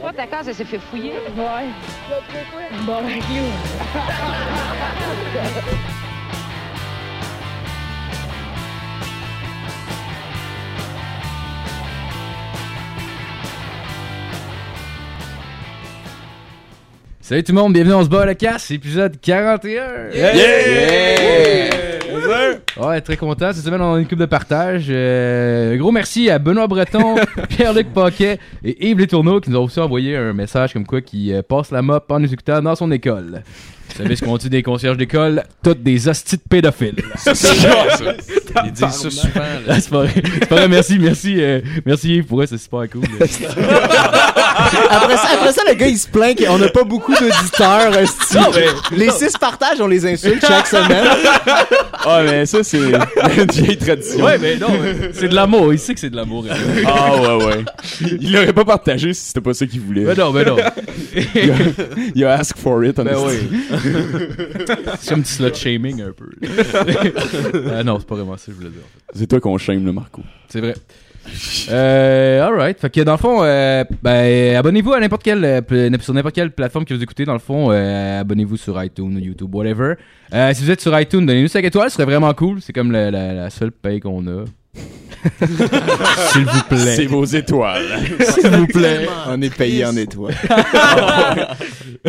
Toi, ta case, elle s'est fait fouiller. Ouais. Bon. Salut tout le monde, bienvenue dans se bat la casse, épisode 41. Ouais, très content. Cette semaine, on a une coupe de partage. Euh, gros merci à Benoît Breton, Pierre-Luc Paquet et Yves Letourneau qui nous ont aussi envoyé un message comme quoi qui euh, passe la mop en nous écoutant dans son école. Vous savez ce qu'on dit des concierges d'école? Toutes des hosties de pédophiles. Ils disent ça souvent. c'est pas vrai. Merci, merci, euh, merci Yves. Pour eux, c'est super cool. Après ça, après ça, le gars, il se plaint qu'on n'a pas beaucoup d'auditeurs. Les six partages, on les insulte chaque semaine. Ah, mais ça, c'est une vieille tradition. ouais, mais non, mais c'est de l'amour. Il sait que c'est de l'amour. hein. Ah, ouais, ouais. Il l'aurait pas partagé si c'était pas ça qu'il voulait. Mais non, mais non. Il a, il a ask for it. en Ben oui. c'est un petit slut shaming un peu. Ah non, c'est pas vraiment ça que je voulais dire. en fait. C'est toi qu'on shame, le Marco. C'est vrai. Euh, alright. Fait que dans le fond, euh, ben, abonnez-vous à n'importe quelle, euh, sur n'importe quelle plateforme que vous écoutez. Dans le fond, euh, abonnez-vous sur iTunes, YouTube, whatever. Si vous êtes sur iTunes, donnez-nous 5 étoiles, ce serait vraiment cool. C'est comme la, la, la seule paye qu'on a. S'il vous plaît. C'est vos étoiles. S'il vous plaît. On est payé en étoiles.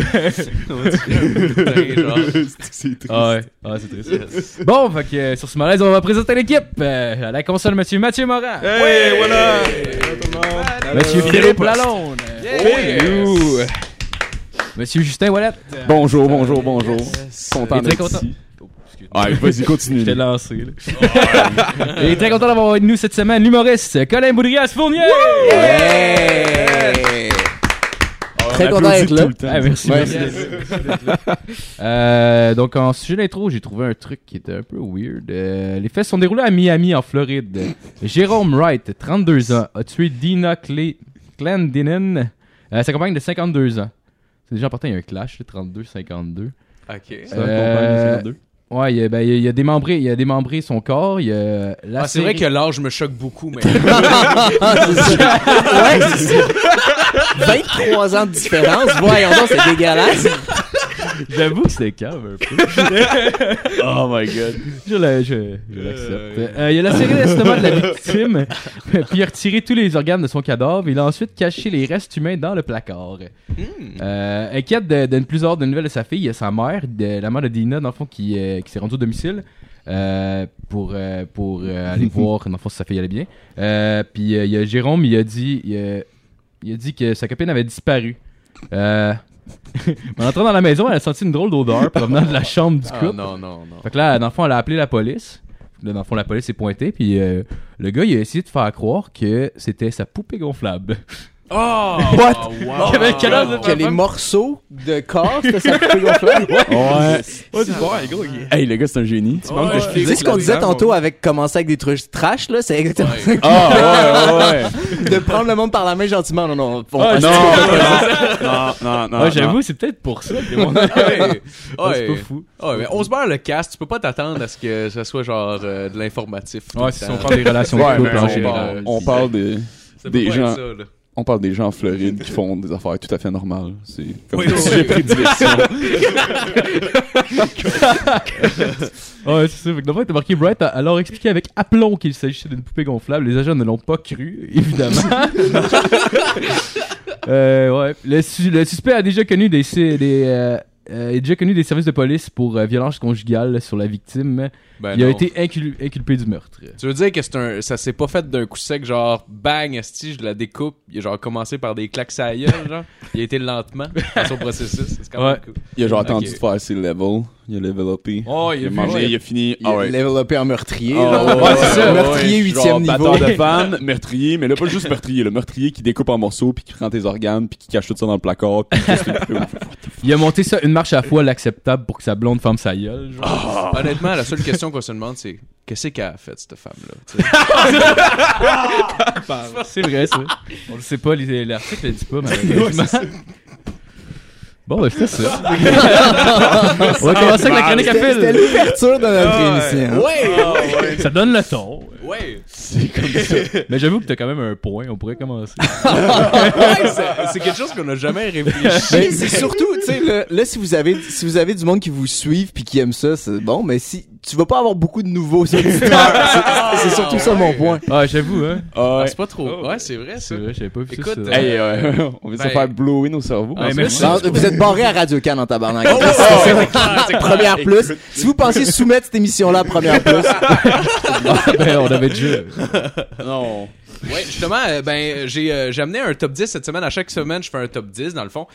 c'est triste. Ah ouais, ah, c'est triste. Bon, fait que euh, sur ce malaise, on va présenter l'équipe. Euh, à la console, monsieur Mathieu Morin. Hey, voilà! Monsieur Philippe Lalonde. You. Monsieur Justin Wallet. Bonjour, bonjour, bonjour. Content est très d'être content. ici. Ah, vas-y, continue. Je t'ai lancé, là. Il est très content d'avoir avec nous cette semaine l'humoriste Colin Boudrias-Fournier. Hey! On Très content d'être là. tout le temps. Ah, merci, Ouais. merci. Euh, donc, en sujet d'intro, j'ai trouvé un truc qui était un peu weird. Euh, les faits se sont déroulés à Miami, en Floride. Jérôme Wright, 32 ans, a tué Dina Cle- Clendenin, euh, sa compagne de 52 ans. C'est déjà important, il y a un clash, là, 32-52. Ok. Ça, on Euh, compagne, Ouais, il a, ben, il a, il a démembré, il a démembré son corps. Il a Ah, c'est vrai que l'âge me choque beaucoup, mais. Ouais, c'est ça. 23 ans de différence. Voyons donc, c'est dégueulasse. J'avoue que c'était calme un peu. Oh my god. Je la- je- je l'accepte. Euh, il a lacéré l'estomac de la victime, puis il a retiré tous les organes de son cadavre. Il a ensuite caché les restes humains dans le placard. Euh, inquiète de, de ne plus avoir de nouvelles de sa fille, il y a sa mère, de, la mère de Dina, dans le fond, qui, euh, qui s'est rendue au domicile. euh, pour euh, pour euh, aller voir dans le fond, si sa fille allait bien. Euh, puis euh, il y a Jérôme, il a dit il a, il a dit que sa copine avait disparu. En entrant dans la maison, elle a senti une drôle d'odeur provenant de la chambre du Ah, couple. non, non, non. Fait que là, dans le fond, elle a appelé la police. Là, dans le fond, la police est pointée, puis euh, le gars, il a essayé de faire croire que c'était sa poupée gonflable. Oh! What? wow. Il avait quel âge, Que les morceaux de corps, c'était ça gonflable. Ouais. Ouais, tu vois, gros, Hey, le gars, c'est un génie. Tu manques de sais ce qu'on disait tantôt avec commencer avec des trucs trash, là? C'est exactement ça. Ah, ouais, ouais, ouais. De prendre le monde par la main gentiment. Non, non. on Ah, Non, non, non, non. Ouais, j'avoue, c'est peut-être pour ça que mon Ouais. c'est pas fou. Ouais, mais on se barre le cast, tu peux pas t'attendre à ce que ça soit genre euh, de l'informatif. Ouais, si on parle des relations de couple en on général. parle, on parle des, des gens, ça, là. On parle des gens en Floride qui font des affaires tout à fait normales. C'est comme Oui, un oui, sujet oui. prédilection. Ouais, c'est ça. Fait que était marqué Bright a alors expliqué avec aplomb qu'il s'agissait d'une poupée gonflable. Les agents ne l'ont pas cru, évidemment. euh, ouais. Le, su- le suspect a déjà connu des, euh, euh, déjà connu des services de police pour euh, violence conjugale sur la victime. Ben il a non. été incul- inculpé du meurtre. Tu veux dire que c'est un, ça s'est pas fait d'un coup sec, genre bang, esti, je la découpe. Il a genre commencé par des claques à gueule, genre. Il a été lentement dans son processus. C'est quand même Ouais. cool. Il a genre attendu de faire ses levels. Il a level upé. Oh, il il a mangé, ouais. il a fini. Il Ah a ouais. développé en meurtrier. Ah, là. ouais, ça. Meurtrier huitième niveau. batteur de fan, meurtrier, mais là pas juste meurtrier, le meurtrier qui découpe en morceaux puis qui prend tes organes puis qui cache tout ça dans le placard puis Il a monté ça une marche à la fois l'acceptable pour que sa blonde ferme sa gueule. Genre. Honnêtement, la seule question qu'on se demande, c'est qu'est-ce qu'elle a fait, cette femme-là? C'est vrai, ça. On le sait pas, les- l'article le dit pas, malheureusement. Bon, ben, c'était ça. On va commencer avec la chronique à C'était c'était fil. l'ouverture de notre émission. Ouais! Ça donne le ton. Ouais! Mais j'avoue que t'as quand même un point. On pourrait commencer. Ouais, c'est- c'est quelque chose qu'on n'a jamais réfléchi. Mais c'est surtout, tu sais, là, là, si vous avez, si vous avez du monde qui vous suivent puis qui aime ça, c'est bon, mais si, tu vas pas avoir beaucoup de nouveaux auditeurs. C'est- C'est surtout ça mon point. Ah, j'avoue, hein. Ah Ah, ouais. c'est pas trop. Ouais, c'est vrai, ça. C'est vrai, j'avais pas vu Écoute, ça. Hey, ouais, on vient de se Ben- faire blower nos cerveaux. Ouais, en merci. ce moment. Non, vous êtes barré à Radio Can en tabarnak. Oh, C'est- c'est- c'est clair, c'est clair. Première plus. Si vous pensez soumettre cette émission-là à première plus, ben, on avait déjà. Non. Ouais, justement, euh, ben j'ai euh, j'ai amené un top 10 cette semaine. À chaque semaine, je fais un top 10 dans le fond.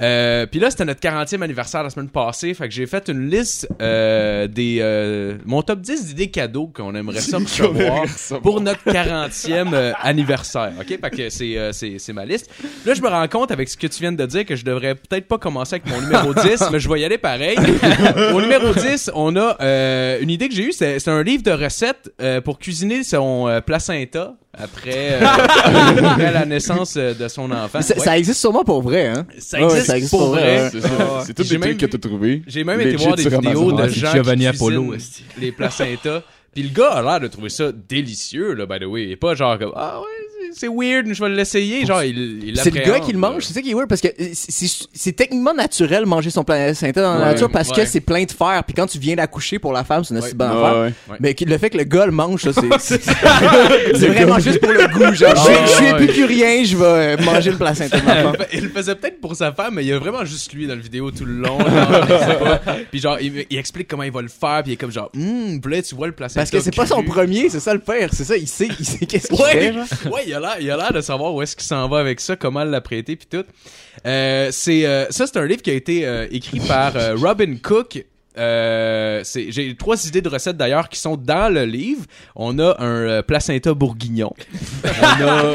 Euh, Puis là, c'était notre 40e anniversaire la semaine passée, fait que j'ai fait une liste euh, des euh, mon top 10 d'idées cadeaux qu'on aimerait ça recevoir pour notre 40e euh, anniversaire. OK, fait que c'est euh, c'est c'est ma liste. Là, je me rends compte avec ce que tu viens de dire que je devrais peut-être pas commencer avec mon numéro 10, mais je vais y aller pareil. Au numéro 10, on a euh, une idée que j'ai eue, c'est c'est un livre de recettes euh, pour cuisiner son euh, placenta après, euh, après la naissance euh, de son enfant. ça, Ouais. ça existe sûrement pour vrai, hein? Ça Ouais, existe ça existe pour pour vrai. C'est tous J'ai des même trucs que t'as trouvé. J'ai même été voir des vidéos de Ah, gens Giovanni qui Apollo, cuisinent les placentas. Puis le gars a l'air de trouver ça délicieux, là, by the way. Et pas genre comme, ah ouais, c'est- weird, je vais l'essayer. Genre, il, il C'est le gars qui le mange, c'est ça qui est weird parce que euh, c'est- techniquement naturel manger son placenta dans la Ouais, nature parce que ouais. c'est plein de fer puis quand tu viens d'accoucher pour la femme c'est une assez bonne Ouais, affaire. ouais. Ouais. Mais le fait que le gars le mange ça c'est vraiment juste pour le goût genre je suis- Ah, je suis ouais. épicurien, je vais manger le placenta de ma femme. Il le faisait peut-être pour sa femme, mais il y a vraiment juste lui dans la vidéo tout le long. genre, je. Puis genre, il, il explique comment il va le faire, puis il est comme genre, hum, tu vois le placenta. Parce que c'est pas son premier, c'est ça le pire, c'est ça, il sait, il sait qu'est-ce qu'il Ouais, fait. ouais, il a il a l'air de savoir où est-ce qu'il s'en va avec ça, comment l'apprêter puis tout. Euh, c'est euh, ça, c'est un livre qui a été euh, écrit par Robin Cook. J'ai trois idées de recettes d'ailleurs qui sont dans le livre. On a un placenta bourguignon. On a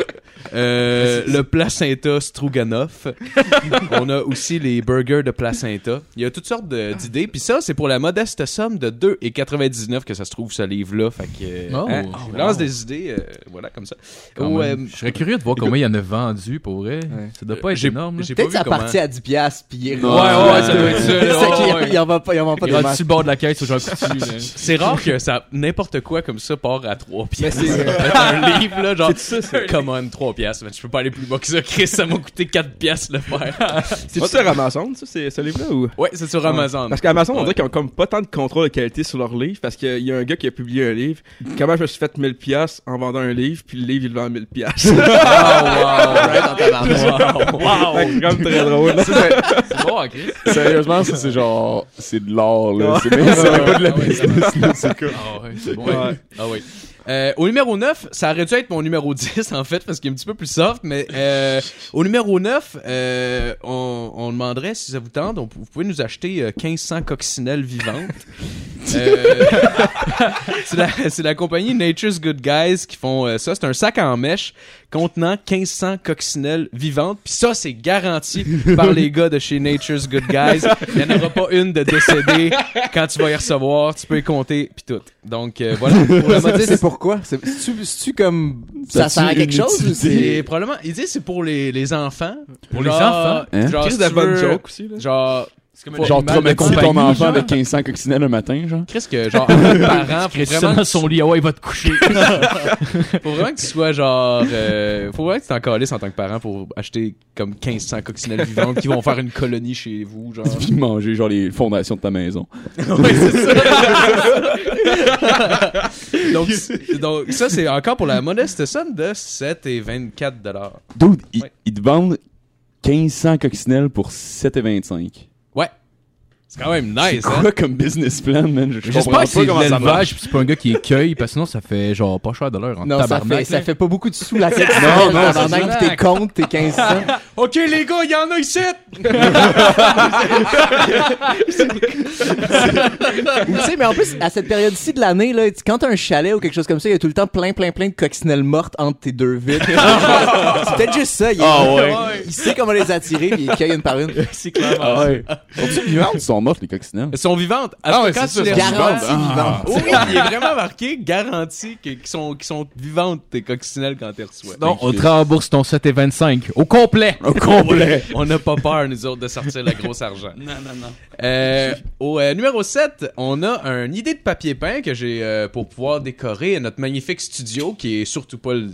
euh, le placenta stroganoff. On a aussi les burgers de placenta. Il y a toutes sortes d'idées. Puis ça, c'est pour la modeste somme de 2,99 que ça se trouve ce livre-là. Fait que Oh, hein, je lance des idées, euh, voilà comme ça. Euh, Je serais curieux de voir combien il y en a vendu pour vrai. Ça doit pas être énorme. Peut-être vu ça comment- partit à 10 piastres puis il est Ouais, ouais, ça doit être ça, ouais, ouais. Il en va pas, il en vend pas le bord de la caisse. C'est rare que ça n'importe quoi comme ça part à 3 pièces. Mais c'est- un livre là genre come on 3 pièces, mais je peux pas aller plus bas que ça. Chris, ça m'a coûté 4 pièces le faire. C'est sur Amazon, ça, c'est ce livre-là ou? ouais, c'est sur Amazon. Parce qu'Amazon, on dirait qu'ils ont comme pas tant de contrôle de qualité sur leur livre parce qu'il y a un gars qui a publié un livre. Comment je me suis fait 1000 pièces en vendant un livre, puis le livre il vend 1000 pièces. Right en tabarnak. Fait que c'est comme très drôle. C'est bon, hein, Chris. Sérieusement, ça c'est genre, c'est de l'art là. C'est même, c'est même pas de la Ah business. C'est comme. Ah ouais, c'est bon. Ouais. Ah oui. Euh, au numéro 9, ça aurait dû être mon numéro 10 en fait parce qu'il est un petit peu plus soft, mais euh, au numéro 9, euh, on, on demanderait si ça vous tente, on- vous pouvez nous acheter euh, 1500 coccinelles vivantes. Euh, c'est la, la compagnie Nature's Good Guys qui font euh, ça. C'est un sac en mèche contenant 1500 coccinelles vivantes. Puis ça, c'est garanti par les gars de chez Nature's Good Guys. Il n'y en aura pas une de décédée quand tu vas y recevoir. Tu peux y compter, puis tout. Donc, euh, voilà. C'est pourquoi? C'est- C'est-tu comme, ça Ça sert à quelque chose. C'est probablement. Il dit c'est pour les, les enfants. Pour les enfants? Hein? Genre, Chris si de tu bonne veux- joke aussi, là. Genre. C'est comme Faut- un Genre, de traumatiser ton enfant avec 1500 coccinelles le matin, genre. Qu'est-ce que, genre, que parent, faut vraiment, que, son lit, ah ouais, il va te coucher. faut vraiment que tu sois genre. euh, faut vraiment que tu t'en calisses en tant que parent pour acheter comme 1500 coccinelles vivantes qui vont faire une colonie chez vous. Genre. Puis manger genre les fondations de ta maison. ouais, c'est ça. donc, donc, ça, c'est encore pour la modeste somme de 7 et 24 dollars. Dude, ils, Ouais. ils te vendent 1500 coccinelles pour 7,25. Ouais. C'est quand même nice, C'est hein? quoi comme business plan, man? Je, je comprends J'espère pas que c'est comment ça marche. c'est pas un gars qui écueille parce que sinon ça fait genre pas cher de l'heure en Non, ça fait, ça fait pas beaucoup de sous la tête. Non, non, pis ça. t'es compte, t'es 15 cents. Ok, les gars, il y en a ici! Tu sais, mais en plus, à cette période-ci de l'année, là, tu- quand t'as un chalet ou quelque chose comme ça, il y a tout le temps plein, plein, plein de coccinelles mortes entre tes deux vitres. c'est peut-être juste ça. Il, Ah ouais. il sait comment les attirer puis il cueille une par une. C'est clairement. Ah ouais. Sont mortes, les coccinelles. Elles sont vivantes. Ah ouais, quand c'est tu ça, les sont reçois- Garantie vivante. Oui, il est vraiment marqué, garanti, que- qu'ils sont, qu'ils sont vivantes, tes coccinelles, quand tu reçois. Non, on te rembourse ton 7 et 25 au complet. Au complet. On n'a pas peur, nous autres, de sortir le gros argent. Non, non, non. au euh, numéro 7, on a une idée de papier peint que j'ai euh, pour pouvoir décorer notre magnifique studio, qui est surtout pas le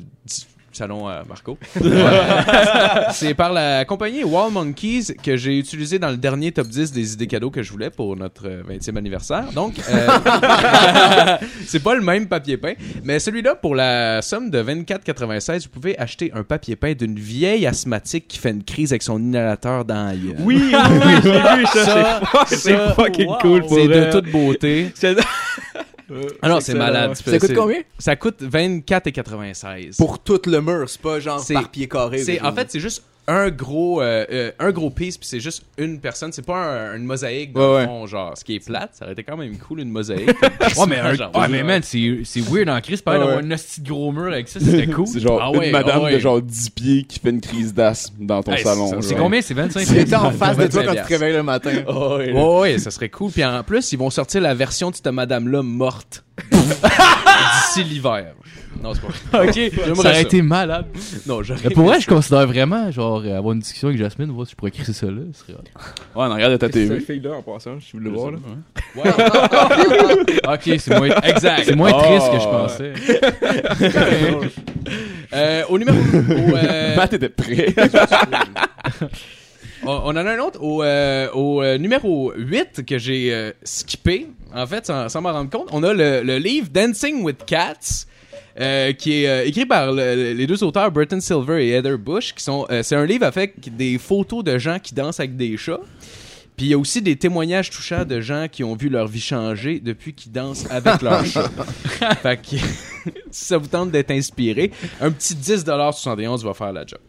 salon à Marco. C'est par la compagnie Wall Monkeys que j'ai utilisé dans le dernier top 10 des idées cadeaux que je voulais pour notre euh, 20e anniversaire. Donc, euh, c'est pas le même papier peint, mais celui-là, pour la somme de 24,96, vous pouvez acheter un papier peint d'une vieille asthmatique qui fait une crise avec son inhalateur dans la gueule. Oui, oui, oui, j'ai vu ça. Ça, c'est fucking cool pour C'est de toute beauté. Ah non, c'est malade. Ça coûte combien? Ça coûte 24,96. Pour tout le mur, c'est pas genre par pied carré. En fait c'est juste un gros euh, euh, un gros piece puis c'est juste une personne, c'est pas un- une mosaïque dans Ouais, le ouais. fond genre ce qui est plate, ça aurait été quand même cool une mosaïque. Ouais, mais, un- Genre, ouais, mais man, c'est c'est weird en crise, Ouais, d'avoir un hostie de gros mur avec ça, c'était cool. C'est genre Ah ouais, une madame ah ouais. de genre 10 pieds qui fait une crise d'asthme dans ton Hey, salon. c'est-. C'est combien? C'est 25 C'était en face de toi 25 quand tu te réveilles le matin. Ouais, ouais, ça serait cool. Puis en plus, ils vont sortir la version de cette madame-là morte d'ici l'hiver. Non, c'est pas vrai. Ok, ça aurait été malade. Non, j'aurais Mais pour vrai, je considère vraiment, genre, euh, avoir une discussion avec Jasmine, voir si je pourrais écrire ça là. ce serait. Ouais, on regarde ta C'est TV. cette fille-là en passant, je voulais le voir là? Ok, c'est moins, Exact. c'est moins Oh. triste que je pensais. Euh, au numéro. au, euh, Matt était prêt. on on en a un autre au, euh, au euh, numéro 8 que j'ai euh, skippé, en fait, sans, sans m'en rendre compte. On a le, le livre Dancing with Cats. euh, qui est euh, écrit par le- les deux auteurs Burton Silver et Heather Bush qui sont euh, c'est un livre avec des photos de gens qui dansent avec des chats puis il y a aussi des témoignages touchants de gens qui ont vu leur vie changer depuis qu'ils dansent avec leurs chats. fait que si ça vous tente d'être inspiré, un petit 10$71 va faire la job.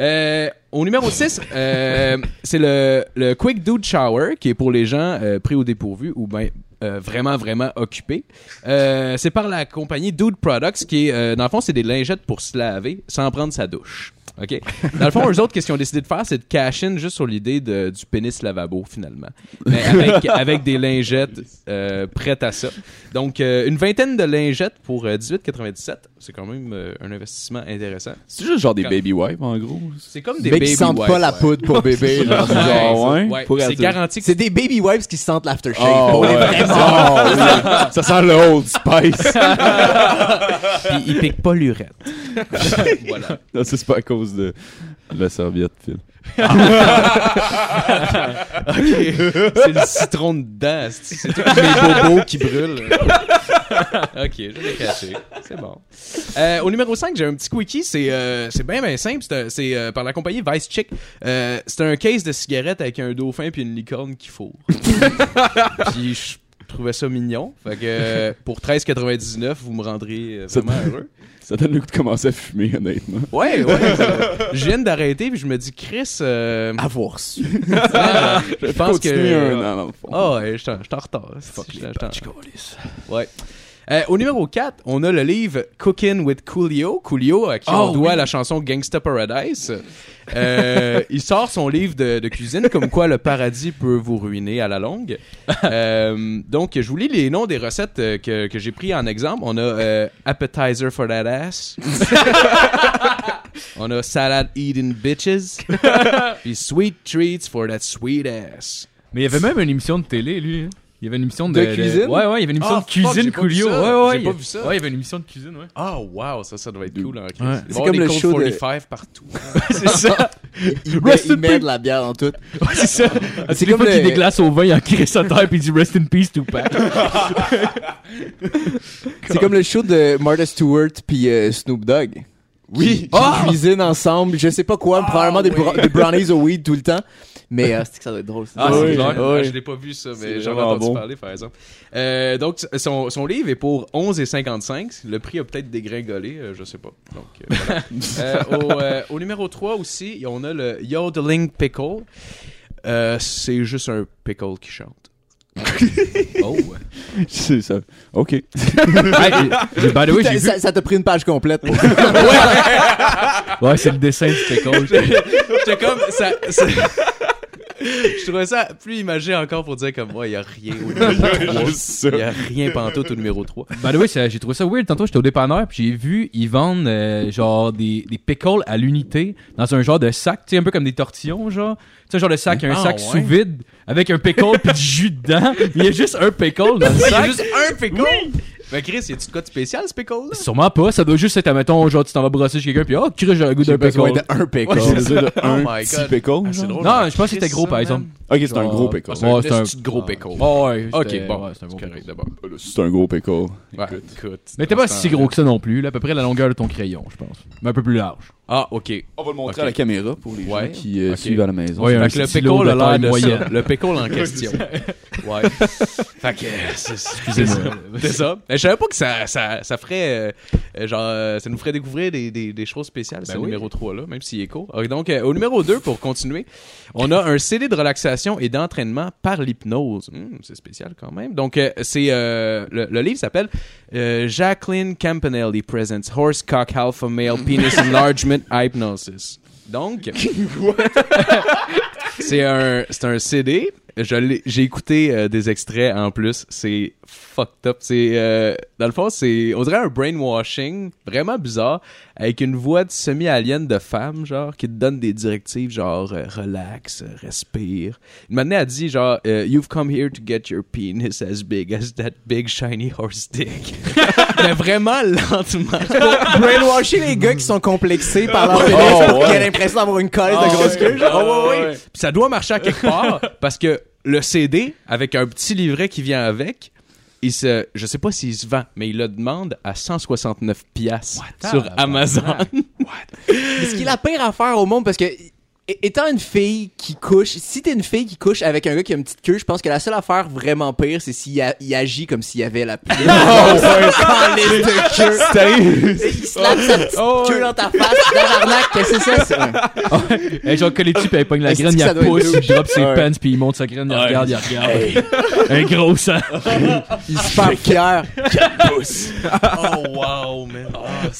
Euh, au numéro 6, euh, c'est le, le Quick Dude Shower, qui est pour les gens euh, pris au dépourvu ou ben euh, vraiment, vraiment occupés. Euh, c'est par la compagnie Dude Products, qui est, euh, dans le fond, c'est des lingettes pour se laver sans prendre sa douche. OK? Dans le fond, eux autres, qu'est-ce qu'ils ont décidé de faire, c'est de cash in juste sur l'idée de- du pénis lavabo, finalement. Mais avec, avec des lingettes euh, prêtes à ça. Donc, euh, une vingtaine de lingettes pour euh, 18,97. C'est quand même euh, un investissement intéressant. C'est juste genre des baby wipes, en gros. C'est comme des Mais baby qui sentent wipes, pas la ouais. poudre pour bébé. là. Ouais. Genre, ouais, pour C'est adulte. garanti que C'est des baby wipes qui sentent l'aftershave. Oh, ouais. Oh, oui. Ça sent le Old Spice. Puis il pique pas l'urette. voilà. Non, ça, c'est pas à cause de la serviette, Phil. C'est le citron dedans. C'est c'est tous mes bobos qui brûlent. ok, je l'ai caché. C'est bon. Euh, au numéro 5, j'ai un petit quickie. C'est euh, c'est bien, bien simple. C'est euh, par la compagnie Vice Chick. Euh, c'est un case de cigarettes avec un dauphin puis une licorne qui fourre. puis je trouvais ça mignon. Fait que euh, pour 13,99, vous me rendrez euh, Ça- vraiment heureux. Ça donne le goût de commencer à fumer, honnêtement. Ouais, ouais. ça- je viens d'arrêter puis je me dis, Chris, euh, Avoir su. je pense que. Continuer un an, dans le fond. Ah ouais, je suis en je retard. Je Ouais. Euh, au numéro 4, on a le livre Cooking with Coolio. Coolio, à qui on Oh, doit oui. la chanson Gangsta Paradise. Euh, il sort son livre de, de cuisine, comme quoi le paradis peut vous ruiner à la longue. Euh, donc, je vous lis les noms des recettes euh, que, que j'ai pris en exemple. On a euh, Appetizer for that ass. on a Salad Eating Bitches. Puis Sweet Treats for that sweet ass. Mais il y avait même une émission de télé, lui. hein. Il y avait une émission de, De cuisine? Ouais, ouais, il y avait une émission Ah, de fuck, cuisine j'ai pas vu Coolio. ça. Ouais, ouais. J'ai il y pas vu ça. Ouais, il y avait une émission de cuisine, ouais. Ah, wow, ça, ça doit être cool en crise. Ouais. C'est comme des le show de- 45 partout. C'est ça. Il met, il met de la bière dans tout. Ouais, c'est ça. C'est C'est comme comme le- qu'il déglace au vin, il en crisse à terre, puis il dit Rest in peace, Tupac. C'est comme le show de Martha Stewart puis euh, Snoop Dogg. Oui. Qui cuisinent ensemble, je sais pas quoi, probablement des, bro- des brownies au weed tout le temps. Mais euh, c'est que ça doit être drôle. ça. Ah, c'est oui. clair. Ah, Ouais. Je l'ai pas vu ça, mais j'en ai entendu bon. parler par exemple. Euh, donc son, son livre est pour 11,55. Le prix a peut-être dégringolé, euh, je sais pas. Donc euh, voilà. Euh, au, euh, au numéro 3 aussi, on a le Yodeling Pickle. Euh, c'est juste un pickle qui chante. Oh. C'est ça. OK. Hey, j'ai- by the way, j'ai vu. ça ça t'a pris une page complète. pour- Ouais, c'est le dessin du. J'étais comme ça, ça- Je trouvais ça plus imagé encore pour dire comme moi, il y a rien au numéro Juste ça. 3. Il y a rien pantoute au numéro 3. By the way, j'ai trouvé ça weird. Tantôt, j'étais au dépanneur, puis j'ai vu, ils vendent euh, genre des, des pickles à l'unité dans un genre de sac, tu sais, un peu comme des tortillons, genre. Tu sais, un genre de sac, un Ah, sac ouais. sous vide avec un pickle puis du jus dedans. Il y a juste un pickle dans le Il y a sac. juste un pickle? Mais Chris, y a-tu de quoi de spécial ce pickle là? Sûrement pas, ça doit juste être, mettons, genre, tu t'en vas brosser chez quelqu'un, puis oh, Chris, j'ai le goût d'un besoin pickle. d'un pickle. Ouais, c'est ça, là, Oh un my petit God. pickle. Ah, c'est genre. drôle. Non, je pense que c'était gros, par exemple. Ok, c'est un Genre- gros pickle. Ah, c'est Ouais, un c'est un- de gros pickle? Oh, ouais, Ok, bon. ouais, c'est un gros correct pickle. d'abord. C'est un gros pickle. Ouais, Écoute. écoute. Mais t'es pas si gros que ça non plus, là, à peu près la longueur de ton crayon, je pense. Mais un peu plus large. Ah, ok. On va le montrer à la caméra pour les Ouais. gens qui euh, suivent à la maison. Ouais, Fait que le pickle de a l'air ça. Le pickle en question. ouais. Fait que, euh, Excusez-moi. c'est ça. Mais je savais pas que ça, ça, ça ferait, euh, genre, ça nous ferait découvrir des, des, des choses spéciales, ce Ben oui. numéro 3 là, même s'il est court. Donc, euh, au numéro 2, pour continuer, on a un CD de relaxation et d'entraînement par l'hypnose. Hmm, c'est spécial quand même. Donc, euh, c'est, euh, le, le livre s'appelle euh, Jacqueline Campanelli Presents Horse Cock Alpha Male Penis Enlargement Hypnosis. Donc, c'est un, un CD. J'ai écouté euh, des extraits en plus. C'est fucked up. C'est euh, dans le fond, c'est on dirait un brainwashing vraiment bizarre avec une voix de semi-alien de femme genre qui te donne des directives genre euh, relax, respire. Une manière a dit genre euh, you've come here to get your penis as big as that big shiny horse dick. Mais vraiment lentement. Brainwasher les gars qui sont complexés par leur Oh, pénis ouais. qui a l'impression d'avoir une colle de grosse queue. genre. Ouais, ouais. Puis ça doit marcher à quelque part parce que le CD avec un petit livret qui vient avec, il se, je sais pas s'il se vend, mais il le demande à 169 pièces sur. Amazon. Mais ce qui est la pire affaire au monde, parce que étant une fille qui couche, si t'es une fille qui couche avec un gars qui a une petite queue, je pense que la seule affaire vraiment pire, c'est s'il a- il agit comme s'il y avait la pire. Calice de queue. Il slappe sa petite queue dans ta face. Tabarnak, qu'est-ce que c'est ça? c'est- Et genre collé dessus, puis elle pogne la Est-ce graine, que il ça la doit être pousse, il drop ses Ouais. pants, puis il monte sa graine, il regarde, il regarde. Un gros sang. Il se fait fier. oh wow, man.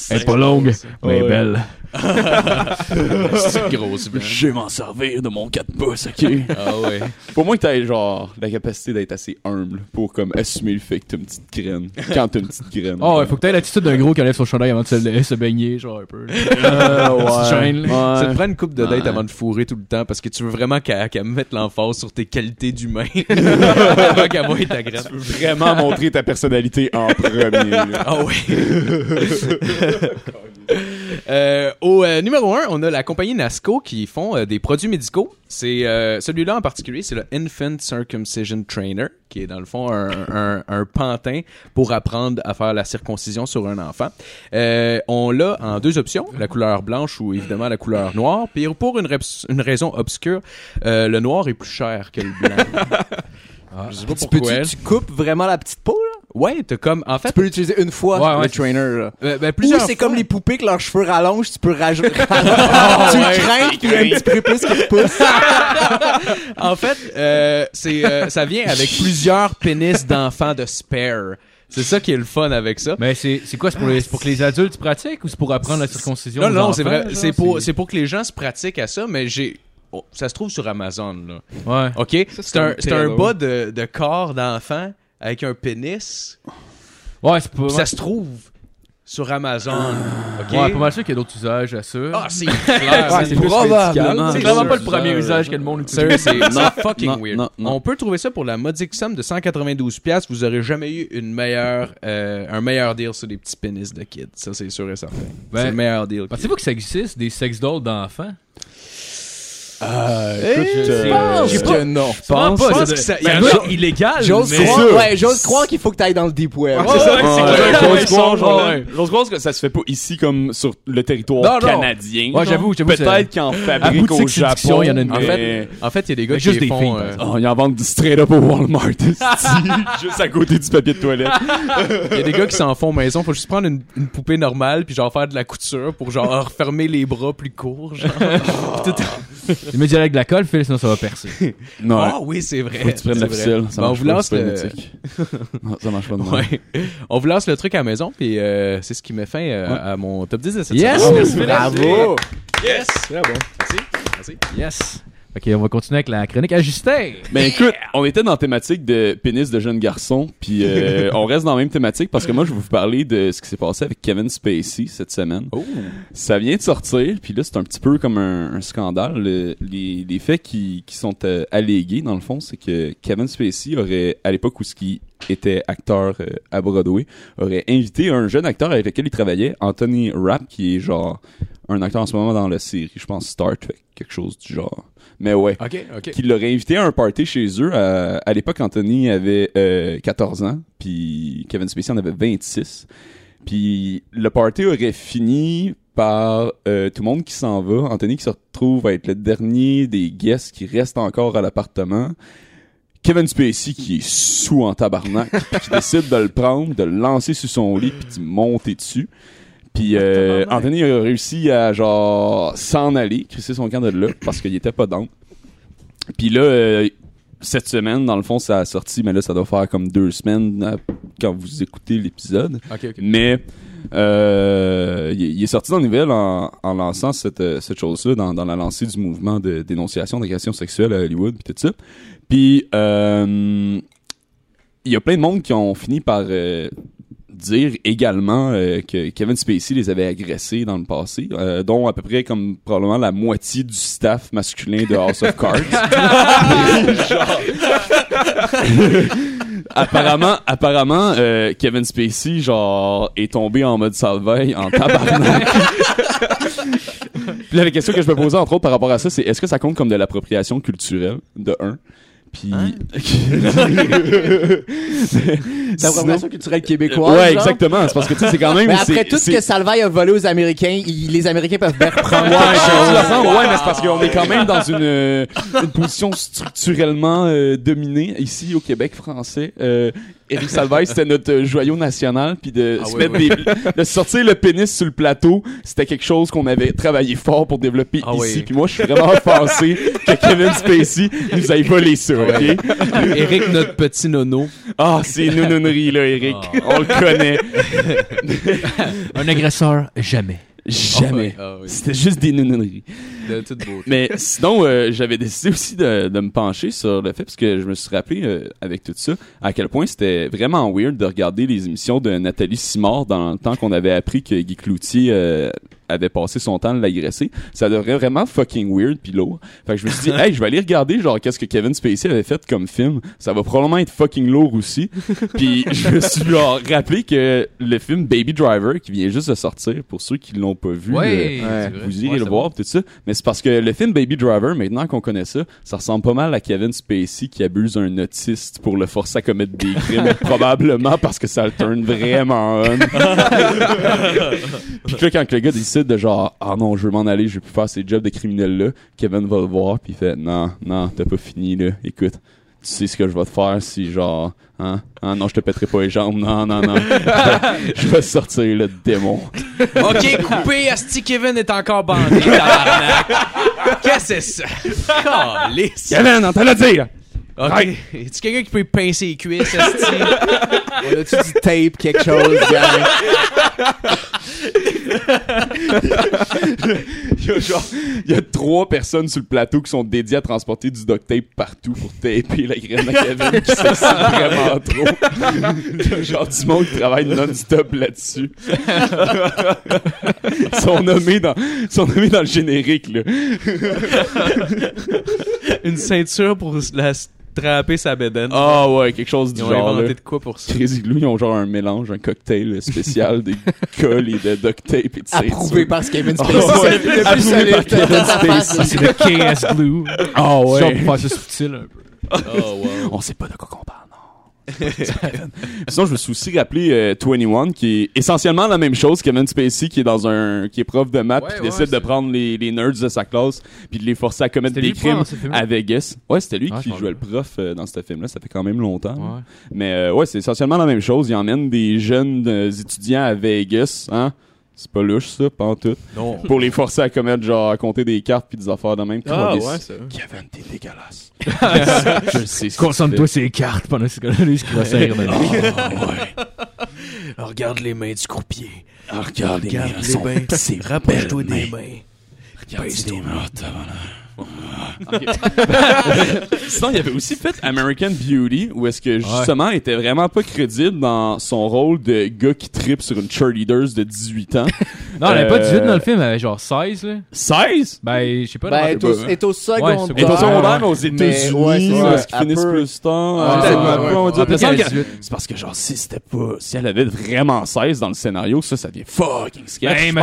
Elle est pas longue, mais belle. c'est une grosse. Je vais m'en servir de mon 4 pouces, ok? Ah ouais. Faut moins que t'aies genre la capacité d'être assez humble pour comme assumer le fait que t'as une petite graine. Quand t'as une petite graine. Oh, il faut que t'aies l'attitude d'un gros qui enlève son chandail avant de se, se baigner, genre un peu. Euh. Ça te Ouais. prend une coupe de date Ouais. avant de fourrer tout le temps parce que tu veux vraiment qu'elle qu'elle mette l'emphase sur tes qualités d'humain avant qu'elle voie ta graine. Tu veux vraiment montrer ta personnalité en premier. Ah oui. Euh, au euh, numéro 1, on a la compagnie Nasco qui font euh, des produits médicaux. C'est euh, celui-là en particulier, c'est le Infant Circumcision Trainer, qui est dans le fond un, un, un pantin pour apprendre à faire la circoncision sur un enfant. Euh, on l'a en deux options, la couleur blanche ou évidemment la couleur noire. Puis pour une, raison obscure, euh, le noir est plus cher que le blanc. Je sais pas Tu pourquoi. tu coupes vraiment la petite peau, là? Ouais, t'as comme en fait Tu peux l'utiliser une fois, Ouais, ouais, le c'est- trainer, là. euh, ben, Ou plusieurs c'est fois. comme les poupées que leurs cheveux rallongent, tu peux rajouter. tu le crains, puis il y a un petit prépuce qui te pousse. En fait, euh, c'est euh, ça vient avec plusieurs pénis d'enfants de spare. C'est ça qui est le fun avec ça. Mais c'est c'est quoi, c'est pour, les- c'est pour que les adultes pratiquent ou c'est pour apprendre la circoncision Non, non, c'est vrai. C'est pour, c'est pour que les gens se pratiquent à ça, mais j'ai. oh, ça se trouve sur Amazon, là. Ouais. OK? c'est C'est un, c'est un bas de, de corps d'enfant avec un pénis. Ouais, c'est pas... Ça se trouve sur Amazon. OK? Ouais, pas mal sûr qu'il y a d'autres usages à ça. Ah, c'est clair. Ouais, c'est plus médical. c'est c'est vraiment pas le premier usage que le monde utilise. Sérieux, c'est Non, c'est fucking non, weird. non, non. On peut trouver ça pour la modique somme de 192 pièces. Vous aurez jamais eu une meilleure, euh, un meilleur deal sur des petits pénis de kids. Ça, c'est sûr et certain. Ben, c'est le meilleur deal. Pensez-vous que ça existe, des sex dolls d'enfants? Écoute, Je euh, pense que non. Sûrement pense- pas, pense que ça- doit- il y a ça doit être illégal, J'ose mais... croire, ouais, j'ose croire qu'il faut que t'ailles dans le deep web. Ouais, c'est ça, Ouais, c'est ouais, clair, j'ose croire, ouais. j'ose croire que ça se fait pas ici comme sur le territoire Non, non. canadien. Ouais, j'avoue, j'avoue, Peut-être qu'ils en À fabriquent boutique au Japon. il y en a une- En mais- fait, en fait, il y a des gars qui juste des font. filles, euh, par Oh, ils en vendent straight up au Walmart. juste à côté du papier de toilette. Il y a des gars qui s'en font maison. Faut juste prendre une, une poupée normale puis genre faire de la couture pour genre refermer les bras plus courts. Genre. Mais dis avec de la colle, Phil, sinon ça va percer. Non. Ah oui, c'est vrai. Faut que tu prennes la ficelle. Ça on vous pas, lance le-. Non, ça marche pas de. Ouais. On vous lance le truc à la maison, puis euh, c'est ce qui met fin euh, à mon top 10 de cette Yes! semaine. Phil. Bravo! Yes! Très bon. Merci. Merci. Yes. Ok, on va continuer avec la chronique à Justin. Ben écoute, on était dans la thématique de pénis de jeunes garçons, puis euh, on reste dans la même thématique parce que moi je vais vous parler de ce qui s'est passé avec Kevin Spacey cette semaine. Ça vient de sortir, puis là c'est un petit peu comme un, un scandale. Le- les, les faits qui, qui sont euh, allégués dans le fond, c'est que Kevin Spacey aurait, à l'époque où ce qui était acteur euh, à Broadway, aurait invité un jeune acteur avec lequel il travaillait, Anthony Rapp, qui est genre un acteur en ce moment dans la série, je pense Star Trek, quelque chose du genre. Mais ouais Ok, ok. qui l'aurait invité à un party chez eux. À, à l'époque, Anthony avait euh, 14 ans, puis Kevin Spacey en avait 26. Puis le party aurait fini par euh, tout le monde qui s'en va. Anthony qui se retrouve à être le dernier des guests qui restent encore à l'appartement. Kevin Spacey qui est sous en tabarnak, puis qui décide de le prendre, de le lancer sur son lit, puis d'y monter dessus. Puis euh, Anthony a réussi à genre s'en aller, crisser son camp de là parce qu'il était pas dans. Puis là, euh, cette semaine, dans le fond, ça a sorti, mais là, ça doit faire comme deux semaines euh, quand vous écoutez l'épisode. Mais euh, il, est- il est sorti dans nouvelle en, en lançant cette, cette chose-là, dans, dans la lancée du mouvement de dénonciation d'agression sexuelle à Hollywood, puis tout ça. Puis il y a plein de monde qui ont fini par dire également euh, que Kevin Spacey les avait agressés dans le passé, euh, dont à peu près comme probablement la moitié du staff masculin de House of Cards. Apparemment, apparemment, euh, Kevin Spacey genre est tombé en mode salveille en tabarnak. Puis là, la question que je me posais entre autres par rapport à ça, c'est est-ce que ça compte comme de l'appropriation culturelle de un? Puis C'est la programmation culturelle québécoise. ouais, genre? exactement. C'est parce que tu sais, c'est quand même. Mais après tout ce que Salvaille a volé aux Américains, les Américains peuvent bien reprendre. Ouais, ouais, mais c'est parce qu'on est quand même dans une, euh, une position structurellement euh, dominée ici au Québec français. Euh, Éric Salvaille, c'était notre euh, joyau national, puis de, Ah se ouais, mettre des- de sortir le pénis sur le plateau, c'était quelque chose qu'on avait travaillé fort pour développer Ah ici. Puis moi, je suis vraiment offensé que Kevin Spacey nous ait volé ça, ok? Eric, notre petit nono. Ah, c'est nounounerie, là, Eric. On le connaît. Un agresseur, jamais. Jamais. Ah oui. C'était juste des nounouneries. De toute beauté. Mais sinon, euh, j'avais décidé aussi de, de me pencher sur le fait, parce que je me suis rappelé euh, avec tout ça, à quel point c'était vraiment weird de regarder les émissions de Nathalie Simard dans le temps qu'on avait appris que Guy Cloutier euh, avait passé son temps de l'agresser. Ça devrait vraiment fucking weird puis lourd. Fait que je me suis dit, hey, je vais aller regarder genre qu'est-ce que Kevin Spacey avait fait comme film. Ça va probablement être fucking lourd aussi. puis je me suis genre rappelé que le film Baby Driver, qui vient juste de sortir, pour ceux qui l'ont pas vu, Ouais, vous irez Ouais, le voir tout ça. Mais c'est parce que le film Baby Driver, maintenant qu'on connaît ça, ça ressemble pas mal à Kevin Spacey qui abuse un autiste pour le forcer à commettre des crimes, probablement parce que ça le turn vraiment on. puis là, quand le gars décide de genre, ah non, je veux m'en aller, je veux plus faire ces jobs de criminel là, Kevin va le voir puis il fait, non, non, t'as pas fini là, écoute. Tu sais ce que je vais te faire si genre hein? Ah non je te pèterai pas les jambes. Non non non. Je vais sortir le démon. Ok, coupé, Asti Kevin est encore bandé, tabarnak. Qu'est-ce que c'est ça? Kevin entends le dire Ok. Est-ce quelqu'un qui peut pincer les cuisses? On a-tu du tape, quelque chose, gang? Il y a genre, il y a trois personnes sur le plateau qui sont dédiées à transporter du duct tape partout pour taper la graine à Kevin qui s'excite vraiment trop. Il y a genre du monde qui travaille non-stop là-dessus. Ils sont nommés dans, ils sont nommés dans le générique, là. Une ceinture pour la strapper sa bédaine. Ah ouais, quelque chose du Ils ont genre, inventé là. de quoi pour ça? Crazy Glue, ils ont genre un mélange, un cocktail spécial des cols et de duct tape et de Approuvé par Kevin Ah Spacey. ouais, le approuvé par Kevin. Spacey. C'est le KS Glue. Ah Genre ouais. pour faire ça subtil un peu. Oh, wow. On sait pas de quoi qu'on parle. Sinon, je me suis aussi rappelé euh, 21, qui est essentiellement la même chose. Kevin Spacey, qui est dans un, qui est prof de maths, Ouais, ouais, décide de prendre les, les nerds de sa classe, puis de les forcer à commettre des crimes à Vegas. Ouais, c'était lui Ah, qui jouait le prof euh, dans ce film-là. Ça fait quand même longtemps. Ouais. Mais euh, ouais, c'est essentiellement la même chose. Il emmène des jeunes euh, étudiants à Vegas, hein. C'est pas louche, ça, pas en tout. Non. Pour les forcer à commettre, genre, à compter des cartes puis des affaires de même. Ah ouais, ça. Kevin, t'es dégueulasse. je sais. ce que tu Concentre-toi fais. sur les cartes pendant ce gars-là, lui, qui va servir de Ah, ouais. Regarde les mains du croupier. Ah, regarde, les mains, les mains. c'est Rapproche-toi des mains. Regarde ces tes mains. Ah. Sinon, il avait aussi fait American Beauty, où est-ce que justement, il était vraiment pas crédible dans son rôle de gars qui tripe sur une cheerleaders de 18 ans. Non, elle avait pas 18 Euh, dans le film, elle avait genre 16, là. 16? Ben, je sais pas. Ben, dans- elle est au- elle est au secondaire. secondaire. Secondaire, mais aux États-Unis, est-ce qu'ils finissent plus tard? Ouais, ouais, peut-être ouais, pas, ouais. on dirait. En plus, Il me semble elle a que- 18. C'est parce que, genre, si c'était pas, si elle avait vraiment 16 dans le scénario, ça, ça devient fucking sketch. Ben, Je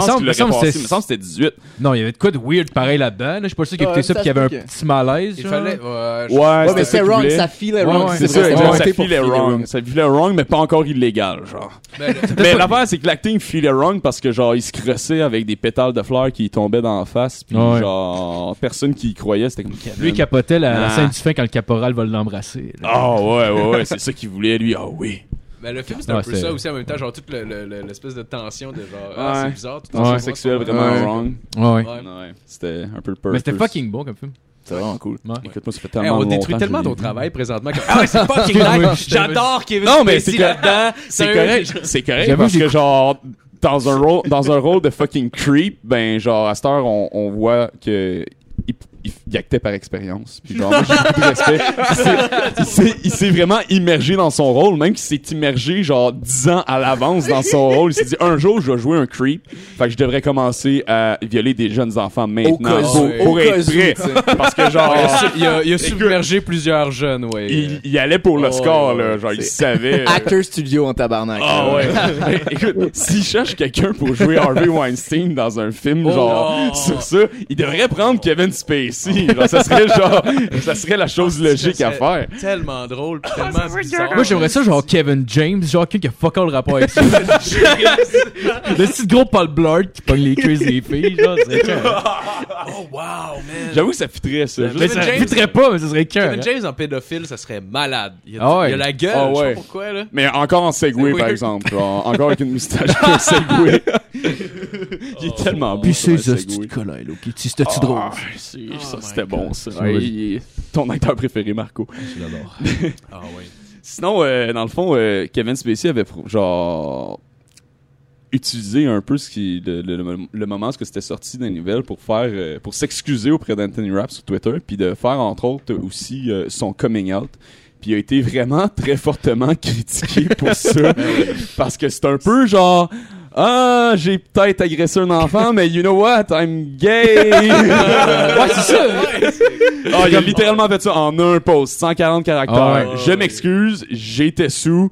me pense que c'était 18. Non, il y avait de quoi de weird pareil là-dedans. Là. Je suis pas sûr qu'il ça pis qu'il y avait un petit malaise. Il genre. fallait. ouais, je- Ouais, Ouais, mais c'est wrong, ça filait Ouais, wrong. ouais. C'est ça, c'était exact, ça filait wrong. Ça filait wrong, mais pas encore illégal, genre. Ben, le- Mais l'affaire, c'est que l'acting filait wrong parce que, genre, il se crossait avec des pétales de fleurs qui tombaient dans la face, puis Ouais. genre, personne qui y croyait, c'était comme. Lui, il capotait la, la Ah. scène du fin quand le caporal va l'embrasser. là. Ah ouais, ouais, ouais, c'est ça qu'il voulait, lui. Ah oui. Ben, le film, c'est Ouais, un peu ça aussi en même temps, genre toute le- le- le- l'espèce de tension de genre, ah, c'est bizarre, tout Ouais. ça. Sexuel vraiment Ouais. wrong. Ouais, ouais. C'était un peu le purpose. Mais c'était fucking bon comme film. C'est vraiment cool. Ouais. Ça fait Hey, on détruit que tellement ton travail présentement. Comme, ah ouais, c'est fucking nice. J'adore Kevin Non, mais Spacey c'est que- là-dedans. C'est correct, c'est correct J'avoue, parce que genre dans un rôle dans un rôle de fucking creep, ben genre à cette heure on, on voit que il, il, il actait par expérience. Puis genre moi, j'ai beaucoup de respect. Il s'est- vraiment immergé dans son rôle, même qu'il s'est immergé genre 10 ans à l'avance dans son rôle. Il s'est dit un jour je vais jouer un creep, fait que je devrais commencer à violer des jeunes enfants maintenant cas pour, au être cas où, prêt. Parce que genre Il a, su- il a- il a submergé plusieurs jeunes, ouais. il, il allait pour le Oh, score ouais, là, genre il savait. euh, Actor studio en tabarnak. Ah ouais. Écoute, s'il cherche quelqu'un pour jouer Harvey Weinstein dans un film Oh genre sur ça, il devrait prendre Kevin Spacey. Genre, ça serait genre, ça serait la chose logique à faire. Tellement drôle, pis tellement bizarre. Moi, j'aimerais ça, genre Kevin James, genre quelqu'un qui a fuck all le rapport avec ça. le petit gros Paul Blart qui pogne les cuisses des filles, genre. Oh wow, man. J'avoue que ça fitterait ça. Mais ça fitterait pas, mais ça serait cœur. Kevin James en pédophile, ça serait malade. Il a, Ah a la gueule, Ah je sais pas pourquoi, là. Mais encore en Segway, par exemple. Genre, encore avec une moustache en Segway. Il est tellement beau. Puis c'est ça, c'est collègue, là, ok? C'était-tu drôle? Ah, ça, c'était bon, ça. Est- Ton acteur préféré, Marco. Je l'adore. Ah ouais. Sinon, euh, dans le fond, euh, Kevin Spacey avait genre utilisé un peu ce qui le, le, le- le moment où c'était sorti dans les nouvelles pour faire euh, pour s'excuser auprès d'Anthony Rapp sur Twitter puis de faire entre autres aussi euh, son coming out puis il a été vraiment très fortement critiqué pour ça parce que c'est un peu genre ah, j'ai peut-être agressé un enfant, mais you know what? I'm gay! ouais, c'est ça! Ah, il a littéralement fait ça en un post, 140 caractères. Ah ouais. Je m'excuse, j'étais sous,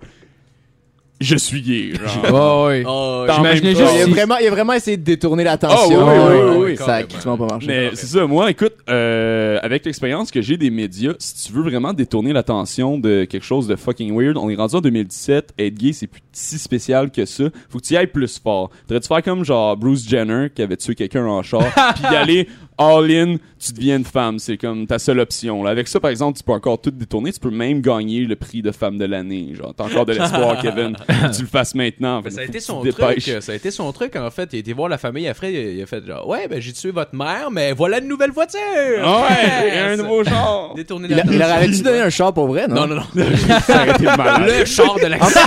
je suis gay. genre. Oh, ouais. Oh, J'imaginais juste il, a vraiment, il a vraiment essayé de détourner l'attention. Ah oui, oui, oui, oui, Ça a quasiment pas marché. Mais c'est ça, moi, écoute, euh, avec l'expérience que j'ai des médias, si tu veux vraiment détourner l'attention de quelque chose de fucking weird, on est rendu en 2017, être gay, c'est plus si spécial que ça. Faut que tu y ailles plus fort. T'aurais dû faire comme genre Bruce Jenner qui avait tué quelqu'un en char, puis y aller all in, tu deviens une femme. C'est comme ta seule option. Là. Avec ça, par exemple, tu peux encore tout détourner. Tu peux même gagner le prix de femme de l'année. Genre, t'as encore de l'espoir, Kevin. tu le fasses maintenant. Ben, ça a été son truc. Ça a été son truc en fait. Il a été voir la famille après. Il a, il a fait genre ouais ben j'ai tué votre mère, mais voilà une nouvelle voiture. Ouais, et un nouveau genre. Détourner Il, a- il leur avait-tu donné un char pour vrai, non? Non non non. Le char de l'accident.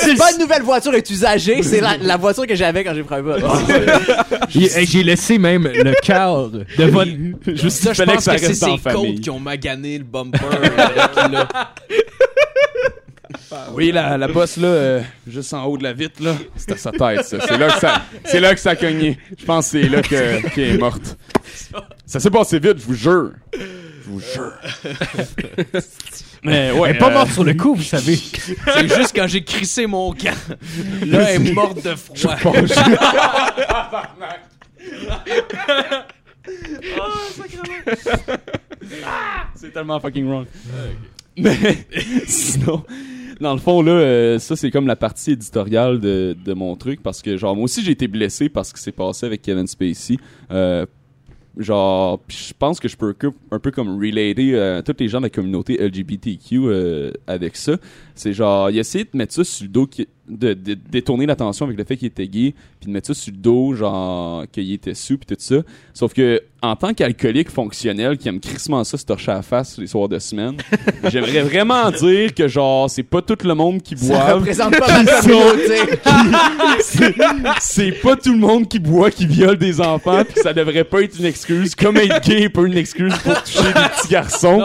C'est pas- une nouvelle voiture est usagée, c'est la, la voiture que j'avais quand j'ai pris un vote. J'ai laissé même le cœur de votre. Juste je pense que c'est ses côtes qui ont magané le bumper. Oui, la, la bosse là, euh, juste en haut de la vitre là, c'était sa tête. ça. C'est là que ça, c'est là que ça a cogné. Je pense que c'est là que qu'elle est morte. Ça s'est passé vite, je vous jure. Je vous jure. Mais ouais. Elle est pas euh, morte sur le coup, vous savez. C'est juste quand j'ai crissé mon camp. Là, elle est morte de froid. C'est tellement fucking wrong. Mais sinon, dans le fond, là, euh, ça, c'est comme la partie éditoriale de, de mon truc parce que, genre, moi aussi, j'ai été blessé par ce qui s'est passé avec Kevin Spacey. Euh, genre, pis je pense que je peux un peu comme relater euh, tous les gens de la communauté LGBTQ euh, avec ça. C'est genre, il a essayé de mettre ça sur le dos, qui- de, de détourner l'attention avec le fait qu'il était gay, puis de mettre ça sur le dos, genre qu'il était sous, puis tout ça. Sauf que en tant qu'alcoolique fonctionnel qui aime crissement ça se torcher à la face les soirs de semaine, j'aimerais vraiment dire que genre c'est pas tout le monde qui Ça boit. représente pas ma communauté. C'est- c'est pas tout le monde qui boit qui viole des enfants puis ça devrait pas être une excuse comme être gay est pas une excuse pour toucher des petits garçons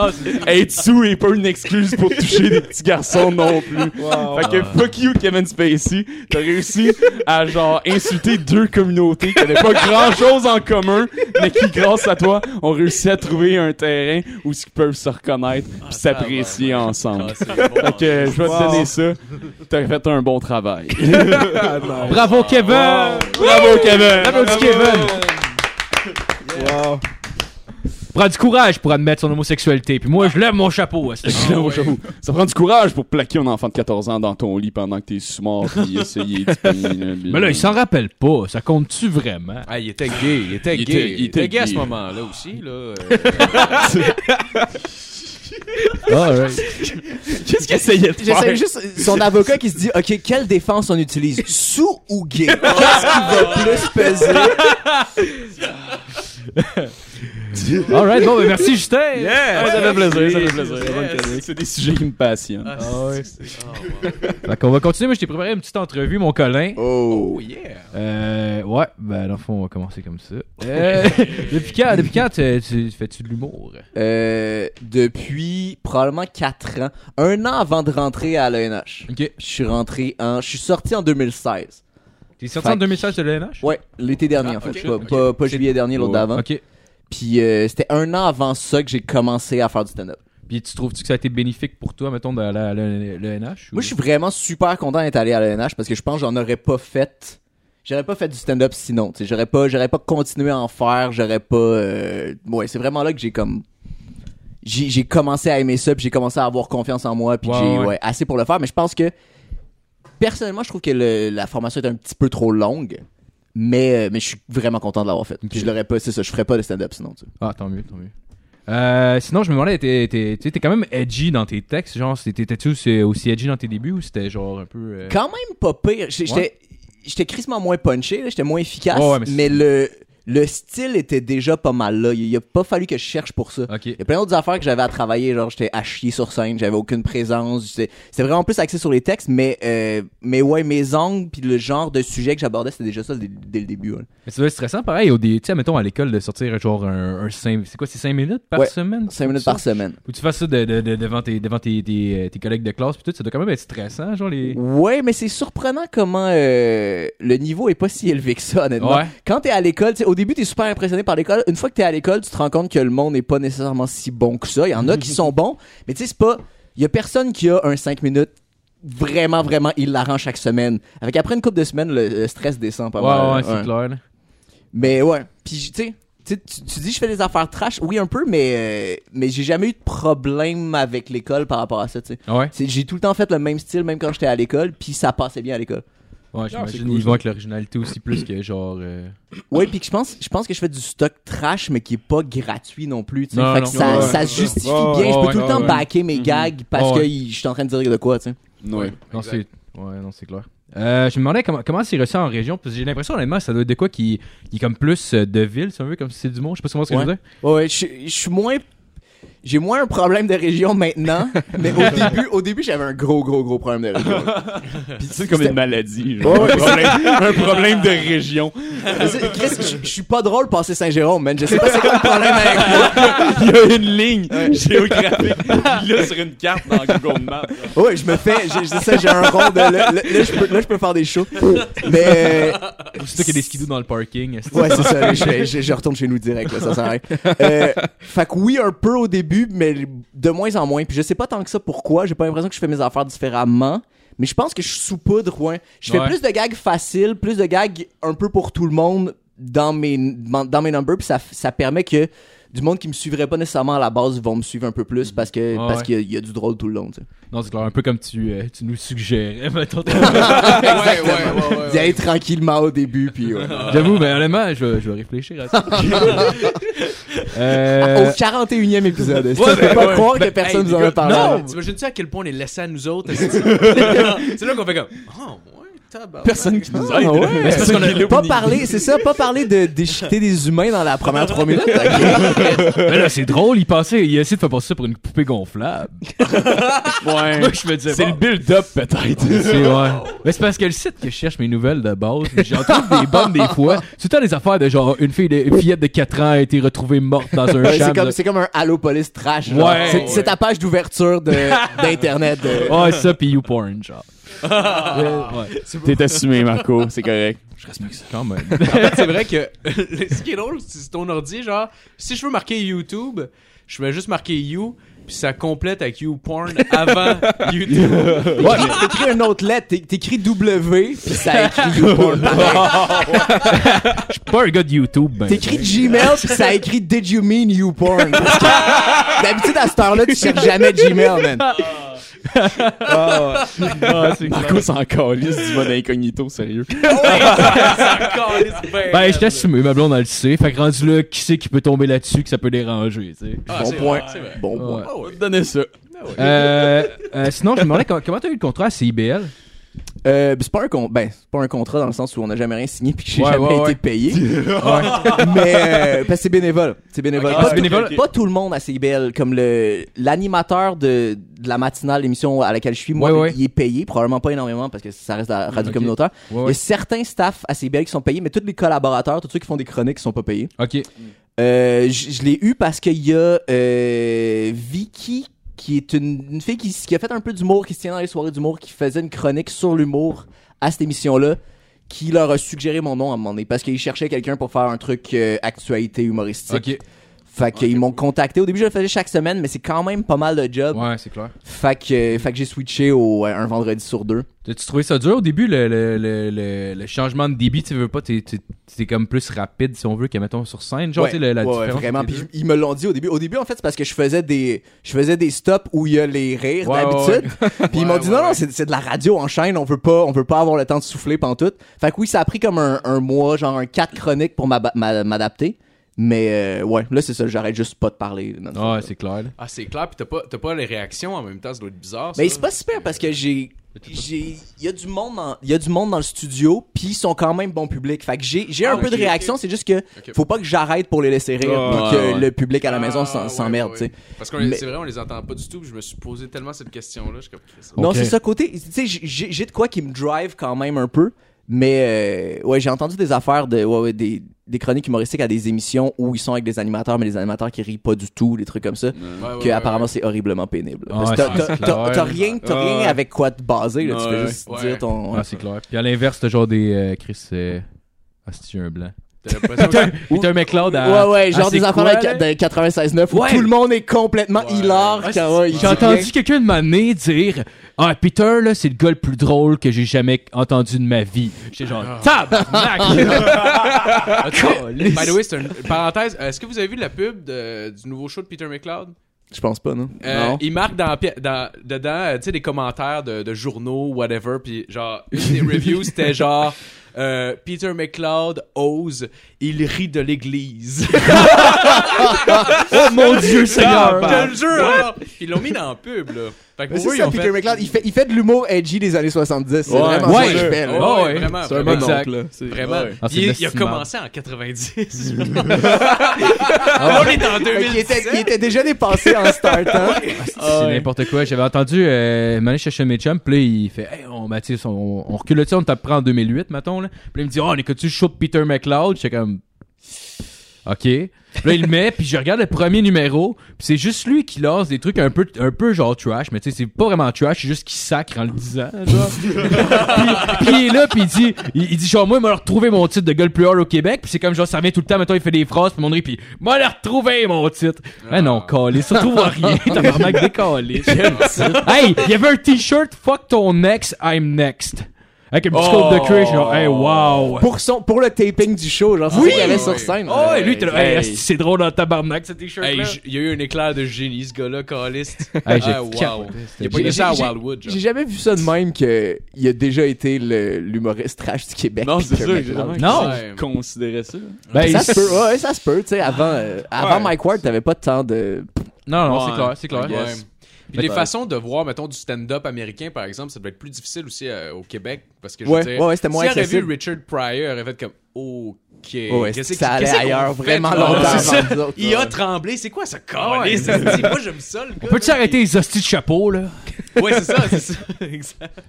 être sous est pas une excuse pour toucher des petits garçons non plus fait que fuck you Kevin Spacey t'as réussi à genre insulter deux communautés qui avaient pas grand chose en commun mais qui grâce à toi ont réussi à trouver un terrain où ils peuvent se reconnaître puis s'apprécier ensemble Ah, bon. fait que je vais te donner ça t'as fait un bon travail Bravo, Kevin! Bravo, Kevin! Bravo, Kevin! Wow. Prends du courage pour admettre son homosexualité. Puis moi, je lève mon chapeau à ce Je lève mon chapeau. Ça prend du courage pour plaquer un enfant de 14 ans dans ton lit pendant que t'es sous-mort pis essayer de Mais là, il s'en rappelle pas. Ça compte-tu vraiment? Ah, il était gay, il était Il gay. était- il, était, gay à ce moment-là aussi, là. euh. Alright. Qu'est-ce qu'il essayait de faire? J'essaie juste son avocat qui se dit OK, quelle défense on utilise? Sous ou gay? Qu'est-ce qui va plus peser? Alright, bon, ben merci, Justin. Ah, ça fait plaisir, ça fait plaisir. Yes. C'est des sujets qui me passionnent. Ah, ouais. c'est- ah, ouais. Fait qu'on va continuer. Moi, je t'ai préparé une petite entrevue, mon Colin. Oh Oh, yeah. Euh, ouais, ben, dans le fond, on va commencer comme ça. Euh, depuis quand, depuis quand tu, tu- fais-tu de l'humour? Euh, depuis probablement 4 ans, un an avant de rentrer à l'ENH. Ok. Je suis rentré en je suis sorti en 2016. T'es sorti Fait en que- 2016 de l'ENH? Ouais, l'été dernier Ah, en fait, ok, pas, ok. pas, pas juillet dernier l'autre d'avant. Ok. Puis euh, c'était un an avant ça que j'ai commencé à faire du stand-up. Puis tu trouves-tu que ça a été bénéfique pour toi, mettons, d'aller à l'ENH? Moi, je suis vraiment super content d'être allé à l'ENH parce que je pense que j'en aurais pas fait. J'aurais pas fait du stand-up sinon. tu sais. J'aurais pas, j'aurais pas continué à en faire. J'aurais pas. euh, Ouais, c'est vraiment là que j'ai comme. J'ai j'ai commencé à aimer ça, puis j'ai commencé à avoir confiance en moi, puis Ouais, j'ai ouais. ouais, assez pour le faire. Mais je pense que personnellement, je trouve que le- la formation est un petit peu trop longue. Mais, euh, mais je suis vraiment content de l'avoir fait. Ok. Puis Je l'aurais pas, c'est ça, je ferais pas de stand-up sinon. tu sais. Ah, tant mieux, tant mieux. Euh, sinon, je me demandais, t'es, quand même edgy dans tes textes. Genre, c'était- t'étais-tu aussi, aussi edgy dans tes débuts ou c'était genre un peu. euh, Quand même pas pire. J'ai- J'étais j'étais crissement moins punché, là, j'étais moins efficace, Ouais, ouais, mais mais, le, le style était déjà pas mal là. Il, il a pas fallu que je cherche pour ça. Il y a plein d'autres affaires que j'avais à travailler, genre j'étais à chier sur scène, j'avais aucune présence, c'était vraiment plus axé sur les textes, mais euh, mais ouais, mes angles puis le genre de sujet que j'abordais, c'était déjà ça dès, dès le début. ouais. Mais ça doit être stressant, pareil, au tu sais, mettons à l'école de sortir genre un, un 5, c'est quoi, c'est 5 minutes par Ouais, semaine? Cinq minutes ça? par semaine. Ou tu fasses ça de, de- de- devant, tes, devant tes, tes, euh, tes collègues de classe, puis tout, ça doit quand même être stressant, genre les. Ouais, mais c'est surprenant comment euh, le niveau est pas si élevé que ça, honnêtement. Ouais. Quand t'es à l'école, tu au début t'es super impressionné par l'école. Une fois que t'es à l'école, tu te rends compte que le monde n'est pas nécessairement si bon que ça. Il y en a qui sont bons, mais tu sais, c'est pas. Il y a personne qui a un 5 minutes vraiment, vraiment hilarant chaque semaine. Avec après une couple de semaines, le, le stress descend pas Ouais, mal. ouais, c'est Ouais. clair. là. Mais ouais. Puis tu sais. tu dis je fais des affaires trash, oui un peu, mais euh, mais j'ai jamais eu de problème avec l'école par rapport à ça. tu sais. Ouais, C'est- J'ai tout le temps fait le même style, même quand j'étais à l'école, puis ça passait bien à l'école. Ouais, j'imagine. cool, Ils ça. vont avec l'originalité aussi plus que genre. euh, Oui, puis que je pense, je pense que je fais du stock trash, mais qui est pas gratuit non plus. tu sais. Non, fait non. que ça, Ouais, ça ouais. se justifie Ouais, bien. je ouais, peux tout le ouais, temps ouais. backer mes gags parce Ouais. que je suis en train de dire de quoi, tu sais. Ouais. Non, c'est. Ouais, non, c'est clair. Euh, je me demandais comment, comment c'est reçu en région, parce que j'ai l'impression, honnêtement, ça doit être de quoi qui, qui est comme plus euh, de ville, si on veut, comme si c'est du monde. Je sais pas comment ce que je veux dire. Ouais, ouais, je je suis moins. J'ai moins un problème de région maintenant, mais au début, au début, j'avais un gros, gros, gros problème de région. Puis c'est comme une maladie. genre. Un, problème, un problème de région. Chris, je- suis pas drôle passer Saint-Jérôme, man. Je sais pas c'est quoi le problème avec moi. Il y a une ligne géographique là sur une carte dans Google Maps. Ouais, je me fais, j'ai c'est ça, j'ai un rond de là, là, là, je peux, là, je peux faire des shows. Mais C'est toi qui a des skidoo dans le parking. Ouais, c'est ça. Je, fais- je- je retourne chez nous direct, là, ça sert à rien. Euh, fait que oui, un peu au début, mais de moins en moins. Puis je sais pas tant que ça pourquoi. J'ai pas l'impression que je fais mes affaires différemment. Mais je pense que je suis sous poudre, ouais. Je fais Ouais. plus de gags faciles, plus de gags un peu pour tout le monde dans mes, dans mes numbers. Puis ça, ça permet que du monde qui me suivrait pas nécessairement à la base vont me suivre un peu plus parce que parce ouais. qu'il y, a- il y a du drôle tout le long. tu sais. Non, c'est clair, un peu comme tu, euh, tu nous suggérais. mettons. ouais, ouais, ouais, ouais, D'y aller tranquillement au début puis ouais. J'avoue, mais honnêtement, je, vais- je vais réfléchir à ça. euh, Au 41e épisode. je peux ben, pas ouais. croire Ben, que personne hey, vous en a parlé? Non! T'imagines-tu à quel point on est laissé à nous autres? c'est là qu'on fait comme, oh. Personne qui nous Ah, aide. ouais. Mais c'est parce qu'on a pas parlé, c'est ça, pas parler de déchiqueter des humains dans la première 3 minutes. mais là, c'est drôle, il pensait, il a essayé de faire passer ça pour une poupée gonflable. Ouais. Moi, je me disais, C'est bon, le build-up, peut-être. C'est ouais. Mais c'est parce que le site que je cherche mes nouvelles de base, j'en trouve des bonnes des fois. C'est tout le temps des affaires de genre une fille de, une fillette de 4 ans a été retrouvée morte dans un Ouais, champ. c'est comme, de- c'est comme un Allo Police trash. Ouais, c'est, ouais. c'est ta page d'ouverture de, d'internet. de- Ouais, ça pis YouPorn, genre. Ouais. T'es assumé, Marco. C'est correct. Je respecte ça. Quand même. En fait, c'est vrai que ce qui est drôle, c'est ton ordi, genre, si je veux marquer YouTube, je vais juste marquer You, puis ça complète avec YouPorn avant YouTube. Ouais, mais t'écris une autre lettre, t'é- t'écris W, puis ça écrit YouPorn. Je suis pas un gars de YouTube, ben. T'écris Gmail, puis ça écrit Did you mean YouPorn? Parce que d'habitude, à cette heure-là, tu cherches jamais Gmail, man. Ah, c'est Marco s'en calisse du mode incognito, sérieux. Ben, je t'assume, ma blonde, elle le sait. Fait que rendu là, qui c'est qui peut tomber là-dessus, que ça peut déranger, tu sais. Ah, bon c'est point. c'est. Bon point. Ouais. Donner ça. Euh, euh, sinon, je me demandais comment comment t'as eu le contrat à CIBL? Euh, c'est pas un con- ben, c'est pas un contrat dans le sens où on n'a jamais rien signé puis que j'ai Ouais, jamais ouais, été payé. Mais euh, parce que c'est bénévole, c'est bénévole. Pas, tout- bénévole. pas tout le monde à CBL comme le l'animateur de, de la matinale l'émission à laquelle je suis, moi il est payé, probablement pas énormément parce que ça reste la radio Ok. communautaire. Il y a certains staffs à CBL qui sont payés, mais tous les collaborateurs, tous ceux qui font des chroniques, sont pas payés. Ok. Euh, je je l'ai eu parce qu'il y a euh, Vicky qui est une, une fille qui, qui a fait un peu d'humour, qui se tient dans les soirées d'humour, qui faisait une chronique sur l'humour à cette émission-là, qui leur a suggéré mon nom à un moment donné parce qu'ils cherchaient quelqu'un pour faire un truc euh, actualité humoristique. Ok. Fait qu'ils m'ont contacté. Au début, je le faisais chaque semaine, mais c'est quand même pas mal de job. Ouais, c'est clair. Fait que, fait que j'ai switché au, euh, un vendredi sur deux. T'as-tu trouvé ça dur au début, le, le, le, le, le changement de débit? Tu veux pas, t'es, t'es, comme plus rapide, si on veut, que mettons sur scène, genre, Ouais, tu sais, la, la ouais, différence. vraiment. Puis ils me l'ont dit au début. Au début, en fait, c'est parce que je faisais des, je faisais des stops où il y a les rires Ouais, d'habitude. Puis ils m'ont Ouais, dit ouais, non, non, ouais. c'est, c'est de la radio en chaîne. On veut pas, on veut pas avoir le temps de souffler pantoute. Fait que oui, ça a pris comme un, un mois, genre un 4 chroniques pour m'adapter. Mais euh, ouais, là c'est ça, j'arrête juste pas de parler. là. c'est clair. là. Ah, c'est clair, pis t'as pas, t'as pas les réactions en même temps, ça doit être bizarre. Mais ça. c'est pas super parce que j'ai il y a du monde dans il y a du monde dans le studio puis ils sont quand même bon public. Fait que j'ai j'ai Ah, un peu de réaction, c'est juste que faut pas que j'arrête pour les laisser rire Ah, puis que ouais. le public à la Ah, maison ouais, s'emmerde, ouais, tu sais. Parce que Mais- c'est vrai, on les entend pas du tout, pis je me suis posé tellement cette question-là, je suis comme Chris. Non, c'est ça côté. Tu sais, j'ai- de quoi qui me drive quand même un peu. Mais euh, ouais, j'ai entendu des affaires de ouais, ouais, des, des chroniques humoristiques à des émissions où ils sont avec des animateurs, mais les animateurs qui rient pas du tout, des trucs comme ça. Ouais, ouais, que ouais, apparemment ouais. c'est horriblement pénible. Ah, Parce que ouais, t'as- rien, t'as Ah, rien ouais. avec quoi te baser. Là, tu Ouais, fais juste ouais. dire ton. Ouais, c'est clair. Puis à l'inverse, t'as genre des. euh, Chris, euh... Ah, c'est un blanc? Un McLeod à. Ouais, ouais, genre des affaires quoi, de, là? de 96.9 où Ouais. tout le monde est complètement Ouais. hilar. Ah, J'ai entendu quelqu'un de m'amener dire Ah, Peter, là, c'est le gars le plus drôle que j'ai jamais entendu de ma vie. J'étais genre Tabarnak! By the way, c'est une parenthèse. Est-ce que vous avez vu la pub de- du nouveau show de Peter McLeod? Je pense pas, non. Euh, non. il marque dans, pi- dans dedans, euh, tu sais, des commentaires de, de journaux, whatever, puis genre, une des reviews, c'était genre, euh, Peter McLeod ose, il rit de l'église. oh mon Dieu, Seigneur! Je te le jure, alors. Ils l'ont mis dans la pub, là. Fait que Mais pour eux, c'est ils ça, ont Peter fait... McLeod. Il fait, il fait de l'humour edgy des années 70. C'est Ouais. vraiment Ouais. ça là. Ouais, Oh, ouais, ouais. vraiment. C'est un vraiment. bon Exact. oncle, là. C'est- Vraiment. Ouais. Ah, c'est il, a l'estimable. commencé en 90. Là, on est en Fait qu'il était, 2017. il était déjà dépassé en startant. C'est n'importe quoi. J'avais entendu, euh, Mané chercher mes chums, puis là, il fait, hey, on, sais, on, on recule là-dessus, on t'a pris en 2008, mettons, là. Puis là, il me dit, oh, on écoute-tu le show de Peter McLeod? J'étais comme, ok. Là, il le met, puis je regarde le premier numéro, puis c'est juste lui qui lance des trucs un peu, un peu genre trash, mais tu sais, c'est pas vraiment trash, c'est juste qu'il sacre en le disant, genre. puis, puis il est là, puis il dit, il, il dit genre, moi, il m'a retrouvé mon titre de gueule plus hard au Québec, puis c'est comme genre, ça revient tout le temps, mettons, il fait des phrases, puis mon rit, puis m'a retrouvé mon titre. Ah non, calé, ça trouve rien, t'as vraiment décalé. hey, il y avait un t-shirt, fuck ton ex, I'm next. Avec un petit Oh! scope de cuir, je suis genre, hey, wow! Pour, son, pour le taping du show, genre, c'est Oui! ça qu'il y avait Oui. sur scène. Oh, et lui, t'es là, hey, Hey. c'est drôle dans le tabarnak, ce t-shirt-là? Hey, il y a eu un éclair de génie, ce gars-là, caliste. Hey, j'ai ah, wow. Il a pas eu J'ai- ça à Wildwood, genre. J'ai jamais vu ça de même que il a déjà été l'humoriste trash du Québec. Non, c'est j'ai Non. Ouais. considérais ça. Ben, ça se peut, ouais, ça se peut, tu sais, avant, euh, avant Ouais. Mike Ward, t'avais pas tant de... Non, non, Ouais. c'est clair, c'est clair. Puis les Peut-être. façons de voir, mettons, du stand-up américain, par exemple, ça doit être plus difficile aussi euh, au Québec. Parce que je Ouais, veux dire, ouais, c'était moins si aurait vu accessible. Richard Pryor, il aurait fait comme, OK. Ouais, qu'est-ce ça que- allait ailleurs vraiment longtemps Il ouais. a tremblé, c'est quoi ce ouais. caliste? Moi, j'aime ça, le gars. On peut-tu là, arrêter les hosties de chapeau, là? Ouais, c'est ça, c'est ça. exact.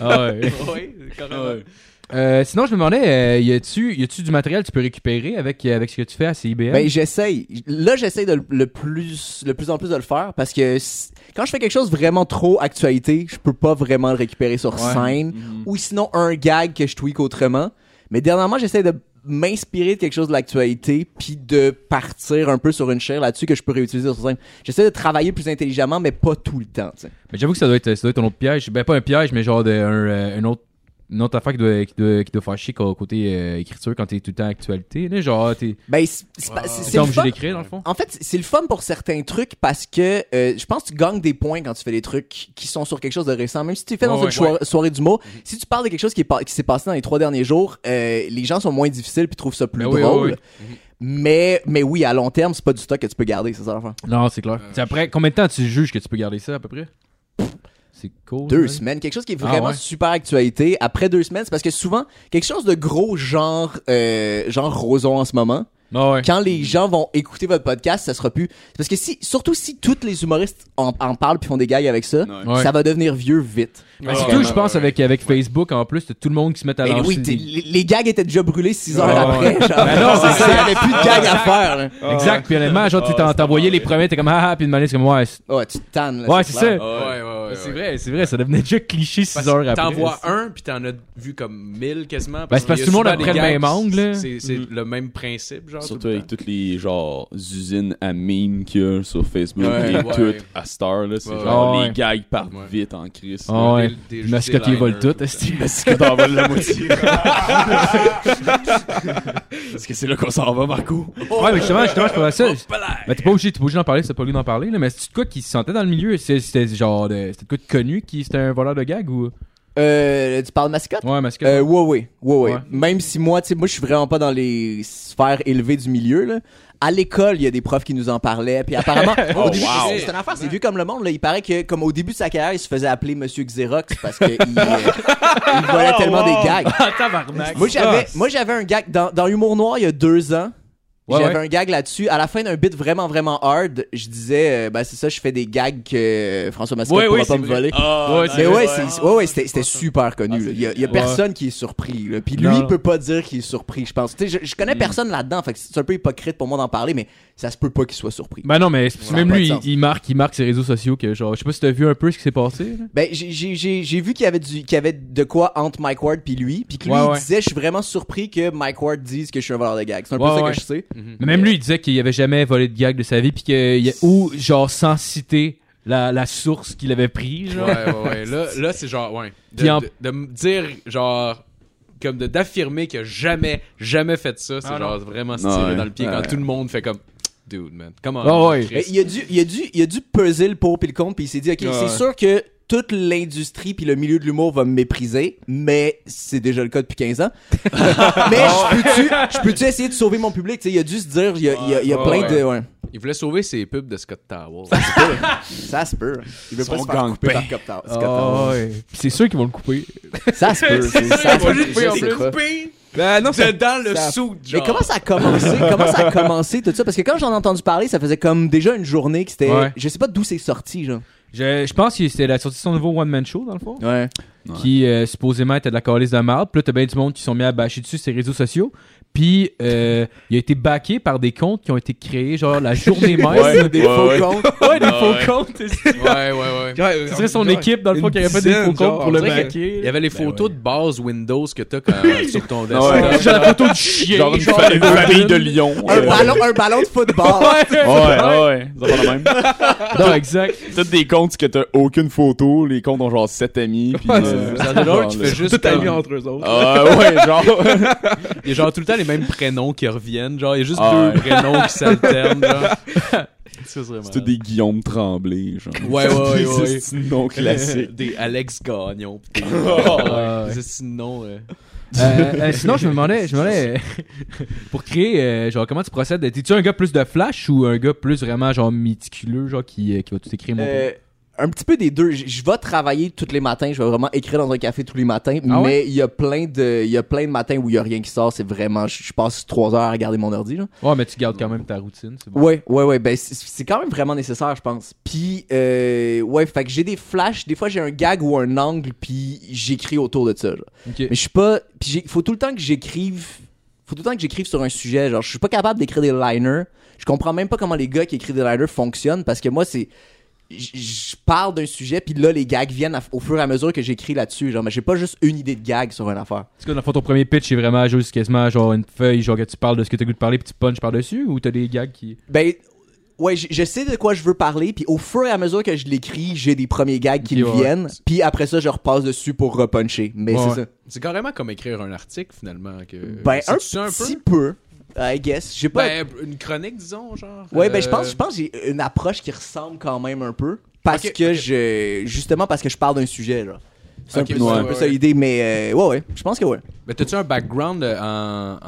Ah ouais. Ouais, carrément. Euh, sinon, je me demandais, euh, y a-tu y a-tu du matériel que tu peux récupérer avec, euh, avec ce que tu fais à CIBL? Ben j'essaye. Là j'essaye de le- plus le plus en plus de le faire parce que quand je fais quelque chose vraiment trop actualité, je peux pas vraiment le récupérer sur Ouais. scène ou sinon un gag que je tweak autrement. Mais dernièrement, j'essaie de m'inspirer de quelque chose de l'actualité puis de partir un peu sur une chair là-dessus que je peux réutiliser sur scène. J'essaie de travailler plus intelligemment mais pas tout le temps, tu sais. Mais j'avoue que ça doit, être, ça doit être un autre piège. Ben, pas un piège, mais genre de, un, euh, un autre, une autre affaire qui doit, qui doit, qui doit faire chier côté euh, écriture quand t'es tout le temps actualité. Là, genre, t'es Ben c'est pas- c'est- le obligé fun. d'écrire, dans le fond? En fait, c'est le fun pour certains trucs parce que euh, je pense que tu gagnes des points quand tu fais des trucs qui sont sur quelque chose de récent. Même si tu fais dans Ouais, une ouais. soirée, soirée d'humour, si tu parles de quelque chose qui est pas- qui s'est passé dans les trois derniers jours, euh, les gens sont moins difficiles puis trouvent ça plus Ben oui, drôle. oui, Mais mais oui, à long terme, c'est pas du stock que tu peux garder, c'est ça l'affaire. Non, c'est clair. Après, combien de temps tu juges que tu peux garder ça, à peu près? C'est cool. Deux ouais. semaines, quelque chose qui est Ah, vraiment ouais. super actualité. Après deux semaines, c'est parce que souvent quelque chose de gros genre euh, genre Roson en ce moment. Ah ouais. quand les gens vont écouter votre podcast, ça sera plus. Parce que si, surtout si tous les humoristes en, en parlent puis font des gags avec ça, Ouais. Ouais. ça va devenir vieux vite. Ben, surtout, je pense, avec, avec Facebook, en plus, t'as tout le monde qui se met à Mais lancer oui, les, les gags étaient déjà brûlés 6 heures Ouais, après. ouais. Genre, Ben non, c'est ça, il y avait plus de gags à faire. là. Exact, puis honnêtement, genre, tu t'en- t'envoyais les premiers, t'es comme, ah, ah, puis une manière, c'est comme, ouais, Ouais, tu te tannes. là, ouais, c'est ça. Ouais, ouais, ouais. C'est ouais. vrai, c'est vrai, ça devenait déjà cliché 6 Parce heures après. T'en vois un, puis t'en as vu comme 1000 quasiment. Ben, c'est parce que tout le monde a souvent le même angle. C'est Mhm. le même principe, genre. Surtout avec toutes les genre usines à memes qu'il y a sur Facebook Ouais, et ouais. tout à Star là, c'est Ouais, genre ouais. les gags partent Ouais. vite en crise. Ah ouais. Des- des- mascotte, des vole tout. Est-ce que t'en voles la moitié? Est-ce que c'est là qu'on s'en va, Marco? Ouais, mais justement, justement, je parlais ça. Ben, t'es pas obligé, t'es pas obligé d'en parler, c'est pas lui d'en parler, là, mais c'est de quoi qui se sentait dans le milieu? C'était genre, de- c'était de quoi de connu qui c'était un voleur de gag ou? Euh, tu parles mascotte? Ouais, mascotte. Euh, ouais, ouais, ouais. Même si moi, tu sais, moi, je suis vraiment pas dans les sphères élevées du milieu, là. À l'école, il y a des profs qui nous en parlaient, puis apparemment, au début, wow. c'est une affaire, c'est vu comme le monde, là. Il paraît que, comme au début de sa carrière, il se faisait appeler Monsieur Xerox parce que il, euh, il volait tellement des gags. Moi, j'avais, moi, j'avais un gag dans, dans Humour Noir il y a deux ans. Ouais, J'avais ouais. un gag là-dessus. À la fin d'un bit vraiment, vraiment hard, je disais, euh, ben, c'est ça, je fais des gags que François Mascotte Ouais, pourra pas me vrai. voler. Ouais, Mais ouais, ouais, ouais, c'était, super connu. Ah, Il y a, il y a Ouais. personne qui est surpris. Là. Puis lui, Non. il peut pas dire qu'il est surpris, je pense. Tu sais, je, je connais personne là-dedans, fait que c'est un peu hypocrite pour moi d'en parler, mais ça se peut pas qu'il soit surpris. Ben non, mais même lui, il, marque, il marque ses réseaux sociaux que genre, je sais pas si t'as vu un peu ce qui s'est passé. là. Ben, j'ai, j'ai, j'ai, j'ai vu qu'il y avait du, qu'il y avait de quoi entre Mike Ward puis lui, puis que lui, Ouais, il ouais. disait, je suis vraiment surpris que Mike Ward dise que je suis un voleur de gags. C'est un peu Ouais, ça que je sais. Mais même lui, il disait qu'il avait jamais volé de gag de sa vie, puis a- ou genre sans citer la, la source qu'il avait pris, genre. Ouais, ouais, ouais. Là, là c'est genre, ouais. De, en- de, de me dire, genre, comme de d'affirmer qu'il a jamais, jamais fait ça, c'est Ah, genre vraiment se tirer Ouais. dans le pied quand Ouais. tout le monde fait comme, dude, man, comment il a dû, il a dû, il a dû peser le pour puis le contre puis il s'est dit ok Ouais. c'est sûr que toute l'industrie puis le milieu de l'humour va me mépriser, mais c'est déjà le cas depuis 15 ans. mais je peux-tu, je peux-tu essayer de sauver mon public, tu sais, il a dû se dire, il y a, il y a, il y a Ouais, plein ouais. de, ouais. Il voulait sauver ses pubs de Scott Towell. Ça se peut. Il veut pas Son se faire couper par Scott Tower- Scott Ah ouais. C'est sûr qu'ils vont le couper. Ça se peut. Ça se peut. Ben non, c'est dans le Ça- sou, Mais comment ça a commencé? comment ça a commencé tout ça? Parce que quand j'en ai entendu parler, ça faisait comme déjà une journée que c'était, Ouais. je sais pas d'où c'est sorti, genre. Je, je pense que c'était la sortie de son nouveau one-man show, dans le fond. Ouais. Qui euh, supposément était de la calice de marde. Puis là, t'as bien du monde qui sont mis à bâcher dessus ses réseaux sociaux. Puis euh, il a été backé par des comptes qui ont été créés genre la journée même. Ouais, Des ouais, faux ouais. comptes. Ouais, des Ah faux comptes. Ouais, ouais, ouais. Ce serait son équipe dans le fond qui aurait fait des faux comptes pour le backer. Il y avait les photos de base Windows que t'as quand, sur ton Ouais. desktop. J'ai la photo du chien. Genre une, genre, famille de lions. Un euh, ballon, un ballon de football. Ouais, Ouais, ouais, va la même. Non, exact. Peut-être des comptes que t'as aucune photo, les comptes ont genre 7 amis, pis Ouais, euh, Ça genre, qui fait juste Tout amis entre eux autres. Ah ouais, genre. Il y a genre tout le temps les mêmes prénoms qui reviennent. Genre, il y a juste Ah deux ouais. prénoms qui s'alternent. C'est des Guillaume Tremblay, genre. Ouais, ouais, ouais, ouais. C'est c'est un nom classique. Des Alex Gagnon. pis des- ouais. Des sinon. euh, Euh, euh, sinon, je me demandais, je me demandais euh, pour créer, euh, genre, comment tu procèdes? T'es-tu un gars plus de flash ou un gars plus vraiment, genre, méticuleux, genre, qui, euh, qui va tout écrire mon Euh, un petit peu des deux. Je je vais travailler tous les matins. Je vais vraiment écrire dans un café tous les matins. Ah mais il y a plein de, il y a plein de matins où il y a rien qui sort. C'est vraiment, je, je passe trois heures à regarder mon ordi. Là. Ouais, mais tu gardes quand même ta routine, c'est bon. Ouais, ouais, ouais. Ben c'est- quand même vraiment nécessaire, je pense. Puis, euh, ouais, fait que j'ai des flashs. Des fois, j'ai un gag ou un angle, puis j'écris autour de ça. genre. Ok. Mais je suis pas. Puis faut tout le temps que j'écrive. Faut tout le temps que j'écrive sur un sujet. Genre, je suis pas capable d'écrire des liners. Je comprends même pas comment les gars qui écrivent des liners fonctionnent parce que moi, c'est. Je parle d'un sujet, puis là, les gags viennent à- au fur et à mesure que j'écris là-dessus. Genre, mais j'ai pas juste une idée de gag sur une affaire. Est-ce que dans le fond, ton premier pitch, c'est vraiment juste quasiment, genre, une feuille, genre, que tu parles de ce que t'as goût de parler, puis tu punches par-dessus, ou t'as des gags qui. Ben. Ouais, je, sais de quoi je veux parler, puis au fur et à mesure que je l'écris, j'ai des premiers gags qui me ouais. viennent, puis après ça, je repasse dessus pour repuncher. Mais Ouais, c'est ouais. ça. C'est carrément comme écrire un article finalement. Que... Ben, un, ça petit peu, I guess. J'ai pas. Ben, une chronique, disons, genre. Ouais, ben euh, je pense, je pense que j'ai une approche qui ressemble quand même un peu. Parce Ok, que ok. je. Justement parce que je parle d'un sujet, là. C'est Ok, un peu, ouais, un peu ouais, ça l'idée, mais euh, ouais, ouais, je pense que ouais. Mais t'as-tu un background euh, en,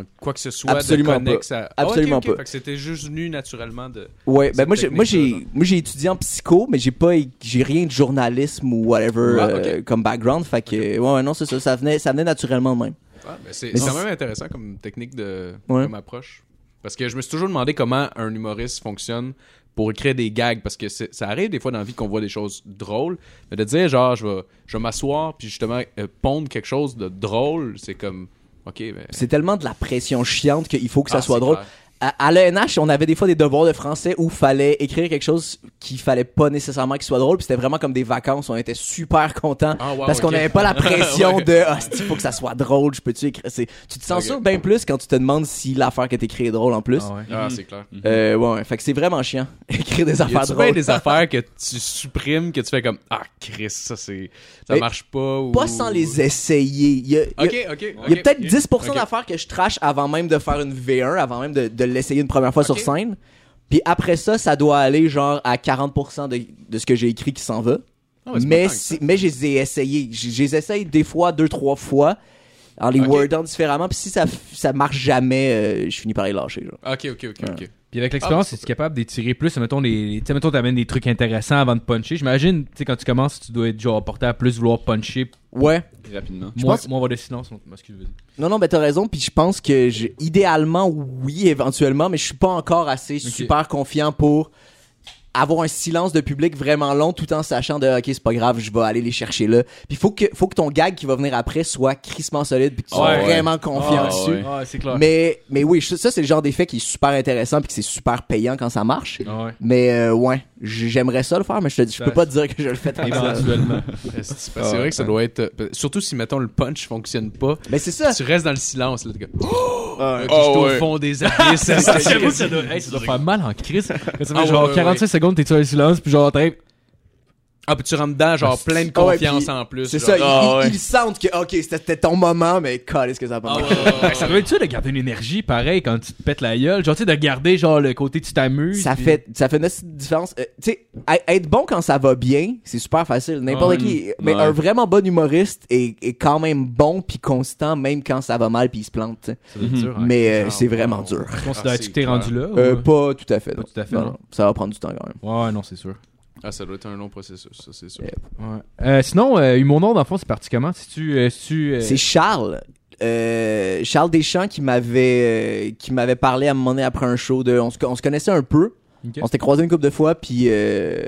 en quoi que ce soit Absolument de connexe à... Absolument Ah, ok, ok. pas. Fait que c'était juste venu naturellement de... Ouais, ben moi j'ai, moi j'ai, moi j'ai étudié en psycho, mais j'ai pas, j'ai rien de journalisme ou whatever Ah, euh, comme background, fait que ouais, ouais, non c'est ça, ça venait, ça venait naturellement de même. Ah, ben c'est Mais quand même intéressant comme technique de Ouais. comme approche. Parce que je me suis toujours demandé comment un humoriste fonctionne pour écrire des gags. Parce que ça arrive des fois dans la vie qu'on voit des choses drôles. Mais de dire, genre, je vais, je vais m'asseoir puis justement euh, pondre quelque chose de drôle, c'est comme, ok, ben. C'est tellement de la pression chiante qu'il faut que ça ah, soit drôle. clair. À, l'ENH, on avait des fois des devoirs de français où fallait écrire quelque chose qu'il fallait pas nécessairement qu'il soit drôle, puis c'était vraiment comme des vacances, on était super contents Ah, wow, parce qu'on n'avait pas la pression Ouais. de ah, il faut que ça soit drôle, je peux-tu écrire? C'est- tu te censures Ok. bien plus quand tu te demandes si l'affaire que t'écris est drôle en plus. Ah ouais. Ah, c'est clair. Euh, ouais, ouais, fait que c'est vraiment chiant écrire des Y affaires drôles. des affaires que tu supprimes, que tu fais comme, ah, Chris, ça c'est. Ça Mais marche pas ou. Pas sans les essayer. Il y a, il y a- Ok, ok. Il y a peut-être ok. 10% Ok. d'affaires que je trash avant même de faire une V1, avant même de, de l'essayer une première fois sur scène. Puis après ça, ça doit aller genre à 40% de, de ce que j'ai écrit qui s'en va. Ah mais mais je les ai essayés. Je les essaye des fois, deux, trois fois, en les Ok. wordant différemment. Puis si ça, ça marche jamais, euh, je finis par les lâcher. genre. Ok, ok, ok, ok. Puis avec l'expérience, Ah, es-tu capable d'étirer plus? Mettons, les, tu sais, mettons, t'amènes des trucs intéressants avant de puncher. J'imagine, tu sais, quand tu commences, tu dois être genre porté à plus vouloir puncher. Ouais. Rapidement. Moi, pense- moi, on va de silence. on- Excuse, vas-y. Non, non, ben t'as raison. Puis je pense que je- idéalement, oui, éventuellement, mais je suis pas encore assez super confiant pour avoir un silence de public vraiment long tout en sachant de ok c'est pas grave je vais aller les chercher là puis faut que faut que ton gag qui va venir après soit crissement solide puis que tu sois Ouais. vraiment confiant Ah, dessus ouais. Ah, clair. mais mais oui ça c'est le genre d'effet qui est super intéressant puis que c'est super payant quand ça marche Ah ouais. mais euh, ouais j'aimerais ça le faire mais je te dis je peux pas te dire que je le fais tant que ça. Éventuellement. C'est c'est vrai que ça doit être. euh, Surtout si, mettons, le punch fonctionne pas. mais c'est ça Tu restes dans le silence, là, t'es comme, Ah, euh, Oh, ouais. au fond des abysses. J'avoue, ça doit, hey, ça doit faire mal en crise. Ça Ah, genre ouais, 45 secondes, t'es sur le silence, puis genre, t'es. Ah, puis tu rentres dedans, genre, plein de Ah ouais, confiance puis en plus. c'est genre. ça ils, Ah, ils- ouais. ils sentent que ok c'était ton moment mais est-ce que ça a pas Ah, ouais. Ça doit être ça de garder une énergie pareil quand tu te pètes la gueule. Genre, tu sais, de garder genre le côté tu t'amuses. ça puis- fait ça fait une petite différence Euh, tu sais être bon quand ça va bien c'est super facile n'importe Ouais. qui mais Ouais. un vraiment bon humoriste est, est quand même bon puis constant même quand ça va mal puis il se plante tu sais. Ça doit être dur, hein. mais euh, c'est vraiment dur Tu Ah, que t'es rendu là? Euh, ou- pas tout à fait Pas non. tout à fait, Non, non? non, ça va prendre du temps quand même Ouais, non, c'est sûr. Ah, ça doit être un long processus, ça, c'est sûr. Ouais. Euh, sinon, euh, Humour Noir, dans le fond, c'est parti comment? Si tu. euh, si tu euh, c'est Charles euh, Charles Deschamps qui m'avait euh, qui m'avait parlé à un moment donné après un show de on se, on se connaissait un peu on s'était croisé une couple de fois puis euh,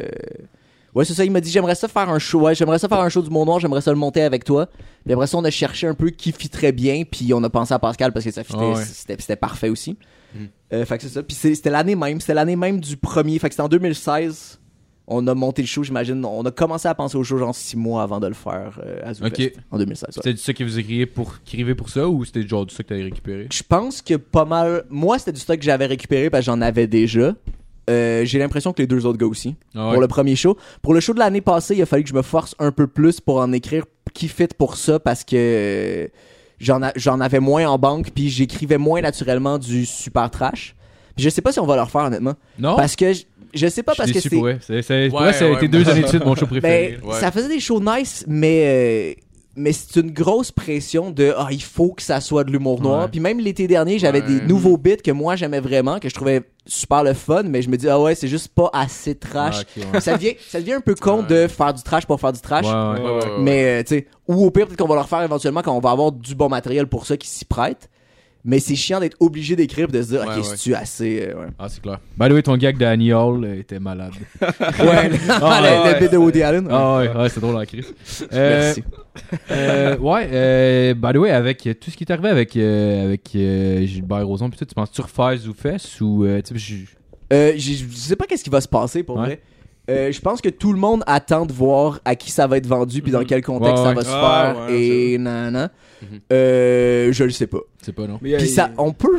Ouais, c'est ça. Il m'a dit j'aimerais ça faire un show. Ouais, j'aimerais ça faire un show du Mont Noir. J'aimerais ça le monter avec toi. Puis après ça, on a cherché un peu qui fitterait bien. Puis on a pensé à Pascal parce que ça fitait, Ah ouais. c'était, c'était parfait aussi. Euh, fait que c'est ça. Puis c'est- c'était l'année même. C'était l'année même du premier. Fait que c'était en 2016. On a monté le show, j'imagine. On a commencé à penser au show genre six mois avant de le faire euh, à Zoufest, en 2016. ouais. C'était du ça que vous écrivez pour, qui écrivait pour ça ou c'était genre du ça que t'avais récupéré? Je pense que pas mal. Moi, c'était du stock que j'avais récupéré parce que j'en avais déjà. Euh, j'ai l'impression que les deux autres gars aussi. Ah ouais. Pour le premier show. Pour le show de l'année passée, il a fallu que je me force un peu plus pour en écrire qui fit pour ça parce que j'en avais moins en banque puis j'écrivais moins naturellement du super trash. Je sais pas si on va le refaire honnêtement. Non? Parce que je, je sais pas parce que c'est. pour vrai. C'est- c'est- pour Ouais, vrai, ça a ouais, été moi- deux années de suite mon show préféré. Ben, Ouais. ça faisait des shows nice, mais euh, mais c'est une grosse pression de ah il faut que ça soit de l'humour noir. Ouais. Puis même l'été dernier, j'avais Ouais. des nouveaux bits que moi j'aimais vraiment, que je trouvais super le fun, mais je me dis ah ouais c'est juste pas assez trash. Ah, ok, ouais. Ça devient ça devient un peu con Ouais. de faire du trash pour faire du trash. Ouais, ouais. Ouais, ouais, ouais. Mais euh, tu sais, ou au pire peut-être qu'on va le refaire éventuellement quand on va avoir du bon matériel pour ça qui s'y prête. Mais c'est chiant d'être obligé d'écrire pis de se dire Ouais, ok ouais. c'est tu assez euh, ouais. Ah, c'est clair. By the way, ton gag de Annie Hall euh, était malade. ouais, le, Ah, le- le ouais. bit de Woody Allen. Ah ouais, ouais c'est drôle en crise. Euh, Merci. euh, ouais, euh, by the way, avec euh, tout ce qui est arrivé avec, euh, avec euh, Gilbert Rozon, pis tout, tu penses-tu refaire ou. Euh, tu sais, je- Euh, j'ai- je sais pas qu'est-ce qui va se passer pour Ouais. vrai. Euh, je pense que tout le monde attend de voir à qui ça va être vendu puis dans quel contexte Ouais, ça va se Ah, faire ouais, et nanana. Mhm. Euh, je le sais pas. c'est pas non. Mais a- Puis ça, on peut.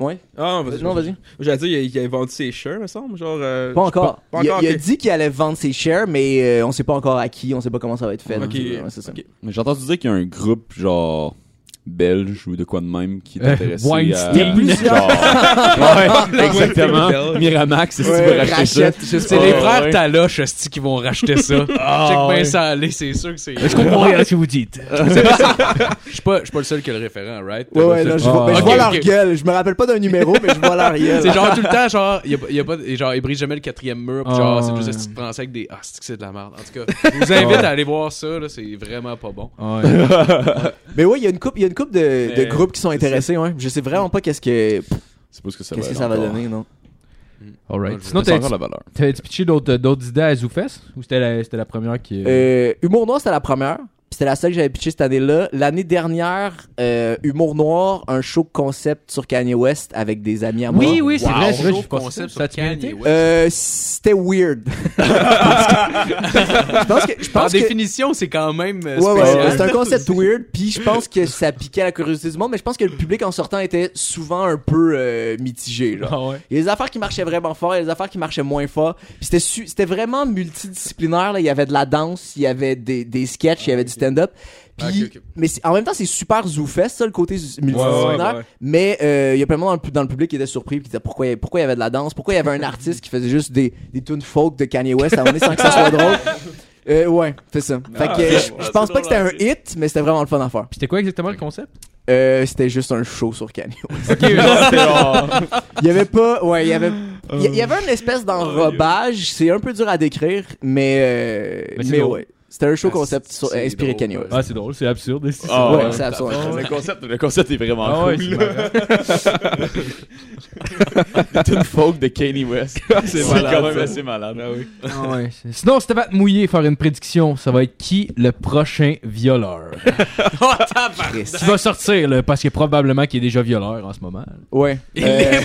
Ouais. Ah, vas-y. Non, vas-y. J'allais dire, il a- il avait vendu ses shirts, me semble. Genre. euh, Pas encore. Pas, il, a, encore. il a ok. dit qu'il allait vendre ses shares, mais euh, on sait pas encore à qui, on sait pas comment ça va être fait. Ok. donc, ouais, c'est ça. Ok. Mais j'ai entendu dire qu'il y a un groupe, genre, belge ou de quoi de même qui est Euh, intéressé à... Il y a plusieurs. Genre- ouais, exactement. Miramax, c'est ce Ouais, qui va racheter ça? rachète, je sais C'est les Ouais, frères ouais. Taloche, qui vont racheter ça. Check bien ça aller, c'est sûr que c'est. Je comprends rien à ce que vous dites. Je suis pas, je suis pas le seul qui a le référent, right? Ouais, je Ah, vois, ok. leur gueule. Je me rappelle pas d'un numéro, mais je vois leur gueule. C'est genre tout le temps, genre, il y a, y a pas, genre, il brise jamais le quatrième mur, genre, Ah, c'est juste un petit français avec des, ah, c'est que c'est de la merde. En tout cas, je vous invite à aller voir ça, là, c'est vraiment pas bon. Ouais. Mais ouais, il y a une coupe, il y a une coupe de, de groupes qui sont intéressés, ouais. Je sais vraiment pas qu'est-ce que, C'est pas ce que ça qu'est-ce va que ça va encore. donner, non. Alright. Ouais, je Sinon, C'est t'avais- encore la valeur. pitché d'autres d'autres idées à Zoufest? Ou c'était la, c'était la première qui. Euh, Humour Noir, c'était la première. C'était la seule que j'avais pitché cette année-là. L'année dernière, euh, Humour Noir, un show concept sur Kanye West avec des amis à moi. Oui, oui, c'est Wow, vrai, c'est vrai. show je concept sur Kanye? West. Euh, c'était weird. je pense que, je Par pense que, définition, c'est quand même euh, Ouais, ouais, spécial. c'est un concept weird, puis je pense que ça piquait la curiosité du monde, mais je pense que le public en sortant était souvent un peu euh, mitigé. Genre. Ah ouais. Il y a des affaires qui marchaient vraiment fort, il y a des affaires qui marchaient moins fort. Puis c'était su- c'était vraiment multidisciplinaire. Là. Il y avait de la danse, il y avait des, des sketchs, il y avait du stand-up. Puis, Ah, mais en même temps, c'est super zoufest, ça, le côté multidisciplinaire. Ouais, ouais, ouais. Mais euh, il y a plein de monde dans le, pu- dans le public qui était surpris, qui disait pourquoi, il y- pourquoi y avait de la danse, pourquoi il y avait un artiste qui faisait juste des, des tunes folk de Kanye West à un moment donné sans que ça soit drôle? Euh, ouais, c'est ça. Fait que euh, je je pense pas que c'était un hit, mais c'était vraiment le fun à faire. Puis c'était quoi exactement le concept? Euh, c'était juste un show sur Kanye West. Ok, genre, Il y avait pas, ouais, il y avait, il y, avait une espèce d'enrobage. C'est un peu dur à décrire, mais, euh, Mais mais ouais. C'était un show Ah, concept sur- inspiré de Kanye West. Ah, c'est drôle, c'est absurde. c'est- Ah, ouais, ouais. c'est absurde. Le concept, le concept est vraiment Ah ouais, cool. c'est marrant. C'est une folk de Kanye West. c'est malade, quand même ça. assez malade. Ah ouais, c'est- Sinon, c'était pas mouiller faire une prédiction. Ça va être qui le prochain violeur? Oh, tabarnak. Qui va sortir, là, parce que probablement qu'il est déjà violeur en ce moment. Ouais. Euh,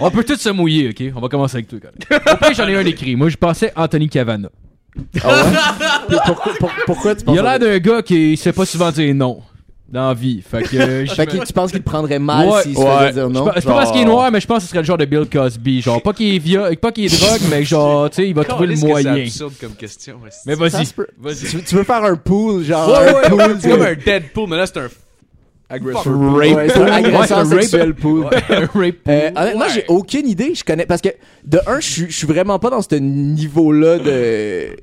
On peut tous se mouiller, ok? On va commencer avec toi, Colin. Au pire, j'en ai un écrit. Moi, je pensais Anthony Cavana. Ah ouais? Pourquoi, pour- pourquoi tu penses Il a l'air d'un gars qui sait pas souvent dire non dans la vie. Fait que. euh, je- Fait que tu penses qu'il te prendrait mal Ouais, s'il se ouais. faisait dire je non? pense- C'est pas parce qu'il est noir, mais je pense que ce serait le genre de Bill Cosby. Genre, pas qu'il est viol, pas qu'il est drogue, mais genre, tu sais, il va trouver le moyen. C'est absurde comme question. ouais. Mais vas-y. Tu, tu veux faire un pool, genre Ouais, un ouais, pool c'est comme un Deadpool, mais là, c'est un Ouais, c'est un Ouais, agresseur un rape. sexuel pool. Un rape. Euh, honnêtement, Ouais. j'ai aucune idée. Je connais parce que de un, je suis- vraiment pas dans ce niveau-là de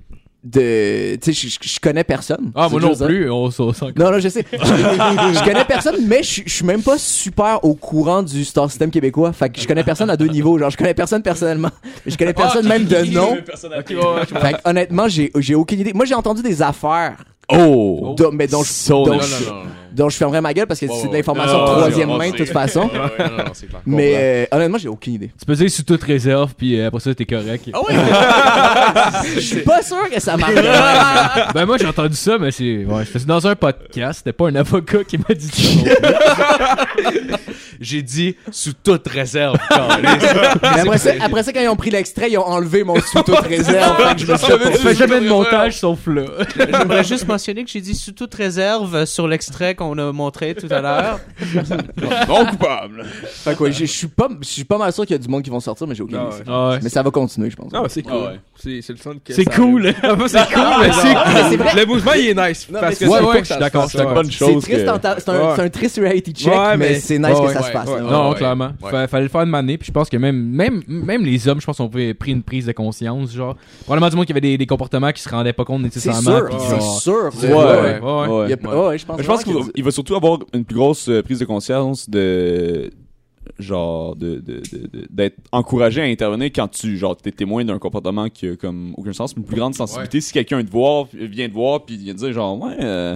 de. Tu sais, je- connais personne. Ah, moi non ça. plus. On s'en sent. Non, non, je sais. je connais personne, mais je suis même pas super au courant du star system québécois. Fait que je connais personne à deux niveaux. Genre, je connais personne personnellement. Je connais personne même de nom. Ouais, ouais, Fait que, honnêtement, j'ai j'ai aucune idée. Moi, j'ai entendu des affaires. Oh! mais dont je- So dont Non, non, non. Donc, je fermerais ma gueule parce que c'est de l'information de troisième main de toute façon. Mais euh, honnêtement, j'ai aucune idée. Tu peux dire sous toute réserve, puis euh, après ça, t'es correct. Ah ouais, Je suis pas sûr que ça marche. ben moi, j'ai entendu ça, mais c'est... Ouais, c'était dans un podcast, c'était pas un avocat qui m'a dit ça. j'ai dit sous toute réserve. après, ça, après ça, quand ils ont pris l'extrait, ils ont enlevé mon sous toute réserve. Je fait jamais de montage sauf là. J'aimerais juste mentionner que j'ai dit sous toute réserve sur l'extrait qu'on a montré tout à l'heure. Non coupable. Fait que ouais, je je suis pas, je suis pas mal sûr qu'il y a du monde qui vont sortir, mais j'ai aucune Ah idée. ouais. Ah ouais. Mais ça va continuer, je pense. Ah, c'est cool. Ah ouais. C'est c'est le fun que C'est ça cool. Ah, c'est cool, mais c'est c'est vrai. Le mouvement, il est nice. Non, parce que c'est- c'est ouais, pas je que suis d'accord, c'est une ouais. bonne C'est chose. triste, que- en ta- c'est un, Ouais. c'est un triste reality check, Ouais, mais mais- c'est nice Ouais, que ouais. ça se. Ouais, là. ouais. Non, ouais. clairement. Ouais. Fa- fallait le faire de maner, puis je pense que même, même, même les hommes, je pense, ont pris pris une prise de conscience, genre. Probablement du monde qui avait des, des comportements qui se rendaient pas compte C'est nécessairement. sûr, puis c'est genre- sûr. Ouais, ouais, ouais. ouais. Ouais. Il y a- ouais, ouais, je pense. Mais je pense vraiment qu'il va, il va surtout avoir une plus grosse euh, prise de conscience de genre de d'être encouragé à intervenir quand tu genre t'es témoin d'un comportement qui a comme aucun sens. Une plus grande sensibilité. Si quelqu'un te voit vient te voir puis vient te dire genre ouais euh,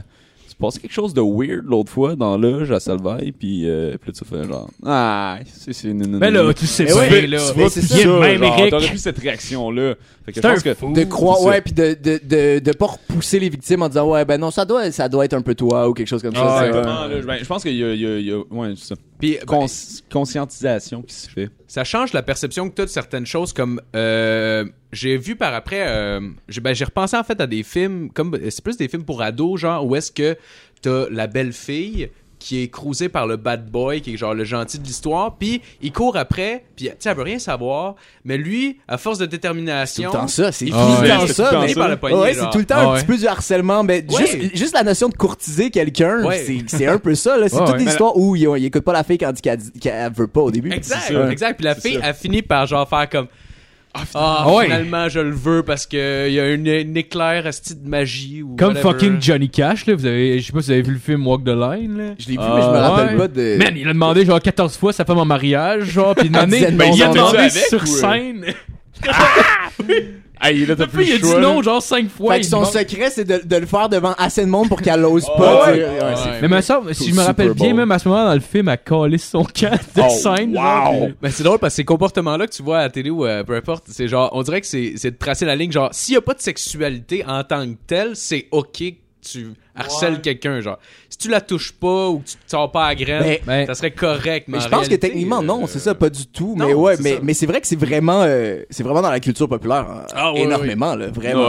passé quelque chose de weird l'autre fois dans l'âge à Salvaille puis euh, puis là tu fais genre ah c'est c'est non, non, Mais non, là, tu sais bien, ouais, là. tu vois c'est plus ça. même, genre, t'aurais plus cette réaction là fait que je C'est un pense que fou. de croire ouais puis de, de, de, de pas repousser les victimes en disant ouais ben non ça doit ça doit être un peu toi ou quelque chose comme ça Ah, c'est- exactement, là, ben, je pense qu'il y a, il y a- il y a- ouais c'est ça Puis ben, Cons- conscientisation qui se fait. ça change la perception que tu as de certaines choses comme euh, j'ai vu par après euh, j'ai ben, j'ai repensé en fait à des films comme c'est plus des films pour ados genre où est-ce que t'as la belle fille qui est cruisée par le bad boy qui est genre le gentil de l'histoire puis il court après puis tu sais elle veut rien savoir mais lui à force de C'est tout détermination le temps ça, c'est tout le temps ça. c'est tout le temps un petit peu du harcèlement, mais Ouais. juste, juste la notion de courtiser quelqu'un, Ouais. c'est c'est un peu ça. là. C'est Ouais, toute ouais. l'histoire où il, il écoute pas la fille quand il dit qu'elle dit- qu'elle veut pas au début. Exact, exact. Puis la fille a fini par genre faire comme ah, Ah ouais. finalement je le veux parce que il y a une, une éclair asti de magie ou Comme whatever. fucking Johnny Cash, là. Vous avez, je sais pas si vous avez vu le film Walk the Line, là. Je l'ai vu, Ah, mais je me rappelle ouais. pas de. Man, il a demandé genre 14 fois sa femme en mariage, genre, pis une année, ben, il a demandé sur euh? scène. Hey, là, t'as Puis il a dit non genre 5 fois. Fait que son secret, c'est de, de le faire devant assez de monde pour qu'elle ose Ah pas. ouais. tu sais. Ouais, c'est- Mais me semble, si je me Super rappelle bien, Bowl. même à ce moment dans le film, elle calisse son camp de Oh, scène. Ben, c'est drôle parce que ces comportements-là que tu vois à la télé ou euh, peu importe, c'est genre, on dirait que c'est, c'est de tracer la ligne, genre, s'il y a pas de sexualité en tant que telle, c'est ok que tu harcèles quelqu'un, genre. Si tu la touches pas ou que tu te sors pas à graine, Mais- Ben, ça serait correct, mais, Mais je pense que techniquement, non, euh, c'est ça, pas du tout. non, mais ouais, c'est mais, ça. mais c'est vrai que c'est vraiment, euh, c'est vraiment dans la culture populaire, euh, Ah, ouais, énormément, là, vraiment.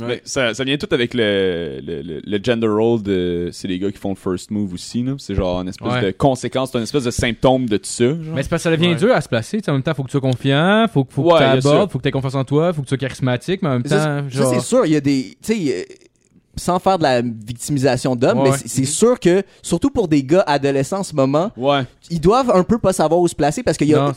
Ouais. ça, ça vient tout avec le, le, le, le gender role de. C'est les gars qui font le first move aussi, là. C'est genre une espèce Ouais. de conséquence, c'est une espèce de symptôme de tout ça. Genre. Mais c'est parce que ça devient Ouais. dur à se placer. tu sais, En même temps, faut que tu sois confiant, faut, faut Ouais, que tu abordes, faut que tu aies confiance en toi, faut que tu sois charismatique, mais en même temps, c'est- ça, c'est sûr, il y a des, tu sais, sans faire de la victimisation d'hommes, Ouais. mais c'est- c'est sûr que, surtout pour des gars adolescents en ce moment, Ouais. ils doivent un peu pas savoir où se placer parce qu'il y a Non.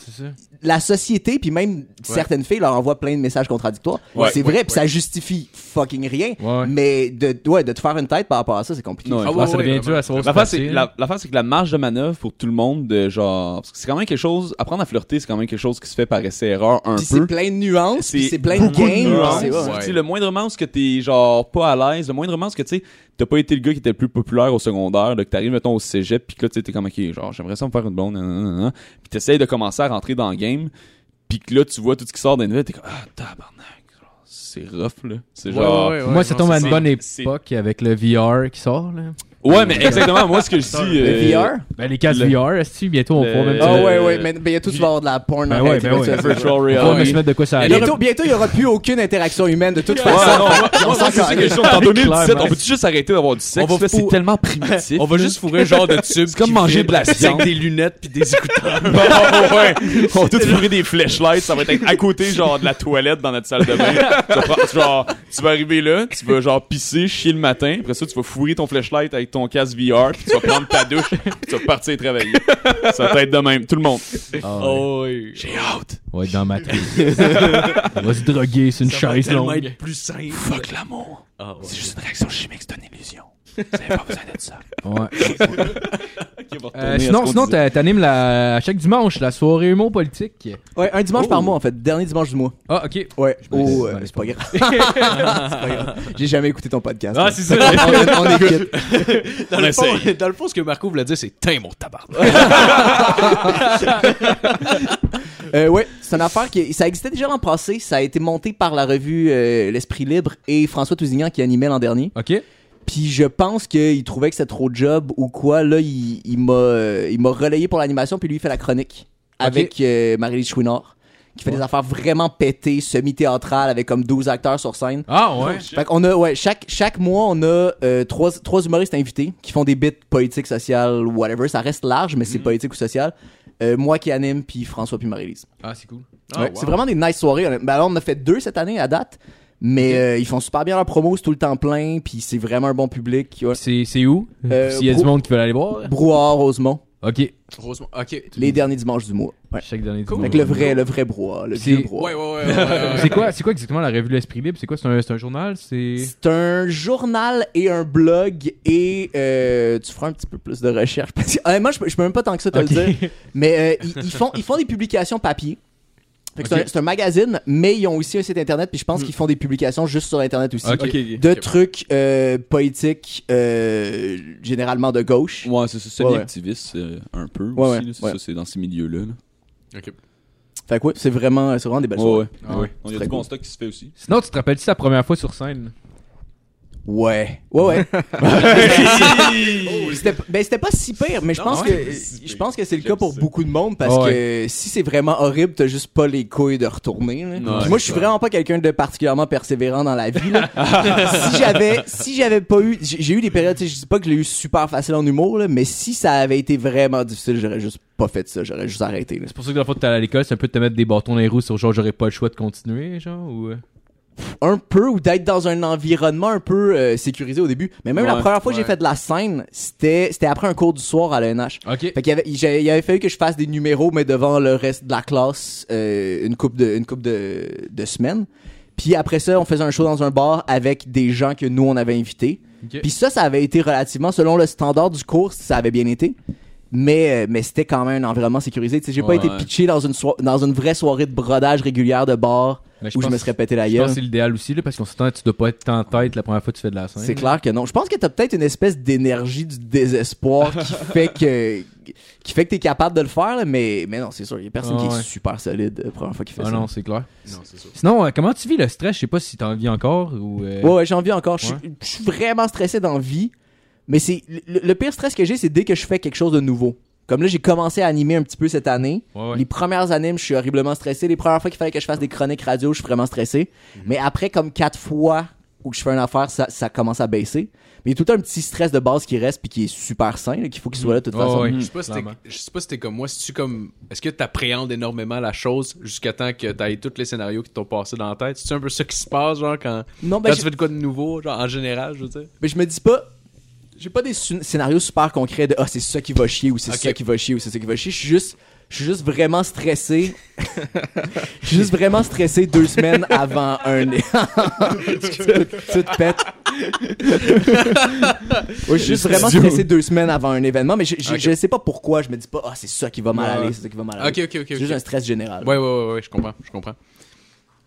La société puis même certaines filles leur envoient plein de messages contradictoires. Ouais. c'est vrai, puis ça justifie fucking rien. Ouais. Mais de, ouais, de te faire une tête par rapport à ça, c'est compliqué. Ouais. Ah ouais, Ouais, ça ouais, devient vraiment. dur à savoir où se L'affaire, c'est, la, que la marge de manœuvre pour tout le monde, de genre. Parce que c'est quand même quelque chose. Apprendre à flirter, c'est quand même quelque chose qui se fait par essai-erreur un Puis c'est peu. plein de nuances, c'est plein de games. Le moindrement où que t'es genre pas à l'aise, le moindrement où que tu sais, t'as pas été le gars qui était le plus populaire au secondaire, là, que t'arrives mettons au cégep, puis que là t'es comme ok, genre j'aimerais ça me faire une blonde, nan, nan, nan, nan. puis t'essayes de commencer à rentrer dans le game, puis que là tu vois tout ce qui sort des nouvelles, t'es comme ah tabarnak, genre, c'est rough là, c'est Ouais, genre. ouais, ouais, Moi, ça tombe à c'est- une bonne époque avec le VR qui sort, là. Ouais, mais exactement, moi ce que je dis. Le euh, VR? Ben, les casques Le- VR, est bientôt on Le- pourra même Ah ouais, ouais, mais bientôt tu vas avoir de la porn. Ben en ouais, ben Virtual on reality. se mettre de quoi ça arrive. Bientôt, bientôt, il y aura plus aucune interaction humaine de toute façon. On s'en que en 2017, Clairement. on peut juste arrêter d'avoir du sexe, On va c'est tellement primitif. On va juste fourrer un genre de tube. C'est comme manger de la avec viande. des lunettes puis des écouteurs. Ouais. On va tout fourrer des flashlights, ça va être à côté genre de la toilette dans notre salle de bain. tu, vas prendre- genre, tu vas arriver là, tu vas genre pisser, chier le matin, après ça tu vas fourrer ton flashlight avec ton casque VR, puis tu vas prendre ta douche, puis tu vas partir travailler. Ça va être de même, tout le monde. Ah ouais. Oh, oui. J'ai hâte. On va être dans ma tête. on va se droguer sur une Ça va chaise longue. être plus simple. Fuck l'amour. Ah, ouais. C'est juste une réaction chimique, c'est une illusion. Ouais. Euh, sinon, sinon t'a- t'animes la, à chaque dimanche la soirée humour politique. Ouais, un dimanche Oh. par mois en fait, dernier dimanche du mois. Ah, ok. Ouais. Oh, euh, c'est pas grave. c'est pas grave. J'ai jamais écouté ton podcast. Ah, c'est ça. on, on est quitte. Dans le, fond, dans le fond, ce que Marco voulait dire, c'est Tain mon tabarnak. Euh, ouais, c'est une affaire qui ça existait déjà l'an passé. Ça a été monté par la revue euh, L'Esprit Libre et François Tousignan qui animait l'an dernier. Ok. Puis je pense qu'il trouvait que c'était trop de job ou quoi. Là, il, il m'a euh, il m'a relayé pour l'animation puis lui il fait la chronique avec euh, Marie-Lise Chouinard qui fait des affaires vraiment pétées, semi-théâtrales avec comme 12 acteurs sur scène. Ah, ouais. Fait qu'on a, ouais, chaque, chaque mois, on a euh, trois, trois humoristes invités qui font des bits politiques, sociales, whatever. Ça reste large, mais c'est politique ou social. Euh, moi qui anime, puis François, puis Marie-Lise. Ah, c'est cool. Ouais, C'est vraiment des nice soirées. Ben, alors, on en a fait deux cette année à date. Mais euh, ils font super bien leur promo, c'est tout le temps plein, puis c'est vraiment un bon public. Ouais. C'est c'est où? Euh, S'il y a du monde qui veut aller voir? Brouhaha, Rosemont, Ok. Heureusement. Ok. les derniers dimanches du mois. Ouais. Chaque dernier Cool. dimanche. Avec le vrai, le vrai brouhaha, le C'est- vieux brouhaha. Ouais, ouais, ouais. ouais, ouais, ouais. C'est quoi, c'est quoi exactement la revue L'Esprit Libre? C'est quoi? C'est un, c'est un journal? C'est. C'est un journal et un blog et euh, tu feras un petit peu plus de recherche. Parce que, honnêtement, je, peux- je peux même pas tant que ça te le dire. Mais euh, ils, ils font, ils font des publications papier. C'est Ok. un- C'est un, magazine, mais ils ont aussi un site internet. Puis je pense qu'ils font des publications juste sur internet aussi. Ok. Ok, ok. De trucs euh, politiques, euh, généralement de gauche. Ouais, c'est ça, c'est Ouais, des ouais. activistes euh, un peu Ouais, aussi. là, c'est ouais. ça, c'est dans ces milieux-là. là. Fait que ouais, c'est vraiment, c'est vraiment des belles ouais. Ah ouais. Il y a du cool. constat qui se fait aussi. Sinon, tu te rappelles-tu ta première fois sur scène? Ouais, ouais, ouais. C'était ben, c'était pas si pire, mais je pense ouais, que si je pense que c'est le cas pour ça. beaucoup de monde parce Ouais. que si c'est vraiment horrible, t'as juste pas les couilles de retourner. là. Ouais, Puis moi, je suis vraiment pas quelqu'un de particulièrement persévérant dans la vie. là. si j'avais si j'avais pas eu j'ai j'ai eu des périodes, je dis pas que je l'ai eu super facile en humour là, mais si ça avait été vraiment difficile, j'aurais juste pas fait ça, j'aurais juste arrêté. là. C'est pour ça que le fond, t'es allé à l'école, c'est un peu de te mettre des bâtons dans les roues sur genre j'aurais pas le choix de continuer, genre, ou. Un peu ou d'être dans un environnement un peu euh, sécurisé au début. Mais même la première fois que j'ai fait de la scène, c'était c'était après un cours du soir à l'ENH. Fait qu'il y avait, j'ai- il avait fallu que je fasse des numéros, mais devant le reste de la classe, euh, une coupe de, une coupe de, de semaines. Puis après ça, on faisait un show dans un bar avec des gens que nous on avait invités. Puis ça, ça avait été relativement, selon le standard du cours, ça avait bien été. Mais, euh, mais c'était quand même un environnement sécurisé. Tu sais, j'ai pas été pitché dans une, dans une vraie soirée de brodage régulière de bar Mais où je me serais pété la Je pense gueule. que c'est l'idéal aussi, là, parce qu'on s'entend que tu dois pas être en tête la première fois que tu fais de la scène. C'est clair que non. Je pense que t'as peut-être une espèce d'énergie du désespoir qui fait que qui fait que t'es capable de le faire, là, mais mais non, c'est sûr, il y a personne Ah qui ouais. est super solide la première fois qu'il fait Ah ça. non, c'est clair. Non, c'est ça. Sinon, euh, comment tu vis le stress? Je sais pas si t'en vis encore ou. euh, Ouais, ouais, j'ai envie encore. Je suis- Ouais. je suis vraiment stressé dans la vie, mais c'est le, le pire stress que j'ai, c'est dès que je fais quelque chose de nouveau. Comme là, j'ai commencé à animer un petit peu cette année. Ouais, ouais. Les premières animes, je suis horriblement stressé. Les premières fois qu'il fallait que je fasse des chroniques radio, je suis vraiment stressé. Mhm. Mais après, comme quatre fois où je fais une affaire, ça, ça commence à baisser. Mais il y a tout un petit stress de base qui reste puis qui est super sain, qu'il faut qu'il soit là de toute Ouais, façon. ouais. Je sais pas si je sais pas si t'es comme moi, si tu comme est-ce que t'appréhendes énormément la chose jusqu'à temps que t'ailles tous les scénarios qui t'ont passé dans la tête? C'est un peu ça qui se passe genre quand, Non, ben, quand je- tu fais de quoi de nouveau, genre en général, je veux dire? Mais je me dis pas. J'ai pas des scénarios super concrets de ah c'est ça qui va chier ou c'est ça qui va chier ou c'est ça qui va chier. Je suis juste je suis juste vraiment stressé. Je suis juste vraiment stressé deux semaines avant un. tu, tu te pètes. Ouais, je suis juste vraiment stressé deux semaines avant un événement, mais je, je, sais pas pourquoi. Je me dis pas ah c'est ça qui va mal aller, c'est ça qui va mal aller. Ok, ok, ok. C'est juste un stress général. Ouais, ouais, ouais, ouais, je comprends, je comprends.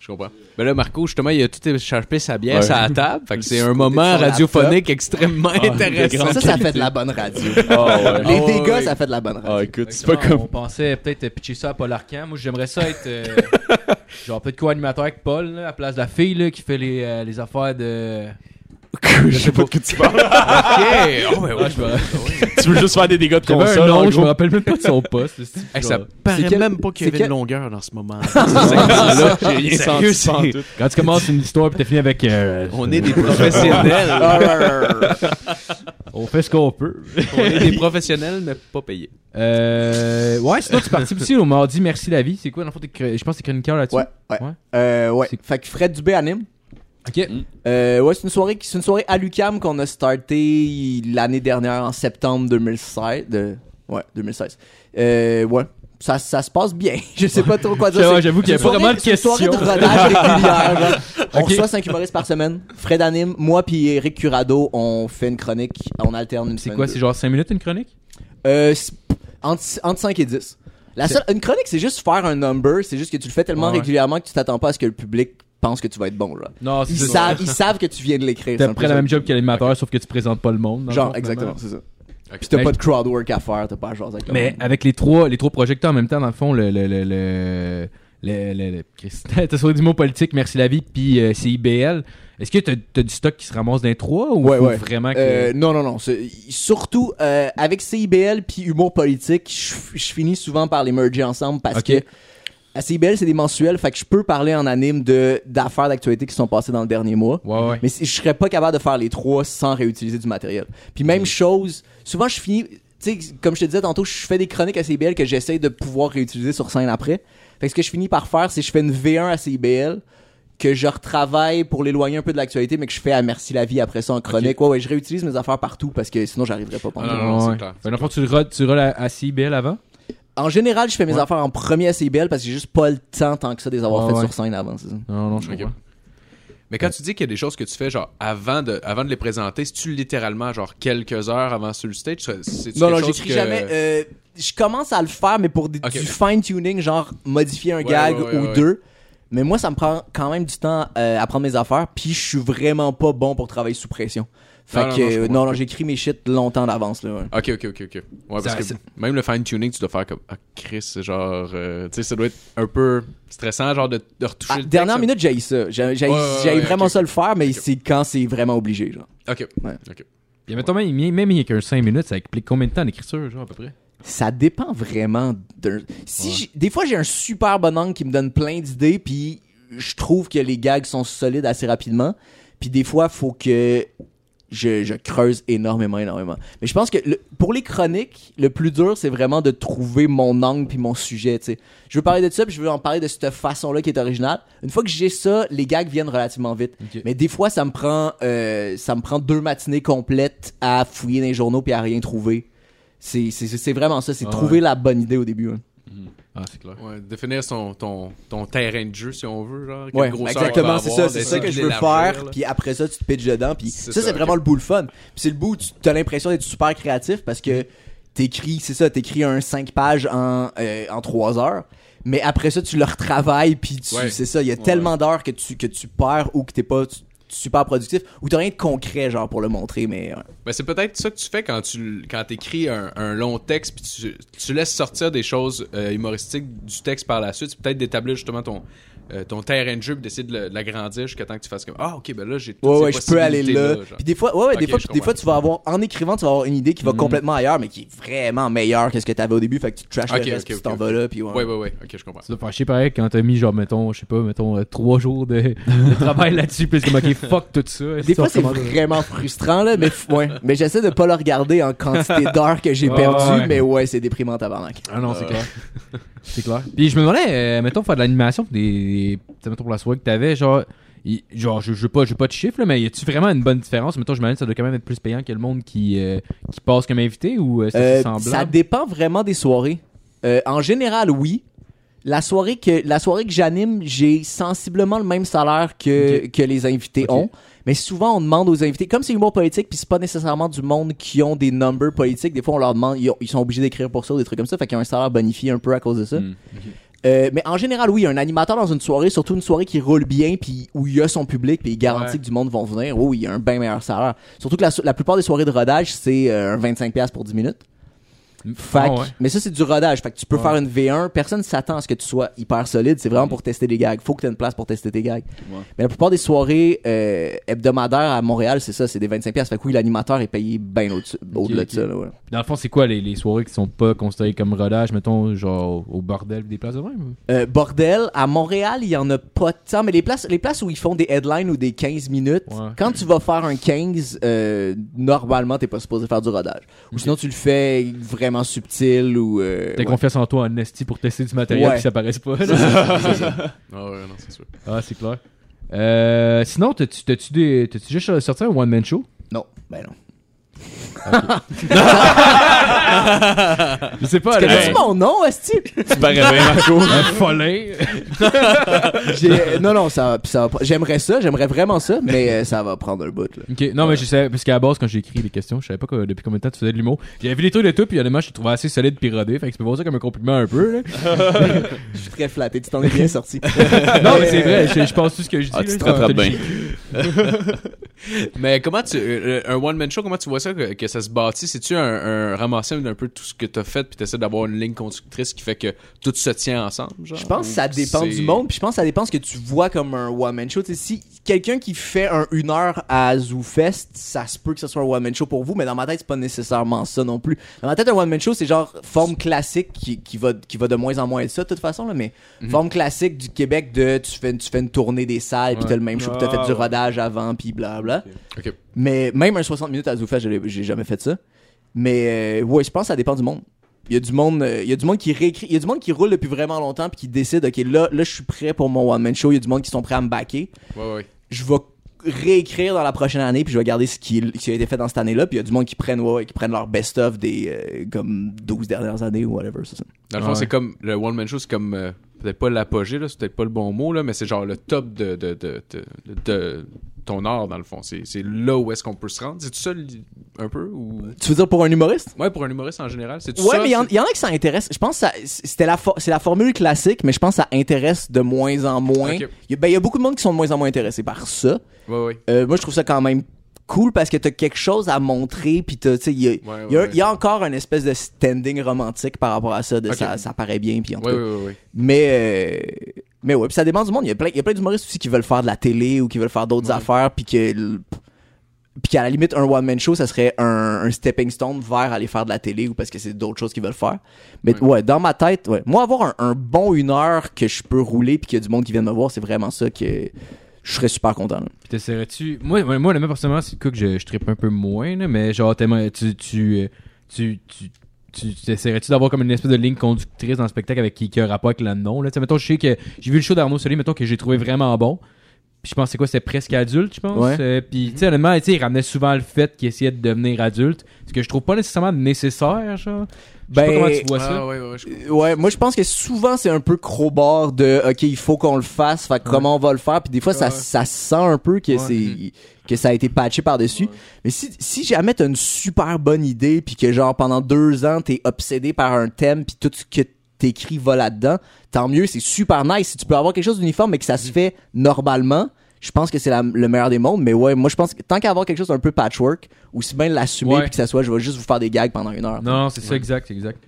Je comprends. Ben là, Marco, justement, il a tout échappé sa bière Ouais. sur la table. Fait que c'est un moment radiophonique extrêmement intéressant. Ça, ça fait de la bonne radio. Ah ouais. Les Ah, dégâts, ouais. ça fait de la bonne radio. Ah écoute, c'est pas comme. On pensait peut-être pitcher ça à Paul Arcan. Moi, j'aimerais ça être. euh, genre, peut-être co-animateur avec Paul, là, à la place de la fille là, qui fait les, euh, les affaires de. Je sais pas de quoi tu parles. Ok! Oh, ben ouais. Ah, je me- tu veux juste faire des dégâts de J'avais un console, nom, en je me rappelle même pas de son poste. là, c'est- Hey, ça genre. paraît quel- même pas qu'il y c'est avait quel- une longueur dans ce moment. là, j'ai rien Sérieux, senti. Quand tu commences une histoire puis t'as fini avec. euh, On est des professionnels. On fait ce qu'on peut. On est des professionnels, mais pas payés. Euh, ouais, sinon tu participes aussi au mardi Merci la vie. C'est quoi dans le fond, t'es cr- Je pense que t'es chroniqueur là-dessus? Ouais, ouais. Ouais. Euh, ouais. C'est- Fait que Fred Dubé anime. Ok. Euh, ouais, c'est une soirée, qui- c'est une soirée à l'UCAM qu'on a starté l'année dernière en septembre 2016. De, ouais, 2016. Euh, ouais. Ça, ça se passe bien. Je sais pas trop quoi dire. Ouais, C'est- j'avoue qu'il y a pas vraiment de c'est une soirée de rodage régulière. genre. On reçoit 5 humoristes par semaine. Fred anime, moi puis Eric Curado, on fait une chronique. On alterne une C'est semaine. quoi, deux. c'est genre 5 minutes une chronique? Euh, c'est- entre, entre 5 et 10. La seule, une chronique, c'est juste faire un number. C'est juste que tu le fais tellement Ouais, ouais. régulièrement que tu t'attends pas à ce que le public pense que tu vas être bon. Là. Non, Ils, savent, ils savent que tu viens de l'écrire. T'as c'est un à peu peu près la même job que l'animateur, sauf que tu présentes pas le monde. Genre, exactement, c'est ça. Puis t'as pas de crowd work à faire, t'as pas à jaser avec le Mais monde. avec les trois, les trois projecteurs en même temps, dans le fond, le. le, le, le, le, le, le- Chris, t'as sur du mot politique, merci la vie, puis euh, CIBL. Est-ce que t'as as du stock qui se ramasse d'un trois ou Ouais, faut ouais. vraiment que. Euh, non, non, non. Surtout, euh, avec CIBL puis humour politique, je finis souvent par les merger ensemble parce que à CIBL, c'est des mensuels, fait que je peux parler en anime de d'affaires d'actualité qui sont passées dans le dernier mois. Ouais, ouais. Mais si- je serais pas capable de faire les trois sans réutiliser du matériel. Puis Mm. même chose, souvent je finis, tu sais, comme je te disais tantôt, je fais des chroniques à CIBL que j'essaie de pouvoir réutiliser sur scène après. Fait que ce que je finis par faire, c'est que je fais une V1 à CIBL que je retravaille pour l'éloigner un peu de l'actualité, mais que je fais à Merci la vie après ça en chronique. Ouais, ouais, je réutilise mes affaires partout parce que sinon j'arriverais pas Ah, pendant. non, non, c'est Ouais. clair. Fait, dans le fond, tu rodes, tu à, à CIBL avant? En général, je fais mes Ouais. affaires en premier à CIBL parce que j'ai juste pas le temps tant que ça de les avoir faites ouais. sur scène avant. ça. Non, non, je Ok. comprends. Mais quand tu dis qu'il y a des choses que tu fais genre avant de, avant de les présenter, si tu littéralement genre quelques heures avant sur le stage, c'est Non, non, j'écris que- jamais. euh, je commence à le faire, mais pour des- du fine-tuning, genre modifier un Ouais, gag ouais, ouais, ou ouais. deux. Mais moi, ça me prend quand même du temps euh, à prendre mes affaires, puis je suis vraiment pas bon pour travailler sous pression. Fait Non, que, non, euh, non, non, j'écris mes shit longtemps d'avance, là. ouais. Ok, ok, ok, ok. Ouais, parce Ça- que ça- même le fine tuning, tu dois faire comme ah Chris, c'est genre, euh, tu sais, ça doit être un peu stressant, genre de, de retoucher Ah, le texte. dernière minute, j'ai ça. J'ai Ouais, vraiment ça le faire, mais c'est quand c'est vraiment obligé, genre. Ok. Ouais. Ok. Puis, mettons, même, même il y a qu'un 5 minutes, ça implique combien de temps d'écriture, genre, à peu près? Ça dépend vraiment d'un. Si Ouais. des fois j'ai un super bon angle qui me donne plein d'idées, puis je trouve que les gags sont solides assez rapidement. Puis des fois faut que je, je creuse énormément, énormément. Mais je pense que le- pour les chroniques, le plus dur c'est vraiment de trouver mon angle puis mon sujet. Tu sais, je veux parler de ça, puis je veux en parler de cette façon-là qui est originale. Une fois que j'ai ça, les gags viennent relativement vite. Mais des fois ça me prend, euh, ça me prend deux matinées complètes à fouiller dans les journaux puis à rien trouver. C'est vraiment ça, c'est Ah trouver la bonne idée au début. hein. Ah, c'est clair. Ouais, définir son, ton, ton terrain de jeu, si on veut, genre. quelle Ouais, grosseur exactement, c'est ça, c'est ça que je veux faire, puis après ça, tu te pitches dedans, puis ça, ça, c'est vraiment le bout le fun. Puis c'est le bout où tu as l'impression d'être super créatif parce que t'écris, c'est ça, t'écris un 5 pages en, euh, en 3 heures, mais après ça, tu le retravailles, puis tu, Ouais. c'est ça, il y a tellement d'heures que tu, que tu perds ou que t'es pas tu- super productif, ou t'as rien de concret, genre, pour le montrer, mais... Ben, c'est peut-être ça que tu fais quand tu quand écris un, un long texte puis tu, tu laisses sortir des choses euh, humoristiques du texte par la suite. C'est peut-être d'établir justement ton, euh, ton terrain de jeu puis d'essayer de l'agrandir jusqu'à temps que tu fasses comme Ah, ok, ben là, j'ai Ouais, ouais, je peux aller là. Puis des fois, ouais, ouais, des fois, des fois, tu vas avoir, en écrivant, tu vas avoir une idée qui va Mhm. complètement ailleurs, mais qui est vraiment meilleure que ce que t'avais au début, fait que tu trashes Ok, le reste, ok, puis tu t'en vas là, puis ouais. Ouais, ouais, ouais, ok, je comprends. Ça doit faire chier pareil quand t'as mis, genre, mettons, je sais pas, mettons, euh, trois jours de, de travail là-dessus, puis c'est comme, ok, fuck tout ça. Des fois, c'est vraiment frustrant, là, mais, ouais. mais j'essaie de pas le regarder en quantité d'heures que j'ai perdu, mais ouais, c'est déprimant, tabarnak. Ah non, c'est clair. c'est clair. Puis je me demandais, euh, mettons, faire de l'animation, des, sais, mettons, pour la soirée que t'avais, genre, genre, je je veux pas, je veux pas de chiffres, là, mais y a-tu vraiment une bonne différence? Mettons, je me demande, ça doit quand même être plus payant que le monde qui, euh, qui passe comme invité ou euh, c'est Euh, semblable? ça dépend vraiment des soirées. Euh, en général, oui. La soirée que, la soirée que j'anime, j'ai sensiblement le même salaire que, que les invités ont. Mais souvent, on demande aux invités, comme c'est humour politique, puis c'est pas nécessairement du monde qui ont des numbers politiques, des fois, on leur demande, ils, ont- ils sont obligés d'écrire pour ça ou des trucs comme ça, fait qu'ils ont un salaire bonifié un peu à cause de ça. Hmm. Euh, mais en général, oui, un animateur dans une soirée, surtout une soirée qui roule bien, puis où il y a son public, puis il garantit Ouais. que du monde vont venir, oui, il y a un bien meilleur salaire. Surtout que la, plupart des soirées de rodage, c'est euh, un 25$ pour 10 minutes. Fait Ah ouais. Mais ça, c'est du rodage. Fait que tu peux Ouais. faire une V1. Personne s'attend à ce que tu sois hyper solide. C'est vraiment pour tester des gags. Faut que tu aies une place pour tester tes gags. Ouais. Mais la plupart des soirées euh, hebdomadaires à Montréal, c'est ça, c'est des 25$. Fait que oui, l'animateur est payé bien au-delà de ça. Là. Dans le fond, c'est quoi les, les soirées qui sont pas considérées comme rodage, mettons, genre au bordel des places de même? Euh, bordel, à Montréal, il y en a pas tant, mais les places, les places où ils font des headlines ou des 15 minutes, quand tu vas faire un 15, euh, normalement, t'es pas supposé faire du rodage. Ou sinon, tu le fais vraiment subtil ou... Euh, T'as ouais. confiance en toi en pour tester du matériel Ouais. qui ça paraisse pas. Ah ouais, non, c'est sûr. ah, c'est clair. Euh, sinon, t'as-tu t'as-tu des- t'as-tu juste sorti un one-man show? Non, ben non. Je sais pas, Connais-tu mon nom, Esti? Tu parais bien, Marco. un folin. J'ai- Non, non, ça, ça va pas- J'aimerais ça, j'aimerais vraiment ça, mais euh, ça va prendre un bout, là. Non, mais je sais, parce qu'à la base, quand j'ai écrit les questions, je savais pas que, depuis combien de temps tu faisais de l'humour. J'avais vu les trucs de tout, puis honnêtement, je te trouvais assez solide pis rodé, fait que tu peux voir ça comme un compliment un peu, là. Je suis très flatté, tu t'en es bien sorti. non, mais c'est vrai, je, je pense tout ce que je dis. Ah, tu te c'est- rattrapes bien. Mais comment tu. euh, un one-man show, comment tu vois ça, que, que ça se bâtit? C'est-tu un, un ramassage d'un peu tout ce que t'as fait, puis t'essaies d'avoir une ligne conductrice qui fait que tout se tient ensemble, genre? Je pense que ça dépend du monde, puis je pense que ça dépend ce que tu vois comme un one-man show. Si quelqu'un qui fait un une heure à ZooFest, ça se peut que ce soit un one-man show pour vous, mais dans ma tête, c'est pas nécessairement ça non plus. Dans ma tête, un one-man show, c'est genre forme classique qui, qui, va, qui va de moins en moins être ça, de toute façon, là, mais forme classique du Québec de tu fais, tu fais une tournée des salles, puis t'as le même show, puis t'as Ah, fait du ouais. rodage avant, puis blablabla. Ok. Mais même un 60 minutes à l'ai- j'ai jamais fait ça. Mais euh, ouais, je pense que ça dépend du monde. Il y a du monde, euh, il y a du monde qui réécrit, il y a du monde qui roule depuis vraiment longtemps puis qui décide OK, là là je suis prêt pour mon one man show, il y a du monde qui sont prêts à me backer. Ouais, ouais. Je vais réécrire dans la prochaine année puis je vais garder ce qui, ce qui a été fait dans cette année-là puis il y a du monde qui prennent ouais, qui prennent leur best of des euh, comme 12 dernières années ou whatever, c'est ça. Dans le fond, Ouais. c'est comme. Le one-man show, c'est comme. Peut-être pas l'apogée, là, c'est peut-être pas le bon mot, là, mais c'est genre le top de, de, de, de, ton art, dans le fond. C'est c'est là où est-ce qu'on peut se rendre. C'est tout ça, un peu ou... Tu veux dire pour un humoriste? Ouais, pour un humoriste en général, c'est tout Ouais, ça? mais il y, en- c'est- il y en a qui ça intéresse. Je pense que c'était la for- c'est la formule classique, mais je pense que ça intéresse de moins en moins. Ok. Il y, a- ben, il y a beaucoup de monde qui sont de moins en moins intéressés par ça. Ouais, ouais. Euh, moi, je trouve ça quand même cool parce que t'as quelque chose à montrer, puis t'as, tu sais, il y a, Ouais, y y encore une espèce de standing romantique par rapport à ça, de ça, ça paraît bien, puis en tout cas. Mais, euh, mais ouais, puis ça dépend du monde. Il y a plein, il y a plein d'humoristes aussi qui veulent faire de la télé ou qui veulent faire d'autres affaires, puis que, puis qu'à la limite, un one-man show, ça serait un, un stepping stone vers aller faire de la télé ou parce que c'est d'autres choses qu'ils veulent faire. Mais Ouais. ouais, dans ma tête, ouais. Moi, avoir un, un bon une heure que je peux rouler puis qu'il y a du monde qui vient me voir, c'est vraiment ça que je serais super content. Puis t'essaierais-tu? Moi, moi, moi, honnêtement, personnellement, c'est le cas que je, je trippe un peu moins, là, mais genre, t'aimerais- tu. Tu. euh, Tu. Tu. Tu t'essaierais-tu d'avoir comme une espèce de ligne conductrice dans le spectacle avec qui, qui a un rapport avec le nom là? Tu sais, mettons, je sais que j'ai vu le show d'Arnaud Soli, mettons que j'ai trouvé vraiment bon. Puis je pense c'est quoi, c'était presque adulte, je pense. Ouais. Euh, puis tu sais, honnêtement, tu sais, il ramenait souvent le fait qu'il essayait de devenir adulte, ce que je trouve pas nécessairement nécessaire, genre. Je sais pas Ben, comment tu vois ça. Ah, ouais, ouais, je Ouais, moi je pense que souvent c'est un peu crowbar de OK, il faut qu'on le fasse, fait que comment on va le faire puis des fois ça, Ouais. ça sent un peu que Ouais. c'est que ça a été patché par-dessus. Mais si si jamais t'as une super bonne idée puis que genre pendant deux ans t'es obsédé par un thème puis tout ce que t'écris va là-dedans, tant mieux, c'est super nice. Si tu peux avoir quelque chose d'uniforme mais que ça se fait normalement, je pense que c'est le meilleur des mondes. Mais ouais, moi je pense que tant qu'à avoir quelque chose d'un peu patchwork, aussi bien l'assumer Ouais. puis que ça soit je vais juste vous faire des gags pendant une heure. Non, c'est ça, exact, c'est exact.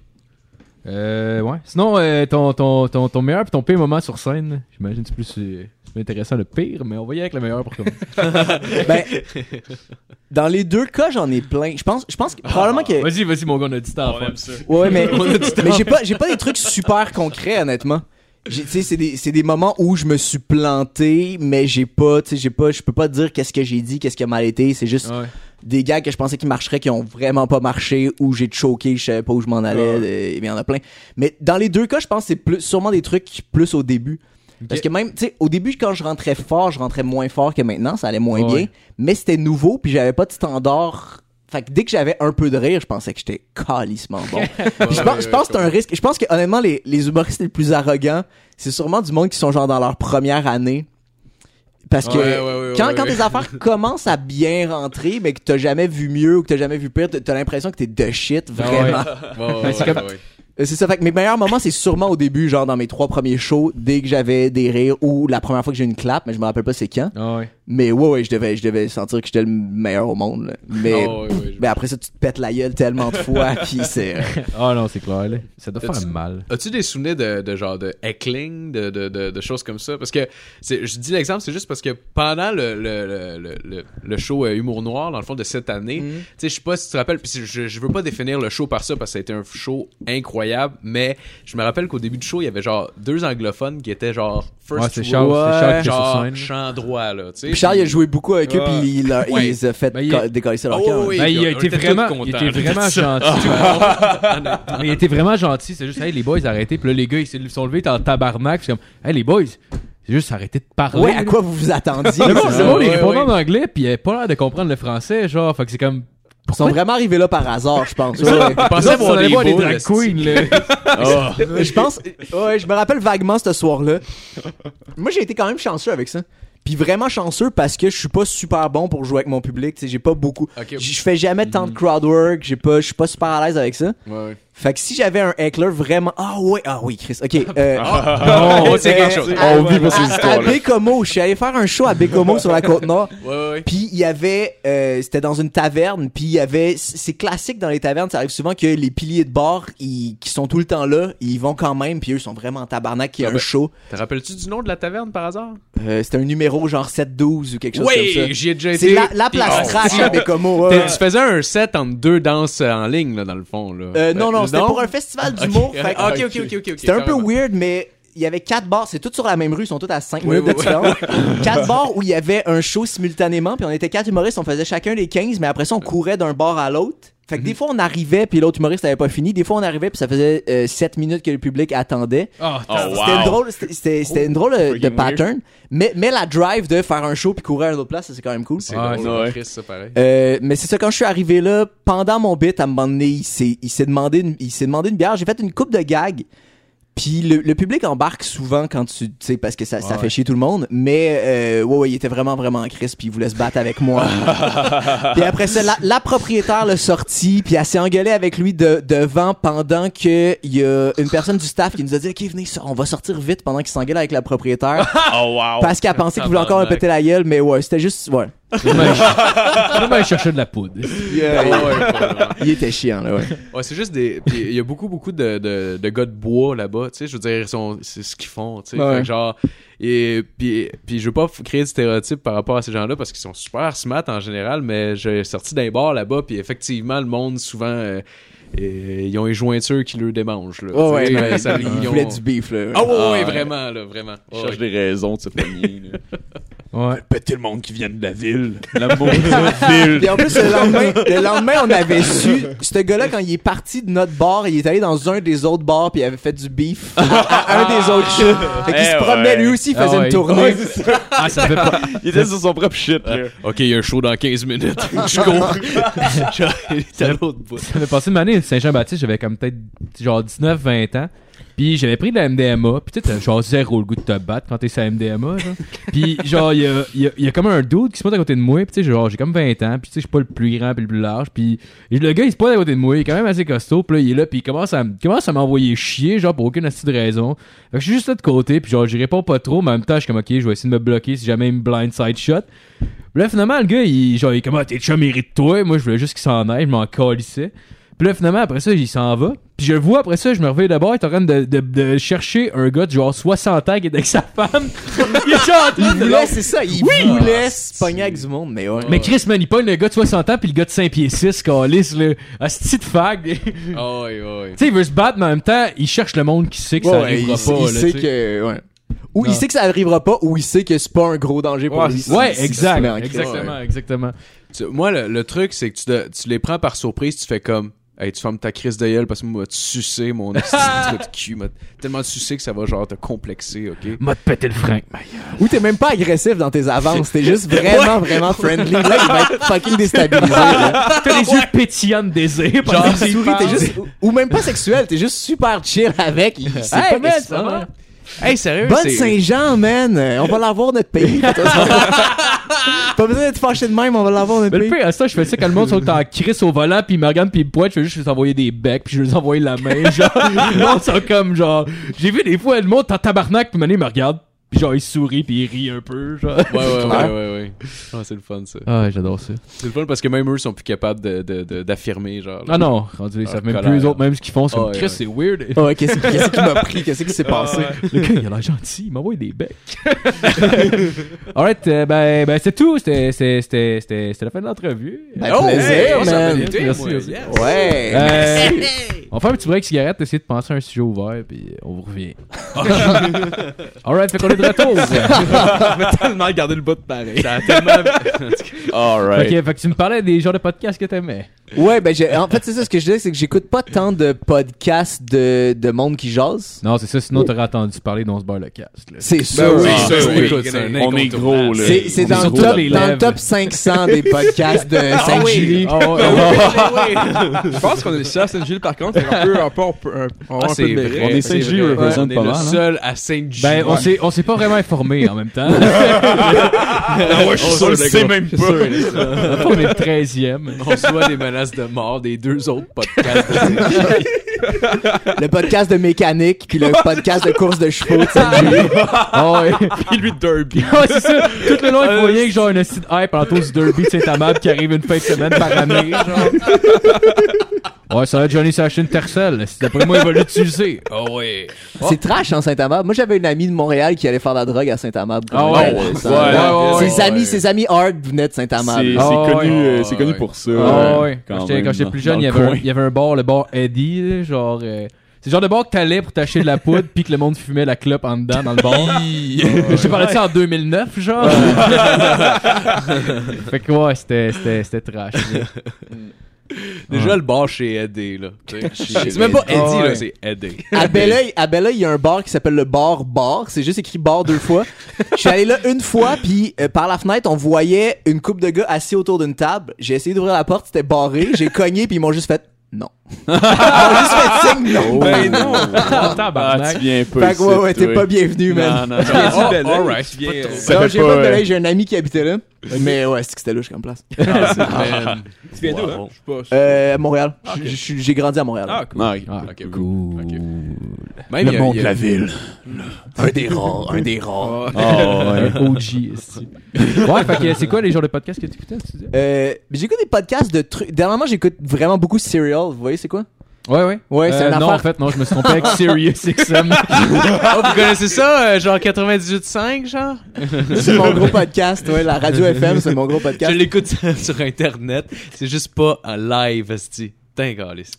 Euh, ouais. Sinon, euh, ton, ton, ton, ton meilleur et ton pire moment sur scène, j'imagine c'est plus, euh, intéressant le pire, mais on va y aller avec le meilleur pour commencer. Ben, dans les deux cas, j'en ai plein. Je pense, je pense que probablement que. Vas-y, vas-y, mon gars, on a du temps. On aime ça. Ouais, mais, mais j'ai pas, j'ai pas des trucs super concrets, honnêtement. Tu sais, c'est des, c'est des moments où je me suis planté, mais j'ai pas, tu sais, j'ai pas, je peux pas dire qu'est-ce que j'ai dit, qu'est-ce qui a mal été. C'est juste Ouais. des gars que je pensais qu'ils marcheraient, qui ont vraiment pas marché, où j'ai choqué, je savais pas où je m'en allais, Ouais. euh, il y en a plein. Mais dans les deux cas, je pense que c'est plus, sûrement des trucs plus au début. Parce que même, tu sais, au début, quand je rentrais fort, je rentrais moins fort que maintenant, ça allait moins Ouais. bien. Mais c'était nouveau, puis j'avais pas de standard. Fait que dès que j'avais un peu de rire, je pensais que j'étais calissement bon. Puis je pense, je pense que c'est un risque. Je pense que honnêtement, les, les humoristes les plus arrogants, c'est sûrement du monde qui sont genre dans leur première année. Parce que Ouais, ouais, ouais, quand, ouais, quand ouais. tes affaires commencent à bien rentrer, mais que t'as jamais vu mieux ou que t'as jamais vu pire, t'as- l'impression que t'es de shit, Ah vraiment. Ouais, ouais, c'est ouais, comme- ouais. C'est ça, fait que mes meilleurs moments, c'est sûrement au début, genre dans mes trois premiers shows, dès que j'avais des rires ou la première fois que j'ai eu une clap, mais je me rappelle pas c'est quand. Ah ouais. Mais ouais, ouais, je devais, je devais sentir que j'étais le meilleur au monde. là. Mais, Ah, ouais, ouais, je- mais après ça, tu te pètes la gueule tellement de fois, puis c'est. euh, Ah non, c'est clair, là. Ça doit T'as-tu- faire mal. As-tu des souvenirs de, de genre de heckling, de, de, de, de choses comme ça? Parce que c'est- je dis l'exemple, c'est juste parce que pendant le, le, le, le, le- le show euh, Humour Noir, dans le fond, de cette année, Mhm. tu sais, je sais pas si tu te rappelles, puis je, je veux pas définir le show par ça parce que ça a été un show incroyable, mais je me rappelle qu'au début du show, il y avait genre deux anglophones qui étaient genre first Ouais, c'est Charles, c'est Charles qui est sur genre scène. chant droit, là, tu sais. Puis Charles, il a joué beaucoup avec eux, puis il, leur- il Ouais. les a fait Ben, il- décoller leur Oh, camp. oui. Ben, il a été vraiment, il était vraiment gentil. Mais il était vraiment gentil. C'est juste, hey, les boys, arrêtez. Puis là, les gars, ils se sont levés, ils étaient en tabarnak. C'est comme, hey, les boys, c'est juste arrêtez de parler. Ouais, à quoi vous vous attendiez? Le monde, c'est monde, il répondait en anglais, puis il avait pas l'air de comprendre le français, genre. Fait que c'est comme, Ils sont vraiment arrivés là par hasard, je pense. Ouais, pensais voir allait des voir des drag queens, là. je pense, ouais, je me rappelle vaguement ce soir-là. Moi, j'ai été quand même chanceux avec ça. Puis vraiment chanceux parce que je suis pas super bon pour jouer avec mon public. Tu sais, j'ai pas beaucoup. Je je fais jamais tant de crowd work. J'ai pas, je suis pas super à l'aise avec ça. Ouais, ouais. Fait que si j'avais un heckler vraiment, ah ouais, ah oui, Chris. Ok. Euh, Oh, c'est quelque chose. à- On vit pour ces à- histoires-là. À Bécomo, je suis allé faire un show à Bécomo sur la côte nord. Ouais, ouais, ouais. Puis il y avait, euh, c'était dans une taverne, puis il y avait, c'est classique dans les tavernes, ça arrive souvent que les piliers de bar, ils, qui sont tout le temps là, ils vont quand même, puis eux sont vraiment en tabarnak, qu'il y a Ah un ben, show. Te rappelles-tu du nom de la taverne par hasard? Euh, c'était un numéro genre 7-12 ou quelque chose comme ça. Oui, j'y ai déjà C'est été. la, la place Oh, trash à Bécomo. Tu faisais un set entre deux danses en ligne, là, dans le fond, là. Euh, non, non, c'était pour un festival d'humour. Fait que- ok, ok, ok, ok. ok, C'était un peu carrément. weird, mais il y avait quatre bars. C'est tout sur la même rue. Ils sont tous à 5 Oui, minutes oui, de différence. quatre bars où il y avait un show simultanément. Puis on était quatre humoristes. On faisait chacun les 15, mais après ça, on courait d'un bar à l'autre. Fait que des fois, on arrivait, puis l'autre humoriste n'avait pas fini. Des fois, on arrivait, puis ça faisait 7 minutes que le public attendait. Ah, Oh, C'était une drôle, c'était- une drôle euh, de pattern. Mais, mais la drive de faire un show puis courir à une autre place, ça, c'est quand même cool. C'est Ah, drôle, ouais. Chris, ça, pareil. Euh, mais c'est ça, quand je suis arrivé là, pendant mon bit, à un moment donné, il s'est, il s'est demandé, une, il s'est demandé une bière. J'ai fait une coupe de gags. Puis le, le public embarque souvent quand tu, tu sais, parce que ça, ça Ouais. fait chier tout le monde. Mais euh, ouais, ouais, il était vraiment, vraiment crisp. Puis il voulait se battre avec moi. puis après ça, la, la propriétaire l'a sorti. Puis elle s'est engueulée avec lui de, devant pendant que il y a une personne du staff qui nous a dit, ok, venez, on va sortir vite pendant qu'il s'engueule avec la propriétaire. Oh, wow. parce qu'elle pensait qu'il voulait encore me péter la gueule. Mais ouais, c'était juste, ouais. Il cherchait de la poudre. Il, Ah ouais, il était chiant, là, ouais. Ouais, c'est juste des. puis Il y a beaucoup, beaucoup de, de, de gars de bois là-bas, tu sais. Je veux dire, ils sont- c'est ce qu'ils font, tu sais. Ouais. Genre. Et puis, puis je veux pas créer de stéréotypes par rapport à ces gens-là parce qu'ils sont super smart en général, mais j'ai sorti d'un bar là-bas, puis effectivement, le monde, souvent, euh, euh, ils ont les jointures qui leur démangent, là. Ouais, ouais, ça- il ils ont- voulait du beef, là. Ah ouais, ouais, Ah, ouais. vraiment, là, vraiment. Je Ouais, cherche ouais. des raisons de se pogner. Ouais. Péter le monde qui vient de la ville. La ville. Puis en plus, le lendemain, le lendemain, on avait su, ce gars-là, quand il est parti de notre bar, il est allé dans un des autres bars, puis il avait fait du beef à, à un des autres shows. Fait qu'il Eh se promenait, ouais. lui aussi, il Ah faisait ouais. une tournée. Ah, ça fait pas. Il était sur son propre shit. là. Ok, il y a un show dans 15 minutes. Je il était à l'autre bout. Ça m'est passé une année Saint-Jean-Baptiste, j'avais comme peut-être genre 19-20 ans. Puis j'avais pris de la MDMA, puis tu sais, genre zéro le goût de te battre quand t'es sur la MDMA, genre. Puis genre, il y a, y, a, il y a comme un dude qui se pointe à côté de moi, puis tu sais, genre, j'ai comme 20 ans, puis tu sais, je suis pas le plus grand puis le plus large, puis le gars, il se pointe à côté de moi, il est quand même assez costaud, puis là, il est là, puis il commence à, commence m'envoyer chier, genre, pour aucune astuce de raison. Fait que je suis juste là de côté, puis genre, j'y réponds pas trop, mais en même temps, je suis comme, ok, je vais essayer de me bloquer si jamais il me blindside shot. Puis là, finalement, le gars, il, genre, il est comme, ah, t'es chum mérite toi. Moi, je voulais juste qu'il s'en aille, je m'en calissais. Puis là, finalement, après ça, il s'en va. Puis je le vois, après ça, je me réveille d'abord, il est en train de, de, de chercher un gars de genre 60 ans qui est avec sa femme. il est genre en train Il de voulait, c'est ça, il voulait se pogner avec du monde, mais ouais. mais Chris, man, il pogne le gars de 60 ans puis le gars de 5 pieds 6, calice, là. Asti de fag. tu sais, il veut se battre, mais en même temps, il cherche le monde qui sait que Ouais, ça arrivera il, pas, il là, sait que, ouais. Ou il sait que ça arrivera pas, ou il sait que c'est pas un gros danger pour Ouais, lui. Ouais, Si- exact. Exactement, exactement. Tu- Moi, le, le truc, c'est que tu les prends par surprise, tu fais comme. Hey, tu fermes ta crise de gueule parce que moi, tu sucer mon de cul. m'a tellement sucé que ça va genre te complexer, ok? M'a pété le frein. Ou t'es même pas agressif dans tes avances, t'es juste vraiment, vraiment friendly. Là, il va être fucking déstabilisé. là. T'as les yeux pétillants de désir. Genre, il sourit, t'es juste, ou- même pas sexuel, t'es juste super chill avec. Hey, pas man, ça c'est. va? Hey, sérieux? Bonne Saint-Jean, man! On va l'avoir notre pays. pas besoin d'être fâché de même, on va l'avoir notre Mais le pays. pire, à ça, je fais ça quand le monde sont en crise au volant, puis ils me regardent, puis ils me pointent, je fais juste les envoyer des becs, puis je les envoyer la main, genre. le monde sont comme, genre. J'ai vu des fois, le monde en tabarnak, puis maintenant, il me regarde, puis genre, il sourit, puis il rit un peu, genre. Ouais, ouais, ouais, ouais, ouais. Ah, c'est le fun, ça. Ah, j'adore ça. C'est le fun parce que même eux sont plus capables de, de, de- d'affirmer, genre. Ah non, rendu, ils Ah, savent même colère. plus eux autres, même ce qu'ils font, c'est comme, ouais, c'est weird. Ouais, qu'est-ce qui m'a pris? Qu'est-ce qui s'est passé? Le gars, il a l'air gentil, il m'envoie des becs. Alright, euh, ben, ben, c'est tout, c'était, c'était, c'était, c'était c'était la fin de l'entrevue. Ben, Oh, plaisir, hey, man. été, Merci, moi. merci. Yes. Ouais. Euh, merci. On fait un petit break cigarette, essayer de penser à un sujet ouvert, puis on vous revient. Alright, fait qu'on est de retour. Je vais tellement garder le bout de pareil. Ça a tellement... Alright. Ok, fait que tu me parlais des genres de podcasts que t'aimais. Ouais, ben j'ai- en fait c'est ça ce que je disais, c'est que j'écoute pas tant de podcasts de, de monde qui jase. Non, c'est ça, sinon t'aurais entendu parler d'On se barre le cast. là. C'est sûr. oui, Ah, ça, ben oui. Écoute, c'est un On est gros, là. C'est c'est On dans, le top, toutes les dans le lèvres. top 500 des podcasts de Ah Saint-Julie. Ouais, ouais. Je pense qu'on est le seul à Saint-Gilles par contre. Fait qu'on peut, on peut, on peut, on va Ah, un peu de mérite. On est vrai. représente On est pas le mal, hein. seul à Saint-Gilles. Ben, on s'est, on s'est pas vraiment informé en même temps. Ah ouais, je suis On sûr, le sait même gars. on est le 13e. On reçoit des menaces de mort des deux autres podcasts. Le podcast de mécanique, puis le podcast de course de chevaux. Oh, ouais. Puis lui, Derby. Ouais, c'est ça. Tout le long, il faut rien que genre un site hype en du derby de Saint-Amable qui arrive une fin de semaine par année, genre. Ouais, ça va être Johnny tercelle. Si D'après moi, il va l'utiliser? oh ouais. C'est trash en Saint-Amable. Moi, j'avais une amie de Montréal qui allait faire de la drogue à Saint-Amable. Ah ouais? Ça- Ouais, ouais, ses ouais, amis, ouais. ses amis hard venaient de Saint-Amable. c'est Ah, connu, ouais. euh, c'est connu Ouais. pour ça. Ah ouais. Quand j'étais, plus jeune, il y, avait un, il y avait un bar, le bar Eddie, là, genre. euh, c'est le genre de bar que t'allais pour t'acheter de la poudre puis que le monde fumait la clope en dedans dans le bar. Je parlais de ça en 2009, genre. fait que ouais, c'était, c'était, c'était trash. Déjà, le bar chez Eddie, là. C'est même pas Eddie. Ouais. là, c'est Eddie. À Belleuil, à Belleuil, il y a un bar qui s'appelle le bar bar. C'est juste écrit bar deux fois. Je suis allé là une fois, puis euh, par la fenêtre, on voyait une couple de gars assis autour d'une table. J'ai essayé d'ouvrir la porte, c'était barré. J'ai cogné, puis ils m'ont juste fait non. M'ont juste fait signe non. Ben non. Ah, Ah, tabarnak. tu viens pas Fait que ouais, ouais, t'es pas bienvenu, man. Non, non, non. Tu viens Oh, du Bel-Air, alright. tu viens, Non, j'ai pas, de euh, Belleuil, j'ai un ami qui habitait là. Mais ouais, c'est que c'était louche comme place. Man. Tu viens d'où, hein? Je sais pas. Euh, Montréal. Ah, J'ai grandi à Montréal. Ah, cool. Ah, Ok, cool. ok. Même, il y a- il y a- ville. Un des rares, un des rares. Ah, Oh, ouais. Un OG. Ouais, fait que c'est quoi les genres de podcasts que tu écoutais, tu disais? Euh, j'écoute des podcasts de trucs. Dernièrement, j'écoute vraiment beaucoup Serial. Vous voyez, c'est quoi? Ouais, ouais. Ouais, c'est Euh, Non, affaire- en fait, non, je me suis trompé avec Sirius XM. Oh, vous connaissez ça, euh, genre 98.5, genre? C'est mon gros podcast, ouais. La radio FM, c'est mon gros Je podcast. l'écoute sur Internet. C'est juste pas en live, esti. T'es calice.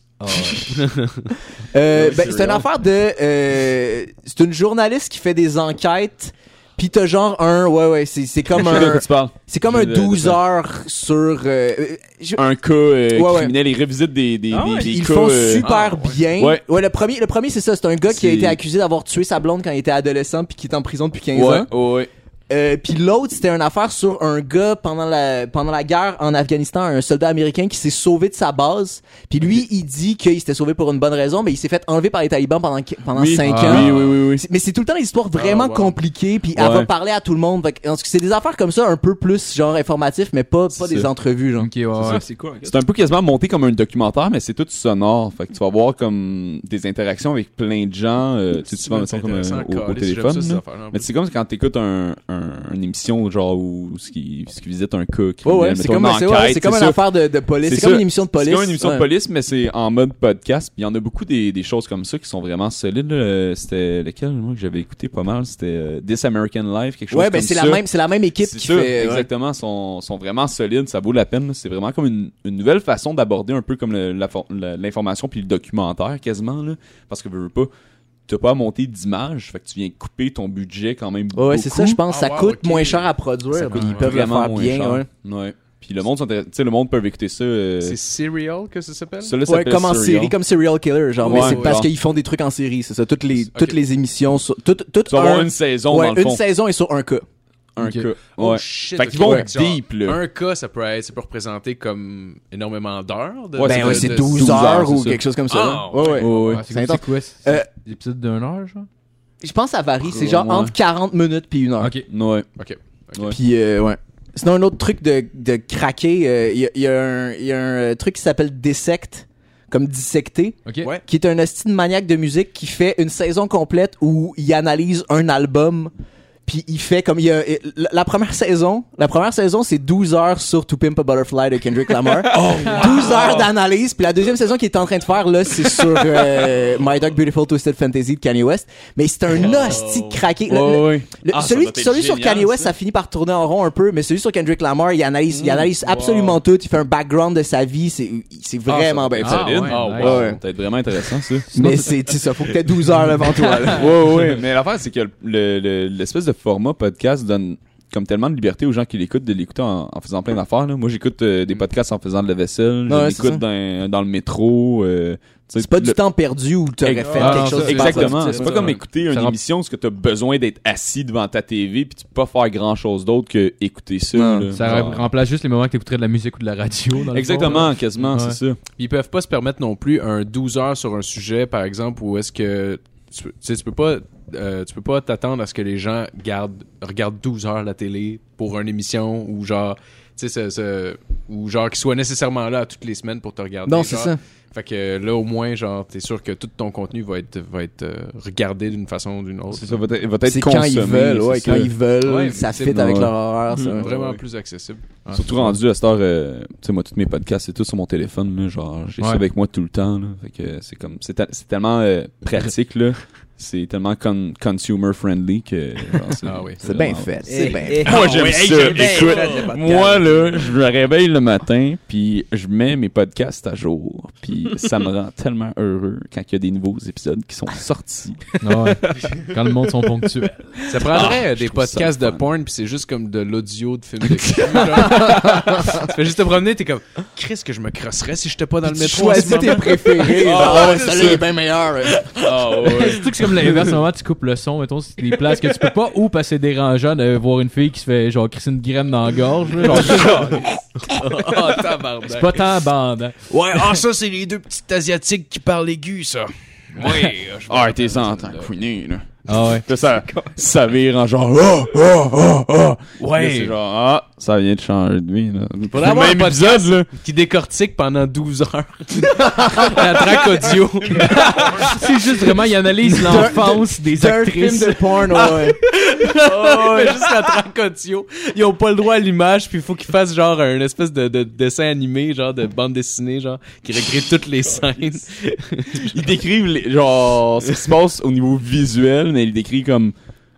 Euh, ben, c'est une affaire de. euh, c'est une journaliste qui fait des enquêtes. Pis t'as genre un. Ouais, ouais, c'est, c'est comme un. quoi tu parles. C'est comme un sais de- de 12 ça. heures sur. euh, euh, je- Un cas euh, Ouais, ouais. criminel, ils revisitent des, des, Ah des, ouais. des Ils cas. font euh, super ah, ouais. bien. Ouais. le premier, le premier c'est ça. C'est un gars qui a C'est- été accusé d'avoir tué sa blonde quand il était adolescent puis qui est en prison depuis 15 Ouais, ans. ouais. Euh, puis l'autre, c'était une affaire sur un gars pendant la pendant la guerre en Afghanistan, un soldat américain qui s'est sauvé de sa base. Puis lui, il dit qu'il s'était sauvé pour une bonne raison, mais il s'est fait enlever par les talibans pendant pendant Oui. 5 Ah. ans. Oui, oui, oui, oui. Mais c'est tout le temps des histoires vraiment Ah, wow. compliquées, puis elle Ouais. va parler à tout le monde. Fait que, en tout cas, c'est des affaires comme ça, un peu plus genre informatif, mais pas pas des ça. entrevues genre. ok, ouais, C'est ouais. ça, c'est quoi? C'est un peu quasiment monté comme un documentaire, mais c'est tout sonore. Fait que tu vas voir comme des interactions avec plein de gens. euh, tu sais, souvent, mettons, comme euh, au, au téléphone. là. Mais c'est comme quand t'écoutes un, un, une émission genre où ce qui, ce qui visite un cas. qui Ouais, c'est comme, une c'est, ouais, comme une affaire de, de police. C'est comme une émission de police. C'est comme une émission Ouais. de police, mais c'est en mode podcast. Puis il y en a beaucoup des, des choses comme ça qui sont vraiment solides. C'était lequel, moi, que j'avais écouté pas mal? C'était euh, This American Life, quelque chose Ouais, comme ben c'est la même, c'est la même équipe qui ça, fait. exactement. Sont, sont vraiment solides. Ça vaut la peine. C'est vraiment comme une, une nouvelle façon d'aborder un peu comme l'information puis le documentaire quasiment. Là, parce que veux pas, t'as pas à monter d'images. Fait que tu viens couper ton budget quand même Ouais, c'est ça, je pense. Ah, ça wow, coûte moins cher à produire. Ça coûte ils peuvent le vraiment faire moins bien. cher. Ouais. Ouais. Puis le monde, le monde peut écouter ça. euh, C'est Serial que ça s'appelle? ça, là, Ouais, comme en série, comme Serial Killer, genre. mais Ouais, c'est ouais. parce qu'ils font des trucs en série, c'est ça. Toutes les, toutes les émissions, sur, tout, tout Tu vas avoir un- une saison ouais, dans le une fond. saison est sur un cas. Un cas. Oh Ouais. shit. Fait qu'ils vont deep, là. Un cas, ça peut être, ça peut représenter comme énormément d'heures. De, Ouais, ben c'est ouais, c'est de 12, 12 heures, heures, ou quelque chose comme ça. Ah, là. ouais, ouais. Ouais, ouais. Ouais, c'est, quoi? Euh, des épisodes d'une heure, genre? Je pense que ça varie. C'est genre Ouais. entre 40 minutes puis une heure. Ok. Ouais. Ok. Puis, euh, ouais. Sinon, un autre truc de, de craquer, euh, il y, a, il y a un, il y a un truc qui s'appelle Dissect, comme. Ouais. qui est un hostie de maniaque de musique qui fait une saison complète où il analyse un album, Puis il fait comme il y a la, première saison, la première saison c'est 12 heures sur To Pimp a Butterfly de Kendrick Lamar. 12 heures d'analyse, puis la deuxième saison qu'il est en train de faire là, c'est sur euh, My Dark Beautiful Twisted Fantasy de Kanye West, mais c'est un hostie de craqué. Le- le- Ah, celui celui sur Kanye West, ça. ça. finit par tourner en rond un peu, mais celui sur Kendrick Lamar, il analyse, il analyse absolument tout, il fait un background de sa vie, c'est c'est vraiment bien. Ah, ouais, Ah, wow. Ouais. Ça va être vraiment intéressant, ça. Mais c'est ça, faut que t'aies 12 heures devant toi. là. ouais, ouais. Mais l'affaire, c'est que le- le- l'espèce de format podcast donne comme tellement de liberté aux gens qui l'écoutent de l'écouter en, en faisant plein d'affaires. là. Moi, j'écoute euh, des podcasts en faisant de la vaisselle. Ouais, c'est l'écoute dans, dans le métro. euh, tu C'est pas du temps perdu où t'aurais Ex- fait Ah, non, quelque chose de super Exactement. C'est pas comme écouter une Ça rend- émission où tu as besoin d'être assis devant ta TV puis tu peux pas faire grand chose d'autre que écouter ça. Non. Ça Genre- remplace juste les moments que t'écouterais de la musique ou de la radio. dans le Exactement, quasiment, Ouais. c'est ça. Ils peuvent pas se permettre non plus un 12 heures sur un sujet, par exemple, où est-ce que tu, peux- tu sais, tu peux pas euh, tu peux pas t'attendre à ce que les gens gardent regardent 12 heures la télé pour une émission ou genre tu sais ce- ce- ou genre qu'ils soient nécessairement là toutes les semaines pour te regarder. Non, c'est ça. Fait que là au moins genre t'es sûr que tout ton contenu va être va être euh, regardé d'une façon ou d'une autre. C'est ça, va être, va être C'est consommé. quand ils veulent, ouais, quand ça. ils veulent, Ouais, ça fit avec ouais. leur horaire, ça. Vraiment ouais. plus accessible. Ah, Surtout rendu à cette heure, euh, tu sais, moi, tous mes podcasts, c'est tout sur mon téléphone, là, genre, j'ai ça avec moi tout le temps, là, fait que c'est comme, c'est tellement euh, pratique, là, c'est tellement con- consumer friendly que, c'est, Ah oui. C'est bien vraiment- fait, c'est bien fait. Moi, j'aime ça. hey, Écoute, moi, là, je me réveille le matin, puis je mets mes podcasts à jour, puis ça me rend tellement heureux quand il y a des nouveaux épisodes qui sont sortis. Ouais. Quand le monde sont ponctuels. Ça prendrait euh, des podcasts de fun. porn puis c'est juste comme de l'audio de films de cul. genre. tu fais juste te promener, t'es comme Chris que je me crosserais si j'étais pas dans le métro. choisis tes préférés. Ah, Ah, ouais, ça est bien meilleur. Ah ouais. Comme l'inverse, à un moment tu coupes le son, mettons, c'est des places que tu peux pas, ou c'est dérangeant de voir une fille qui se fait genre crisser une graine dans la gorge. là, genre, Ah, tabarnak. c'est pas tant bandant. Ouais, ah ça c'est les deux petites asiatiques qui parlent aigu ça. Oui. je. Ah, t'es en tant couiné, là. Ah ouais. Là, ça, ça vire en genre, oh, oh, oh, oh. Ouais. Là, c'est genre, ah, ça vient de changer de vie, là. Avoir un podcast qui décortique pendant 12 heures. La track audio. C'est juste vraiment, il analyse l'enfance des film actrices. de porn, ouais. Oh, ouais, juste la track audio. Ils ont pas le droit à l'image, puis il faut qu'ils fassent genre un espèce de, de dessin animé, genre de bande dessinée, genre, qui recrée toutes les scènes. Ils décrivent, les, genre, ce qui se passe au niveau visuel, mais ils décrivent comme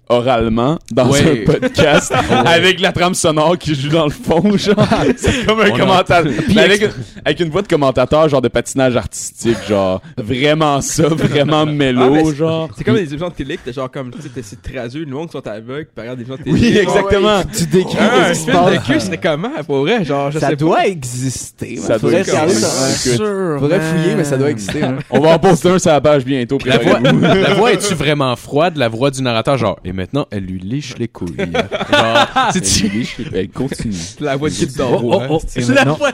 oralement dans Ouais. un podcast avec la trame sonore qui joue dans le fond genre c'est comme un commentateur mais avec, avec une voix de commentateur genre de patinage artistique genre vraiment ça vraiment Ah, mélo c'est- genre C'est comme des émissions de télé que t'es genre comme, tu sais, t'essaies de traduire le monde qui sont aveugles, puis regarde des gens de télé. oui exactement Tu décris Ah, un film de cul, c'était comment, pour vrai? Genre, je Ça sais doit pas. exister. Ça doit exister. Faudrait fouiller, mais ça doit exister. hein. on va en poster un sur la page bientôt La voix, la voix est-tu vraiment froide? La voix du narrateur, genre, maintenant, elle lui liche les couilles. Genre, c'est Elle elle continue C'est la voix de Kid Oh, oh, hein. oh, et maintenant-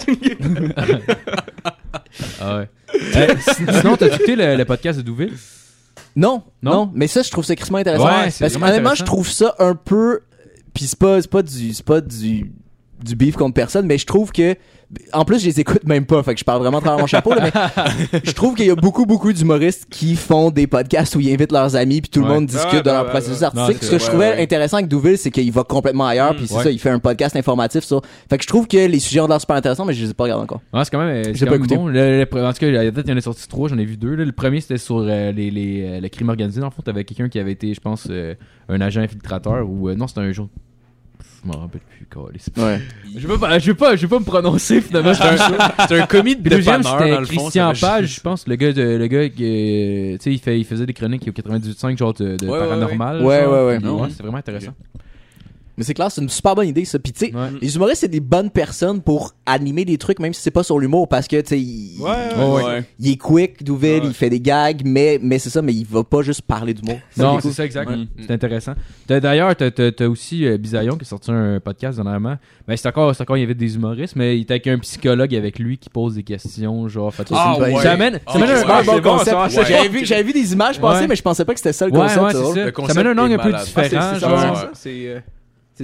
Ah ouais. Euh, sin- sinon, t'as écouté le, le podcast de Douville? Non, Non? non, mais ça, je trouve ça crissement intéressant. Ouais, c'est Parce que vraiment honnêtement, je trouve ça un peu. Puis c'est pas, c'est pas du, c'est pas du, du beef contre personne, mais je trouve que. En plus, je les écoute même pas, fait que je parle vraiment à travers mon chapeau, là, mais je trouve qu'il y a beaucoup, beaucoup d'humoristes qui font des podcasts où ils invitent leurs amis, puis tout Ouais. le monde discute Ouais, de ouais, leur ouais, processus artistique. Non, Ce que je trouvais ouais. intéressant avec Douville, c'est qu'il va complètement ailleurs, puis c'est Ouais. ça, il fait un podcast informatif sur. Fait que je trouve que les sujets ont l'air super intéressants, mais je les ai pas regardés encore. Ouais, c'est quand même, J'ai pas écouté. bon. Le- en tout cas, il y a- peut-être il y en a sorti trois, j'en ai vu deux. là. Le premier, c'était sur euh, les, les, euh, le crime organisé. Dans le fond, t'avais quelqu'un qui avait été, je pense, euh, un agent infiltrateur ou euh, non, c'était un jour. Je m'en rappelle plus, câlisse. Ouais. Je veux pas, je veux pas, je veux pas me prononcer finalement. C'est un, c'est un commis de deuxième, c'était fond. Christian Page, je pense, le gars, de, le gars qui, euh, tu sais, il, fait, il faisait des chroniques au 98.5, genre de, de Ouais, paranormal. ouais. genre. Ouais, ouais, Puis, ouais? c'est vraiment intéressant. Mais c'est clair, c'est une super bonne idée, ça. Puis tu sais, Ouais. les humoristes, c'est des bonnes personnes pour animer des trucs, même si c'est pas sur l'humour, parce que, tu sais, il, Ouais, Ouais, ouais. il est quick, Douville, Ouais. il fait des gags, mais, mais c'est ça, mais il va pas juste parler d'humour. Non, c'est ça, exact. Ouais. C'est intéressant. D'ailleurs, t'as- aussi euh, Bisaillon qui a sorti un podcast dernièrement. Ben, c'est encore, encore, il y avait des humoristes, mais il était avec un psychologue avec lui qui pose des questions, genre, fait, Ah, ça amène, ça Ah, amène un, bon concept. J'avais vu, j'avais vu des images passer, Ouais. mais je pensais pas que c'était ça le concept. ça. Le Ça concept mène un angle est un peu. Ah, c'est différent,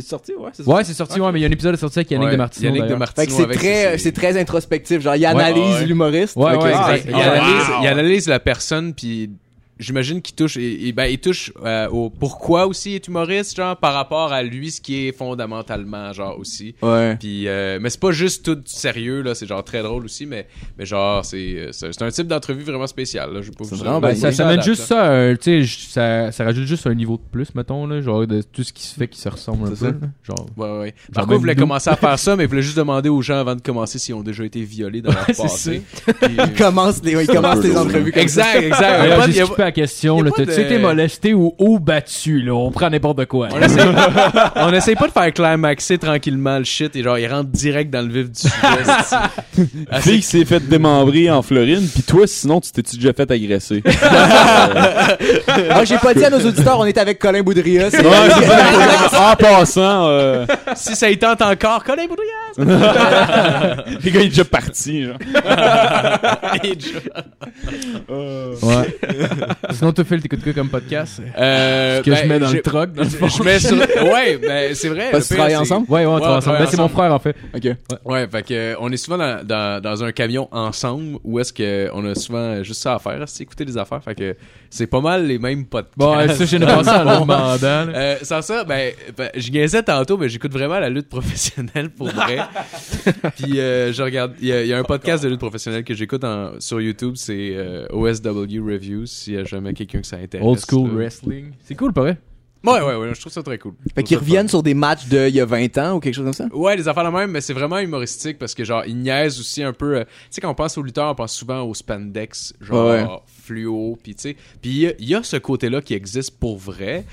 c'est sorti, ouais. C'est c'est sorti, ouais? c'est sorti, ouais, mais il y a un épisode sorti avec Yannick Ouais, de Martino. Yannick de Martino Fait que c'est très, ses- c'est très introspectif. Genre, il analyse ouais. l'humoriste. Ouais, il, analyse, wow. il analyse la personne puis j'imagine qu'il touche, et, et, ben, il touche euh, au pourquoi aussi il est humoriste, genre, par rapport à lui, ce qui est fondamentalement, genre, aussi. Ouais. Puis, euh, mais c'est pas juste tout sérieux, là, c'est genre très drôle aussi, mais, mais genre, c'est, euh, c'est c'est un type d'entrevue vraiment spécial, là, je pas vous vraiment Ben, ça, ça ça juste ça, euh, tu sais, ça, ça rajoute juste un niveau de plus, mettons, là, genre de tout ce qui se fait qui se ressemble un C'est peu. ça. là. Genre, Ouais, ouais. Voulez nous. commencer à faire ça, mais vous voulez juste demander aux gens avant de commencer s'ils ont déjà été violés dans leur c'est passé. Puis, euh, Il commence les, il commence les entrevues comme exact, exact. Il il la question, là. T'as-tu de- été molesté ou haut battu, là? On prend n'importe quoi. On essaye, on essaye pas de faire climaxer tranquillement le shit et genre il rentre direct dans le vif du sujet. fille qui s'est fait démembrer en Floride, puis toi, sinon, tu t'es-tu déjà fait agresser? Ah, j'ai pas dit à nos auditeurs, on est avec Colin Boudria. c'est- Ouais, c'est ça. en passant, euh, si ça y tente encore, Colin Boudrias! gars il est déjà parti. Genre. Ouais. Sinon, tu fais, t'écoutes quoi comme podcast? Euh, Que ben, je mets dans le truck, dans le fond. Je mets sur. Ouais, ben c'est vrai. Parce que tu travailles ensemble? Ouais, ouais, on Ouais, travaille ensemble. Ben, c'est mon frère, en fait. Ok. Ouais, fait que euh, on est souvent dans, dans, dans un camion ensemble où est-ce que on a souvent juste ça à faire, c'est écouter des affaires. Fait que c'est pas mal les mêmes podcasts. Bon, ouais, ça, j'ai pensé en le demandant. Euh, sans ça, ben, ben je niaisais tantôt, mais j'écoute vraiment la lutte professionnelle pour vrai. Puis euh, je regarde, il y, a- il y a un podcast de lutte professionnelle que j'écoute en- sur YouTube, c'est euh, OSW Reviews, jamais quelqu'un que ça intéresse. Old school là. wrestling. C'est cool, pareil. Ouais, ouais, ouais, je trouve ça très cool. Fait qu'ils reviennent sur des matchs de il y a 20 ans ou quelque chose comme ça? Ouais, des affaires la même, mais c'est vraiment humoristique parce que genre ils niaisent aussi un peu. euh, tu sais quand on pense aux lutteurs, on pense souvent au spandex, genre Ouais. fluo, puis tu sais, puis il y a- il y, a ce côté-là qui existe pour vrai,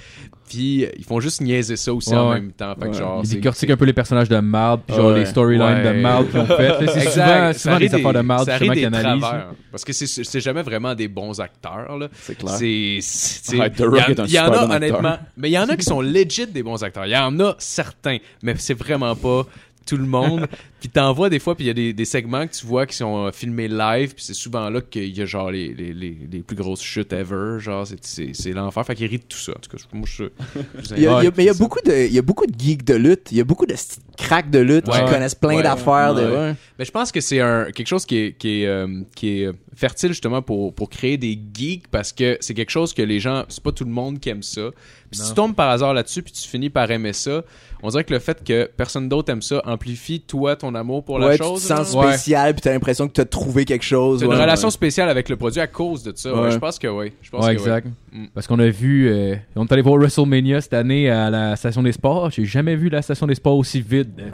puis ils font juste niaiser ça aussi Ouais, en ouais. même temps. Fait que Ouais. genre Ils décortiquent un peu les personnages de marde, puis genre Ouais. les storylines Ouais. de marde qu'ils ont fait. C'est souvent, souvent des affaires de marde, justement, qu'ils analysent. Parce que c'est jamais vraiment des bons acteurs. C'est clair. Ouais, il y, Rock en- est un il y en super a bon honnêtement, mais il y en a qui sont legit des bons acteurs. Il y en a certains, mais c'est vraiment pas tout le monde. puis t'en vois des fois, puis il y a des, des segments que tu vois qui sont euh, filmés live, puis c'est souvent là qu'il y a genre les, les, les, les plus grosses chutes ever, genre c'est- c'est c'est l'enfer. Fait qu'ils rient de tout ça. En tout cas, moi je, je vous Il y a, il y a- invite mais il y a ça. beaucoup de, il y a beaucoup de geeks de lutte. Il y a beaucoup de cracks de lutte Ouais. qui connaissent plein Ouais. d'affaires. de, Ouais. Mais je pense que c'est un quelque chose qui est qui est euh, qui est euh, fertile justement pour pour créer des geeks parce que c'est quelque chose que les gens c'est pas tout le monde qui aime ça. Puis si tu tombes par hasard là-dessus puis tu finis par aimer ça, on dirait que le fait que personne d'autre aime ça amplifie toi ton amour pour la Ouais, tu te chose. sens spécial, puis t'as l'impression que t'as trouvé quelque chose. T'as une ouais. relation spéciale avec le produit à cause de ça. Ouais, Ouais. je pense que oui. Je pense Ouais, que oui. exact. Mm. Parce qu'on a vu, euh, on est allé voir WrestleMania cette année à la station des sports. J'ai jamais vu la station des sports aussi vide.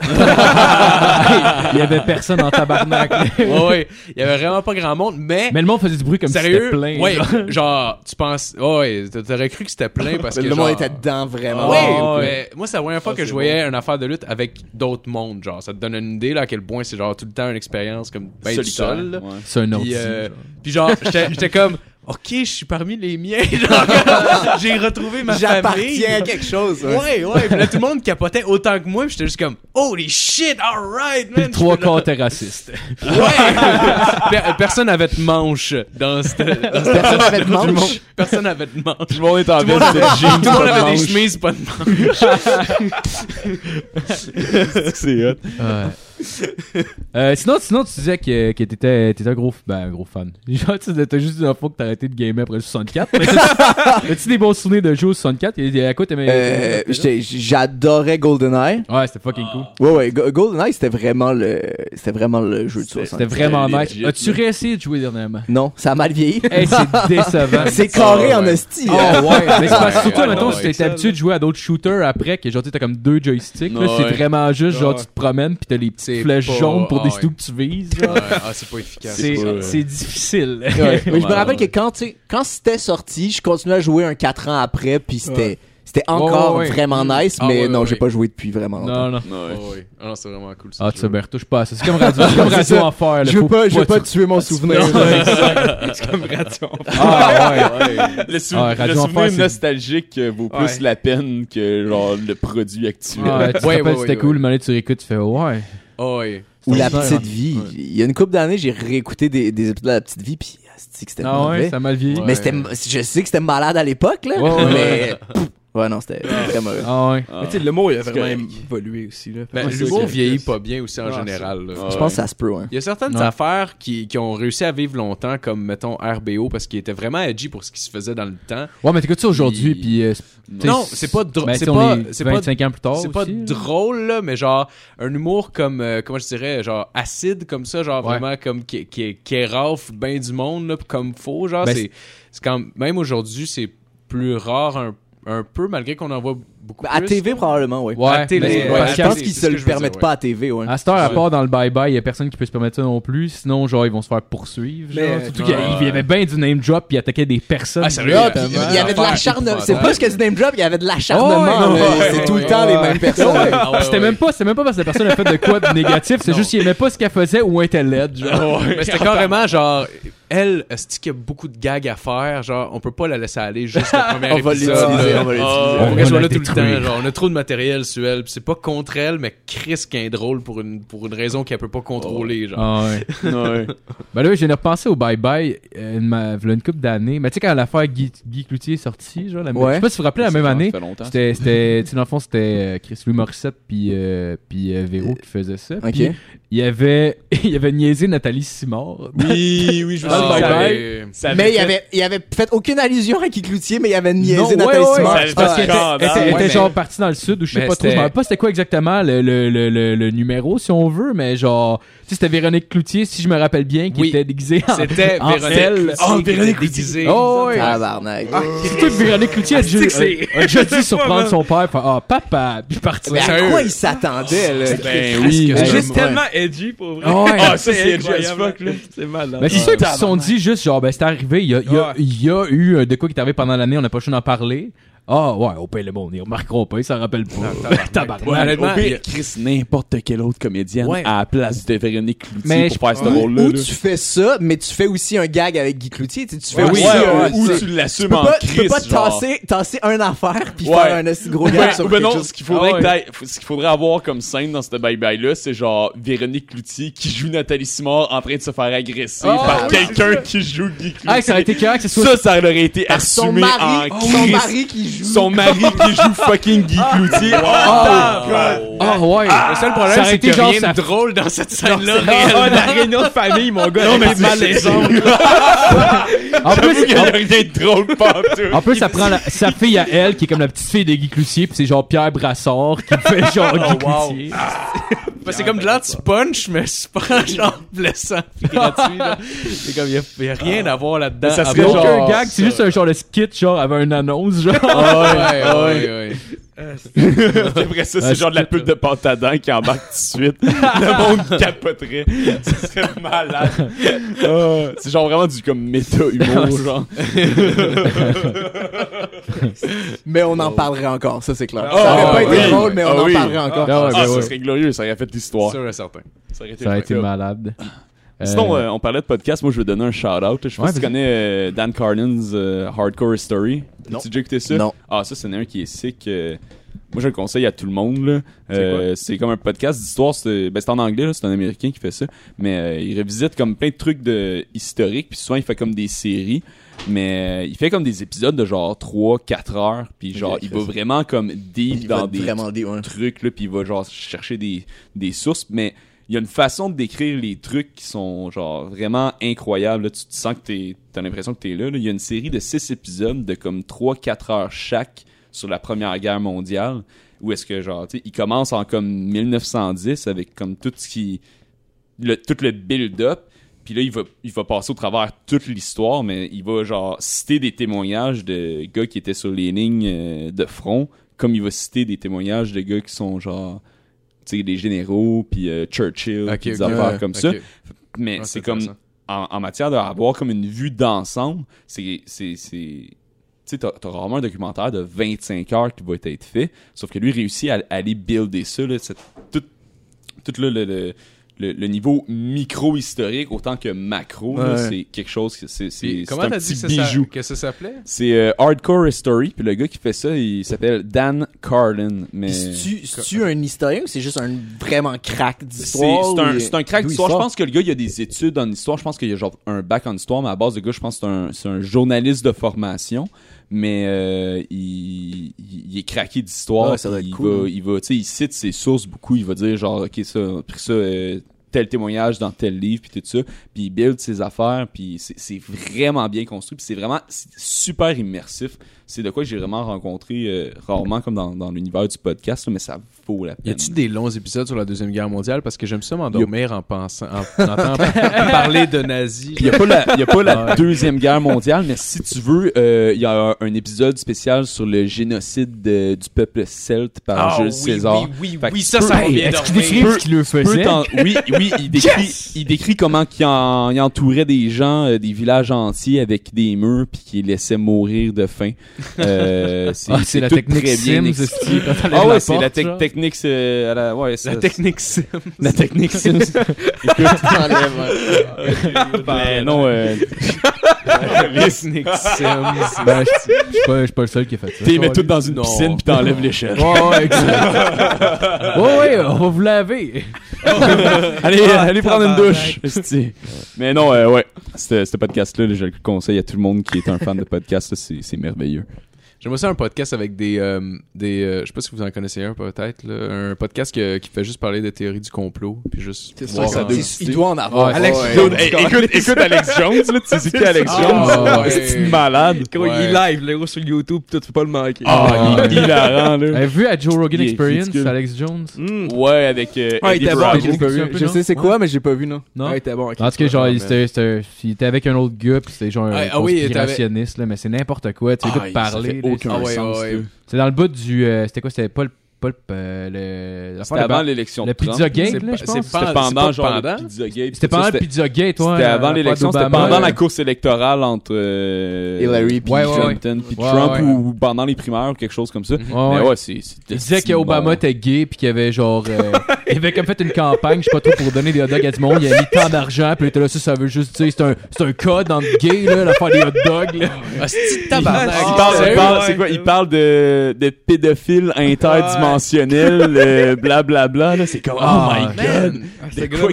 Il y avait personne en tabarnak. Ouais, ouais. Il y avait vraiment pas grand monde, mais Mais le monde faisait du bruit comme sérieux, si c'était plein. ouais, genre. genre, tu penses, ouais, t'aurais cru que c'était plein parce que le genre- monde était dedans vraiment. Oui, ouais. mais moi, c'est la première fois que je voyais une affaire de lutte avec d'autres mondes. Genre, ça te donne une idée là, à quel point c'est genre tout le temps une expérience comme ben du Solitaire, seul. là. ouais. C'est un autre. Puis, euh, puis genre, j'étais comme, ok, je suis parmi les miens. J'ai retrouvé ma famille. J'appartiens à quelque chose. ouais. Ouais, ouais. Puis là, tout le monde capotait autant que moi. Puis j'étais juste comme, holy shit, alright, man. trois quarts était raciste. Ouais. Per- Personne n'avait de manche dans cette. dans cette- Personne avait de manche. Personne n'avait de manche. Tout le monde est en Tout le monde de avait, jeans, tout le monde pas de avait des chemises, pas de manche. C'est hot. Ouais. Euh, sinon, sinon, tu disais que, que t'étais, t'étais un gros, ben, un gros fan. Genre, t'as juste dit une fois que t'as arrêté de gamer après le 64. Mais t'as- As-tu des bons souvenirs de jeux au 64? Et- et À quoi t'aimais? Euh, j'étais- J'adorais GoldenEye. Ouais, c'était fucking cool. Ouais, ouais, Go- GoldenEye, c'était vraiment le, c'était vraiment le jeu de C'était- 60. C'était vraiment nice. As-tu réessayé de jouer dernièrement? Non, ça a mal vieilli. Hey, c'est décevant. C'est carré Ah, en ouais. hostie. Oh hein. ouais, mais c'est parce que surtout, Ouais, mettons, ouais, si t'étais excellent. habitué de jouer à d'autres shooters après, que genre, t'as comme deux joysticks, là, Ouais. c'est vraiment juste, genre, Ouais. tu te promènes pis t'as les petites Pas- jaunes pour ah décider ouais. où tu vises. Ouais, ah, c'est pas efficace. C'est, pas, euh, c'est difficile. Ouais. Mais je me rappelle que quand, c'était sorti, je continuais à jouer un 4 ans après, puis c'était, c'était encore Ouais, ouais. vraiment nice, Ah, mais ouais, non, ouais, j'ai pas joué depuis vraiment longtemps. non, non. Ouais. Oh, oui. Ah non, c'est vraiment cool. ça, Ah, tu sais, ben, retouche pas à ça. C'est comme radio, c'est comme radio enfer, là. Je veux pas, je veux pas tu- tuer mon souvenir. C'est comme Radio Ah, ouais. Le, sou- Ah, le souvenir Enfer, nostalgique euh, vaut plus la peine que genre le produit actuel. Ouais, tu te Ouais, rappelles, c'était cool, mais là, tu réécoutes, tu fais, ouais. Oh, oui. Ou la petite vie. Il y a une couple d'années, j'ai réécouté des, des épisodes de la petite vie, puis que c'était Ah ouais, ça a mal vieilli. Ouais. Mais c'était, je sais que c'était malade à l'époque, là, Ouais, ouais, mais pff, Ouais, non, c'était très mauvais. Ah ouais. Mais tu sais, le mot, il a vraiment évolué aussi, là. Ben, l'humour vieillit pas bien aussi en Ouais, général. là. Je pense que ça se peut, ouais. Il y a certaines Ouais. affaires qui, qui ont réussi à vivre longtemps, comme mettons RBO, parce qu'il était vraiment edgy pour ce qui se faisait dans le temps. Ouais, mais t'écoutes ça aujourd'hui, Puis- euh, Non, c'est pas drôle. ben, c'est pas, c'est pas, 25 ans plus tard. c'est pas drôle là, mais genre un humour comme euh, comment je dirais, genre acide comme ça, genre Ouais. vraiment comme qui, qui, qui érafle ben du monde là, comme faux, genre Ben, c'est c'est quand même aujourd'hui c'est plus rare un, un peu malgré qu'on en voit beaucoup À plus. TV, probablement, oui. Ouais, À télé, mais- ouais, parce à je pense qu'ils se le permettent dire, pas à TV, ouais. À cette heure, à part dans le bye-bye, il y a personne qui peut se permettre ça non plus. Sinon, genre, ils vont se faire poursuivre. Mais, genre. Surtout qu'il y avait bien du name drop, puis il attaquait des personnes. Ah, sérieux? Là, il y avait de l'acharnement. C'est pas ce que du name drop, il y avait de l'acharnement. C'est tout le temps les mêmes personnes. Ah c'était même pas, c'est même pas parce que la personne a fait de quoi de négatif, c'est juste qu'il aimait pas ce qu'elle faisait ou elle était laide, genre. Mais c'était carrément genre elle, est-ce qu'il y a beaucoup de gags à faire, genre on peut pas la laisser aller juste le premier On va l'utiliser, on va l'utiliser. On On va soit tout le temps, genre on a trop de matériel sur elle, puis c'est pas contre elle, mais Chris qui est drôle pour une pour une raison qu'elle peut pas contrôler, genre. Ah ouais. Ouais. Ben là, j'ai repensé au Bye Bye euh, une, ma- une couple d'années. Mais tu sais, quand l'affaire Guy, Guy Cloutier est sortie, genre, la même- Ouais. je sais pas si vous vous rappelez la même Ça année. C'était, c'était, tu sais, dans le fond, c'était euh, Chris Louis Morissette puis, euh, puis euh, Véro qui faisait ça. Ok. Puis il y avait, il y avait niaisé Nathalie Simard. Oui, oui, je me Ah, souviens. bye bye. ouais. Ça Mais il avait, il avait fait aucune allusion à Guy Cloutier, mais il avait niaisé Non, Nathalie ouais, Simard. ouais, C'est parce Ah, qu'elle était, elle était- Ouais, était mais- genre partie dans le sud ou je sais mais pas trop. Je me rappelle pas c'était quoi exactement le, le, le, le, le numéro si on veut, mais genre, c'était Véronique Cloutier, si je me rappelle bien, qui Oui. était déguisée en, C'était en Véronique sel. Oh, Véronique déguisée. Oh, ouais. Tabarnak. C'est tout Véronique Cloutier a, Ah, c'est déjà- que c'est- a- a déjà dit surprendre son père, fait, ah, papa, puis partir. Mais à Sérieux? quoi il s'attendait, là? Ben oui. que juste tellement edgy pour vrai. Ah ouais. Ah, ça, c'est edgy as incroyable. fuck, là. C'est malade. Ben, c'est sûr qu'ils se sont dit juste genre ben c'est arrivé, il y a, il y a, Ouais. il y a eu euh, de quoi qui est arrivé pendant l'année, on n'a pas choix d'en parler. Ah ouais, au paye le monde, ils remarqueront pas, ils s'en rappellent pas. Tabarnak. Au pire, Chris, n'importe quelle autre comédienne Ouais. à la place de Véronique Cloutier Mais pour je- faire ce Ouais. rôle-là. Ou là. tu fais ça, mais tu fais aussi un gag avec Guy Cloutier. Tu sais, tu fais Ouais, aussi ouais, un- ouais, ou tu sais, tu tu l'assumes peux en pas, tu peux Chris, pas genre. tasser, tasser un affaire puis Ouais. faire un assez gros gag sur ou ben quelque non, chose. ce qu'il faudrait, Ah ouais. que t'ailles- faut- ce qu'il faudrait avoir comme scène dans ce bye-bye-là, c'est genre Véronique Cloutier qui joue Nathalie Simard en train de se faire agresser Ah, par oui, quelqu'un qui joue Guy Cloutier. Ah, ça aurait été clair que ce soit Ça, ça aurait été son assumé mari, en son Chris. mari qui joue. Son mari qui joue fucking Guy Cloutier. Ah, Oh, Ah ouais. Le seul problème, Ça c'est a genre rien sa- de drôle dans cette scène-là. Ah, la réunion de famille, mon gars, elle était malaisante. En plus, Il y a rien de drôle pas tout. en plus, ça prend la- sa fille à elle, qui est comme la petite fille de Guy Cloutier, puis c'est genre Pierre Brassard qui fait genre Guy Cloutier. Ben, c'est comme de l'anti-punch, mais c'est pas genre blessant. C'est comme, il y a, rien à voir là-dedans. Mais ça serait genre gag, c'est ça. juste un genre de skit, genre, avec une annonce, genre. Ah ouais, ouais, ouais. Après ça, c'est Ah, genre de la pub de pâte à dents qui embarque tout de suite. Le monde capoterait. Ce serait malade. Ah, c'est genre vraiment du comme méta-humour, genre. Mais on en parlerait encore, ça c'est clair. Ah, ça aurait pas oui. été drôle, mais on Ah en oui. parlerait encore. Ah ouais, Ah, ben ça serait glorieux, ça aurait fait l'histoire. Sûr et certain. Ça aurait été, Ça malade. Sinon, Euh, euh, on parlait de podcast. Moi, je veux donner un shout-out. Je sais pas Ouais, si tu connais euh, Dan Carlin's euh, Hardcore Story. Non. Tu as déjà écouté ça? Non. Ah, ça, c'en est un qui est sick. euh, moi, je le conseille à tout le monde. Euh, C'est comme un podcast d'histoire. C'est ben, c'est en anglais. C'est un Américain qui fait ça. Mais euh, il revisite comme plein de trucs de historiques. Puis souvent, il fait comme des séries. Mais euh, il fait comme des épisodes de genre 3-4 heures. Puis genre, il va vraiment comme deep Il dans va des ouais. trucs là puis il va genre chercher des, des sources mais il y a une façon de décrire les trucs qui sont genre vraiment incroyables là. tu te sens que t'es t'as l'impression que t'es là, là il y a une série de six épisodes de comme 3-4 heures chaque sur la première guerre mondiale où est-ce que genre tu sais il commence en comme 1910 avec comme tout ce qui le, tout le build-up puis là, il va, il va passer au travers toute l'histoire, mais il va genre citer des témoignages de gars qui étaient sur les lignes euh, de front, comme il va citer des témoignages de gars qui sont genre, des généraux, puis euh, Churchill, des affaires comme ça. Mais c'est comme, en, en matière d'avoir comme une vue d'ensemble, c'est, c'est, c'est, tu sais, t'as, t'as rarement un documentaire de 25 heures qui va être fait, sauf que lui réussit à, à aller builder ça, là, cette- tout, tout là, le, le, le, le niveau micro-historique autant que macro. Ouais. C'est quelque chose que c'est comment un t'as dit petit que ça, que ça s'appelait? C'est euh, Hardcore History, puis le gars qui fait ça, il s'appelle Dan Carlin. Mais c'est-tu un historien ou c'est juste un vraiment crack d'histoire? c'est un, crack d'histoire. Je pense que le gars, il a des études en histoire. Je pense qu'il a genre un bac en histoire, mais à la base, le gars, je pense que c'est un, c'est un journaliste de formation. Mais euh, il, il, est craqué d'histoire. Être il cool, va, hein. il va, tu sais, il cite ses sources beaucoup. Il va dire genre, ok, ça, pris ça, euh, tel témoignage dans tel livre, puis tout ça. Puis il build ses affaires, puis c'est vraiment bien construit. Puis c'est vraiment super immersif. C'est de quoi que j'ai vraiment rencontré euh, rarement comme dans, dans l'univers du podcast, là, mais ça vaut la Y peine. a-tu des longs épisodes sur la Deuxième Guerre mondiale? Parce que j'aime ça m'endormir en pensant, en entendant parler de nazis. Il n'y a pas la, il y a pas la deuxième guerre mondiale, mais si tu veux, euh, il y a un, épisode spécial sur le génocide de- du peuple celte par Ah, Jules oui, César. oui, oui, que oui, tu ça, ça Hey, bien Est-ce qu'il dormir. décrit ce qu'il le Tu faisait? t'en- oui, oui, il décrit, il décrit comment en- il entourait des gens, euh, des villages entiers avec des murs, puis qu'il les laissait mourir de faim. Euh, c'est Ah, c'est la tout technique très bien Sims, expliqué. Ah la ouais, c'est la genre. technique, c'est à la, ouais, La technique Sims. la technique Sims. Mais non, euh, Technique Sims. Ben, je suis pas, le seul qui a fait ça. t'es mets tout dans une piscine puis t'enlèves l'échelle. Ouais, ouais, exact. ouais, ouais, on va vous laver. allez, Ah, allez prendre une douche. Mais non, euh, ouais, ce podcast-là, là, je le conseille à tout le monde qui est un fan de podcast. c'est merveilleux. J'aimerais ça un podcast avec des. euh, des euh, je sais pas si vous en connaissez un peut-être. là, Un podcast que- qui fait juste parler de théories du complot. Puis juste. C'est voir, sûr, ça doit- il doit en avoir. Ouais, Alex Ouais. Jones. Hey, écoute, écoute Alex Jones, là, tu sais qui Alex Ah, Jones? ouais. C'est une malade? Quand Ouais. il est live, le gros sur YouTube, tout, tu peux pas le manquer. Ah, il est hilarant, là. Avez vu à Joe Rogan Il est Experience, ridicule. Alex Jones? Mm. Ouais, avec euh, Ah, il Eddie était bon, Bravo. il Je sais c'est quoi, mais j'ai pas vu, non. Non? Ouais, il était bon. ok. En tout cas, genre, Ah, il, c'était- c'était- il était avec un autre gars, puis c'était genre un Ah, ah oui, il était avec- conspirationniste, là, mais c'est n'importe quoi. Tu Ah, écoutes il- ça parler. fait là, aucun Ah ouais, sens. ouais, là. ouais. C'est dans le bout du. euh, c'était quoi C'était pas le. Pas le, euh, le C'était avant l'élection le Trump. Pizza Gate, C'était pendant genre pendant? le Pizzagate. C'était tout pendant le Pizza Gate, ouais. C'était avant l'élection, c'était pendant la course électorale entre euh, Hillary puis Ouais, ouais, Clinton puis Ouais, Trump ouais. ou pendant les primaires ou quelque chose comme ça. Ouais, Mais ouais. ouais, c'est Il disait qu'Obama était gay puis qu'il avait genre euh, il avait comme fait une campagne je sais pas trop pour donner des hot dogs à du monde il a mis tant d'argent puis il était là ça ça veut juste dire c'est un c'est un code entre gay là l'affaire des hot dogs là. Ah, c'est tabarnak. Il parle, c'est quoi? Il de, de pédophiles interdimensionnels, euh, blablabla, là. C'est comme, oh Ah, my god. Man. Ah,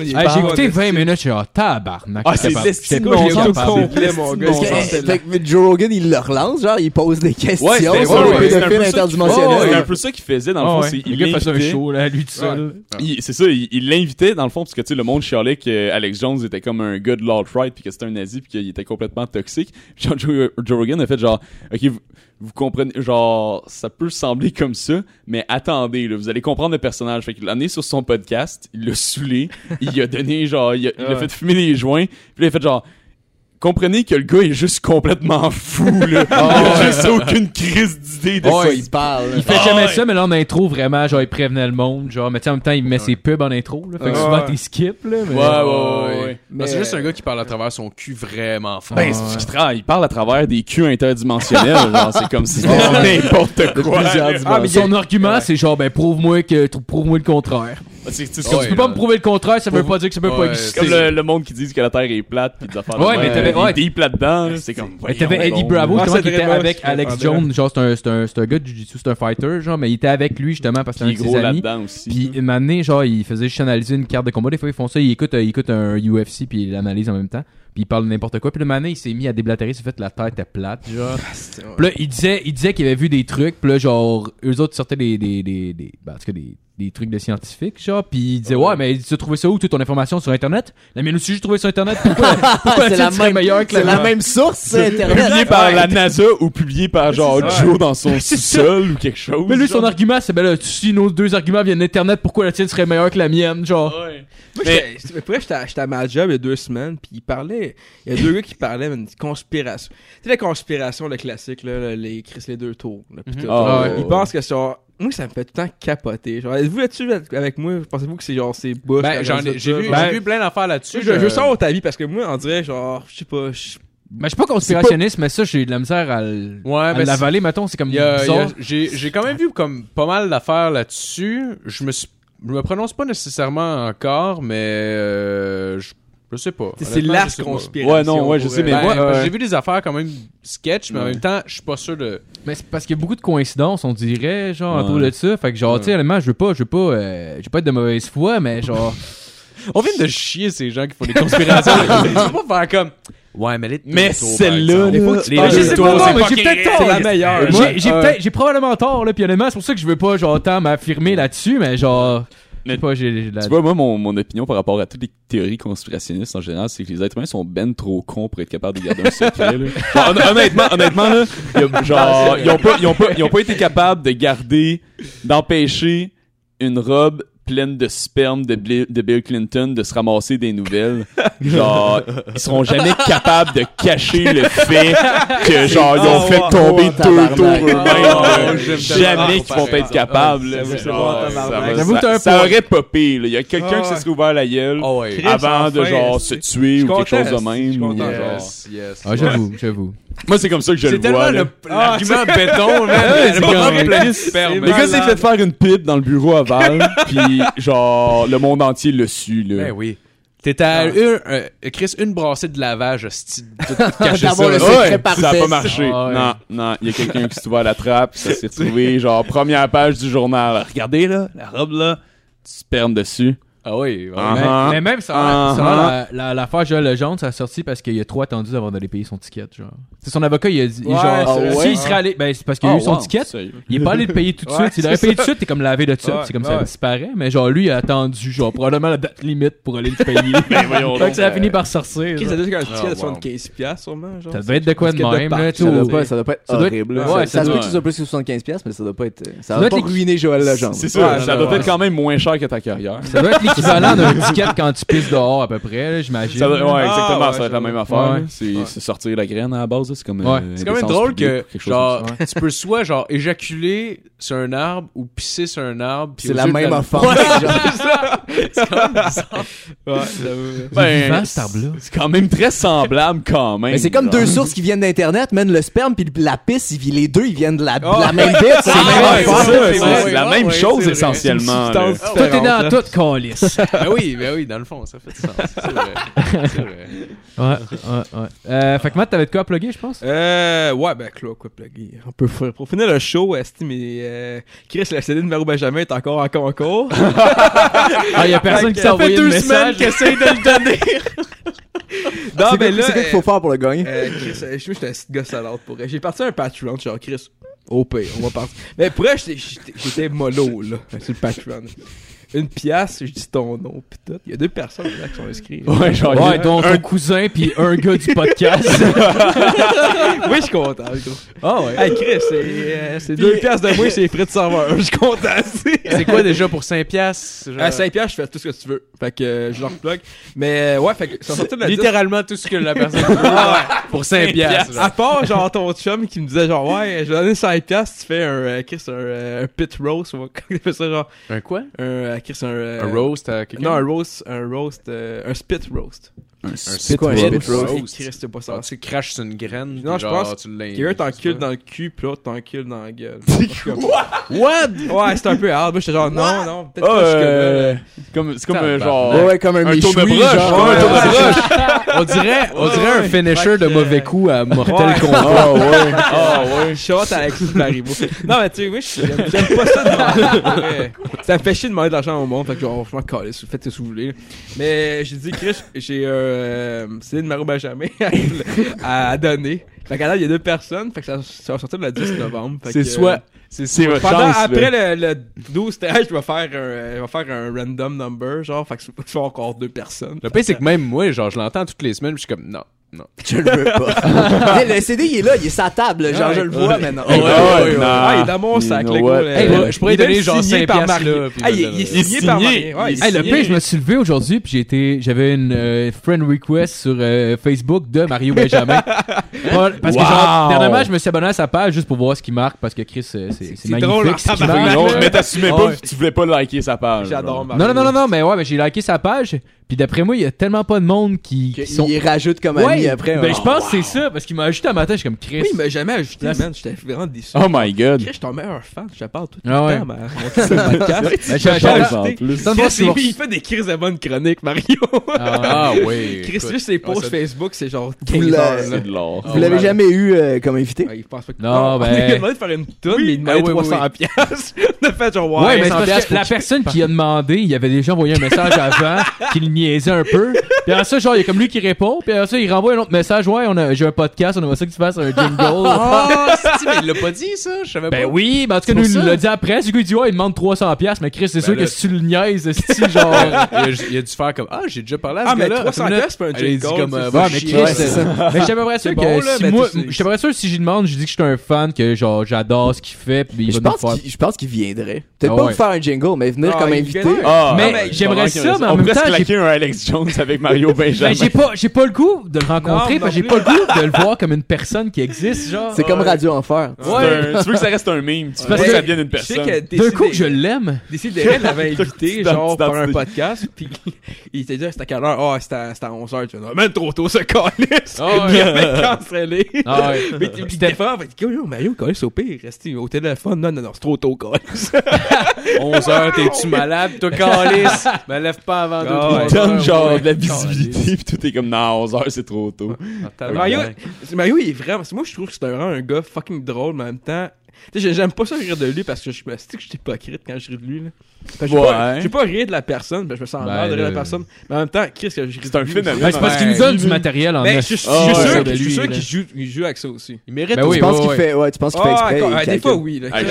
il Ah, j'ai écouté de- 20 minutes je suis ah tabarnak Ah, c'est l'estime capable. sens, complet, mon gars. Fait que Joe Rogan, il le relance, genre, il pose des questions sur ouais, les ouais, c'est un peu ça qu'il- interdimensionnels. Ouais, C'est un peu ça qu'il faisait, dans le fond. c'est- Le il gars fait un show là lui tout seul C'est ça, il l'invitait dans le fond parce que tu sais le monde chialait que Alex Jones était comme un gars de l'alt-right puis que c'était un nazi puis qu'il était complètement toxique. Joe Rogan a fait genre OK, vous, comprenez genre ça peut sembler comme ça, mais attendez là, vous allez comprendre le personnage. Fait qu'il l'a amené sur son podcast, il l'a saoulé, il a donné genre il a, il a fait fumer des joints, puis là, il a fait genre Comprenez que le gars est juste complètement fou là. il a juste aucune crise d'idée de quoi il parle. il fait jamais ça mais là en intro vraiment genre il prévenait le monde genre mais en même temps il met ses pubs en intro là fait que Ouais. souvent t'es skip là mais Ouais, ouais, ouais, ouais. Mais c'est juste un gars qui parle à travers son cul vraiment fort. Ben, c'est il parle à travers des culs interdimensionnels, genre, c'est comme si n'importe quoi. Ah, son argument, c'est genre, ben, prouve-moi que, prouve-moi le contraire. C'est c'est Ouais, tu peux pas me prouver le contraire, ça veut pas dire que ça peut Ouais, pas exister. comme le, le monde qui dit que la Terre est plate puis des affaires de Ouais, mais t'avais- ouais. deep là-dedans, là, c'est comme... Mais t'avais Eddie. Bravo, justement, c'est qui était avec Alex. Jones. Genre, c'est un, c'est un, c'est un gars de Jiu-Jitsu, c'est un fighter, genre, mais il était avec lui, justement, parce que c'était est un gros ses amis. là-dedans aussi. Puis, une année, genre, il faisait juste analyser une carte de combat. Des fois, ils font ça, il écoute, euh, il écoute un UFC, puis il l'analyse en même temps. Puis il parle de n'importe quoi. Puis le année, il s'est mis à déblatérer, il s'est fait la tête était plate, genre. Puis là, il disait, il disait qu'il avait vu des trucs, puis là, genre, eux autres sortaient des, des, des, des, ben, en tout cas, des, des trucs de scientifiques, genre, puis il disait, ouais, mais tu as trouvé ça où, toute ton information sur Internet? La mienne aussi, j'ai trouvé sur Internet. Pourquoi, pourquoi C'est la même, meilleure que la c'est la mienne? même source, c'est Publié Internet. par la NASA ou publié par genre ça. Joe dans son sous-sol ou quelque chose. Mais lui, son argument, c'est, ben là, si nos deux arguments viennent d'Internet, pourquoi la tienne serait meilleure que la mienne, genre? Moi, j'étais- j'étais- pour vrai, j'étais à- ma job il y a deux semaines, puis il parlait. Il y a deux gars qui parlaient d'une conspiration. Tu sais, la conspiration, le classique, là, là, les Chris, les deux tours. Là, pis Mhm. tout, Ah, là. ouais. Ils pensent que genre. Moi, ça me fait tout le temps capoter. Genre, êtes-vous là-dessus avec moi? Pensez-vous que c'est genre, c'est Bush? Ben, qui j'en organise ai, j'ai ça? vu, Ben, j'ai vu plein d'affaires là-dessus. je, je veux savoir ta vie parce que moi, on dirait, genre, je sais pas. je- Ben, je suis pas conspirationniste, mais ça, j'ai de la misère à, l- Ouais, à ben, l'avaler, mettons, c'est comme j'ai quand même vu comme pas mal d'affaires là-dessus. Je me suis je me prononce pas nécessairement encore, mais euh, je, je sais pas. C'est la conspiration. Ouais, non, ouais, je sais, mais. Ben, moi, que euh, j'ai vu des affaires quand même sketch, mais en même temps, je suis pas sûr de. Mais c'est parce qu'il y a beaucoup de coïncidences, on dirait, genre, Ouais. autour de ça. Fait que, genre, Ouais. tu sais, honnêtement, je veux pas, je veux pas, euh, je veux pas être de mauvaise foi, mais genre. On vient de chier ces gens qui font des conspirations. tu peux pas faire comme. Ouais, mais les Mais celle-là, que tu les c'est mais j'ai fucking peut-être tort. C'est la meilleure. Euh, j'ai probablement tort, là, puis honnêtement, c'est pour ça que je veux pas, genre, tant m'affirmer là-dessus, mais genre. Je sais Mais pas, j'ai. j'ai la- Tu vois, moi, mon, mon opinion par rapport à toutes les théories conspirationnistes en général, c'est que les êtres humains sont ben trop cons pour être capables de garder un secret. là. Genre, hon- honnêtement, honnêtement, là, a- genre, ils ont pas, ils ont pas, ils ont pas été capables de garder, d'empêcher une robe pleine de sperme de, Bli- de Bill Clinton de se ramasser des nouvelles. Genre, ils seront jamais capables de cacher le fait que, genre, ils ont Oh, fait tomber Oh, deux tours eux-mêmes. Oh, j'aime jamais tellement qu'ils vont comparer être capables. c'est ça aurait popé. Il y a quelqu'un Ah, qui s'est ouvert la gueule Oh, ouais. Chris, avant de enfin, genre c'est- se tuer ou quelque chose de même. Ah, j'avoue, j'avoue. Moi, c'est comme ça que je C'est le vois. tellement le- l'argument béton, man. Ouais, c'est Le comme- robe plein de Chris, sperme. Le gars s'est fait faire une pipe dans le bureau à Val, puis genre, le monde entier l'a su, là. Ben oui. T'étais à une, euh, Chris, une brassée de lavage, hostie, tout caché ça. Le Ouais, ça a pas marché. Ah ouais. Non, non, il y a quelqu'un qui s'est ouvert la trappe, ça s'est retrouvé, genre, première page du journal. Regardez, là, la robe, là, du sperme dessus. Ah oui, ouais. Ah. Mais, Uh-huh. mais même ça, Uh-huh. ça la, la, l'affaire Joël Legendre, ça a sorti parce qu'il a trop attendu avant d'aller payer son ticket, genre. C'est son avocat, il a dit, Ouais, genre, s'il vrai. serait allé, ben, c'est parce qu'il a Oh, eu son wow, ticket, il est pas allé le payer tout de Ouais, suite. S'il aurait c'est payé tout de suite, t'es comme lavé de ça, Ouais, c'est comme ouais. ça disparaît. Mais genre, lui, il a attendu, genre, probablement la date limite pour aller le payer. Ben, voyons Fait que donc. ça a fini par sortir. Ça doit être un ticket de wow. 75 piastres, sûrement, genre. Ça devait être de quoi de même, là, ça tu Ça doit pas, ça doit pas être Ça doit être- horrible. ouais, ça, se peut que ce soit plus que 75$, piastres, mais ça doit pas être. Ça va doit pas être les- ruiner Joël Legendre. C'est ça, Ouais, ça doit ouais. être quand même moins cher que ta carrière. Ça doit être l'équivalent d'un ticket quand tu pisses dehors, à peu près, j'imagine. Ouais, Ah, exactement, ouais, ça va être la même affaire. Ouais. C'est sortir la graine à la base, c'est comme. Ouais. euh, C'est quand même drôle publique que, genre, tu peux soit, genre, éjaculer sur un arbre ou pisser sur un arbre. C'est la même genre. c'est ça. C'est quand même bizarre. Ouais. Ben, c'est quand même très semblable quand même. Mais c'est comme deux sources qui viennent d'Internet, man. Le sperme puis la pisse, ils- les deux, ils viennent de la, Oh. même. C'est Ah, la même affaire. c'est la même chose essentiellement. Tout est dans tout, calice. Ben oui, ben oui, dans le fond, ça fait du sens. C'est vrai. C'est vrai. Ouais, ouais, ouais. Euh, fait que Matt, t'avais de quoi à plugger, je pense? Euh, ouais, ben, Claude, quoi, plugger. On peut faire, pour finir le show, Esti, mais, euh, Chris, la CD de Maru Benjamin est encore en concours. Ah, y a personne qui Ça t'a envoyé deux le semaines message. qu'il essaye de le donner. non, C'est mais quoi là, c'est quoi qu'il faut faire pour le gagner? Euh, Chris, euh, je suis un petit gars salade pour. J'ai parti un Patreon, genre Chris. Au pire, on va partir. Mais pour vrai, j'étais mollo, là, sur le Patreon. Une pièce, je dis ton nom, pis tout. Il y a deux personnes là qui sont inscrites. Ouais, genre, Ouais, dont ton cousin puis un gars du podcast. oui, je suis content, gros. Ah ouais. Hey, Chris, c'est euh, deux pièces de moins, c'est les frais de serveur. Je suis content, c'est. C'est quoi déjà pour 5 piastres? genre? À 5 pièces, je fais tout ce que tu veux. Fait que euh, je leur plug. Mais euh, ouais, fait que ça sortait de la Littéralement tout ce que la personne veut. Pour 5 piastres. genre. À part, genre, ton chum qui me disait, genre, ouais, je vais donner 5 piastres, tu fais un, euh, Chris, un, euh, un pit roast, ou fait ça, genre, Un quoi? un, euh, Chris, un, euh, Un roast à quelqu'un? Non, un roast, un roast, euh, un spit roast. Un un roast. spit roast? Hey, Chris, c'est pas ça. Genre, tu craches sur une graine. Non, puis je genre, pense Quelqu'un c'est t'encule dans le cul, pis l'autre t'encule dans la gueule. What? Ouais, c'était un peu hard. Moi, j'étais genre, non, non, peut-être Ah, pas jusque-là. euh, là. comme, c'est comme genre. Ouais, comme un, un méchoui, tour de broche, genre. ouais, un tour de Ouais. broche. On dirait, on dirait un finisher de mauvais coup à Mortel Ouais. Kombat. Ah ouais. Ah ouais. Shot à Alexis Marivaux. Non, mais tu sais, oui, j'aime pas ça vrai. Ça me fait chier de demander de l'argent au monde. Fait que genre, calisse. Faites ce que vous voulez. Mais j'ai dit, Chris, j'ai un euh, CD de Maro Benjamin à, à donner. Fait qu'à il y a deux personnes. Fait que ça, ça va sortir le 10 novembre. Fait C'est soit, euh, c'est votre Pendant, chance. après là. le, le 12 13 je vais faire un, euh, je vais faire un random number, genre, fait que je encore deux personnes. Le pire, c'est que même moi, genre, je l'entends toutes les semaines, puis je suis comme, non, non. Je le veux pas. Hey, le CD, il est là, il est sa table. Genre, Ouais. je le vois maintenant. Ouais, ouais, ouais. Ah, il est dans mon You sac, le gars. Hey, je pourrais il donner genre signé 5 par Marie. là, Ah, il il, me il est signé est par signé. Marie. Ouais, il Hey, le signé. pire, je me suis levé aujourd'hui puis j'ai été, j'avais une euh, friend request sur euh, Facebook de Mario Benjamin. Parce que genre, Wow. dernièrement, je me suis abonné à sa page juste pour voir ce qu'il marque parce que Chris, euh, c'est, c'est, c'est magnifique drôle, ce marque. Non, mais t'assumais pas tu voulais pas liker sa page. J'adore genre? Non, non, non, non, non, mais ouais, mais j'ai liké sa page. Puis d'après moi, il y a tellement pas de monde qui, qui sont. Il rajoute comme Ouais, mis après. Ben, je pense que c'est ça, parce qu'il m'a ajouté un matin, je suis comme Chris. Oui, il m'a jamais ajouté, Là, man. J'étais vraiment déçu. Oh my god. Chris, je suis ton meilleur fan. Je te parle tout Ah le ouais. temps, man. Ben, penses j'ai- en plus. Ça me va, Chris, il fait des crises de bonnes chroniques, Mario. Ah oui. Chris, écoute. juste les Ah, posts ça- Facebook, c'est genre Vous 15 l'a- heures. là. C'est de l'or. Vous l'avez jamais eu euh, comme invité? Ouais, il pense pas que... Non, On ben- lui a demandé de faire une tonne, mais il Ah, oui, 300 piastres. Fait genre, ouais. Ouais, mais c'est 100 parce que la personne qui a demandé, il avait déjà envoyé un message avant, qui le niaisait un peu. Puis après ça, genre, il y a comme lui qui répond, puis après ça, il renvoie un autre message. Ouais, on a, j'ai un podcast, on aimerait ça que tu fasses un jingle. Ah, c'est mais il l'a pas dit ça, je savais Ben pas. oui, mais en tout cas, C'est nous, il l'a dit après. Du coup, il dit, ouais, il demande 300$, piastres, mais Chris, c'est Ben sûr là- que si tu le niaises, c'est genre. il, a, il a dû faire comme Ah, j'ai déjà parlé à ce Ah, mais gars-là. 300 Attends une piastres pour un. Elle a dit jingle, comme c'est euh, Ouais, mais. Chris, c'est ça. mais j'étais pas sûr C'est que si moi, j'étais pas sûr si j'y demande, je dis que je suis un fan, que genre, j'adore ce qu'il fait, puis il Je pense qu'il je viendrait. Peut-être Ah pas ouais. vous faire un jingle, mais venir Ah, comme il invité. viendrait. Ah, Mais ouais, j'aimerais ça, qu'il mais en On même pourrait se temps, claquer un Alex Jones avec Mario Benjamin. Ben, j'ai pas, j'ai pas le goût de le rencontrer, Non, parce que j'ai non pas le goût de le voir comme une personne qui existe, genre. C'est comme Radio Enfer. C'est un- Tu veux que ça reste un meme. Tu veux parce que que- ça devienne une Je sais personne. que D'un coup, que je l'aime. Décidéré l'avait invité, Dans- genre, dans- pour un podcast, pis il était dit, c'était à quelle heure? Ah, c'était à, c'était à 11h. Tu vois, même trop tôt, ce calice! Ah ouais. Il avait cancellé. Ah ouais. Mais il était fort, fait que, yo, Mario, calice, au pire, restez au téléphone? Non, non, non, c'est trop tôt, calice. 11h, t'es-tu malade, toi, Calice? Me lève pas avant 2 Ah, 3 ouais. Donne genre ouais. de la visibilité, pis tout est comme, non, 11 heures, c'est trop tôt. Ah, tabarnak. Mario, Mario, il est vraiment. Moi, je trouve que c'est vraiment un gars fucking drôle, mais en même temps. Tu sais, j'aime pas ça rire de lui parce que je me dis que je suis hypocrite quand je ris de lui. Là. Parce que je vais pas- Ouais. je pas rire de la personne, ben, je me sens Ben, mal de rire de la personne. Mais en même temps, Chris, que je ris C'est de un aussi. Ben, c'est parce qu'il nous donne du matériel en Ben, je, suis sûr, je suis qu'il joue, il joue avec ça aussi. Il mérite Ben oui, Tu penses ouais, qu'il ouais. fait, ouais, tu penses qu'il fait Ah, exprès. ah, des fois, oui. Ah,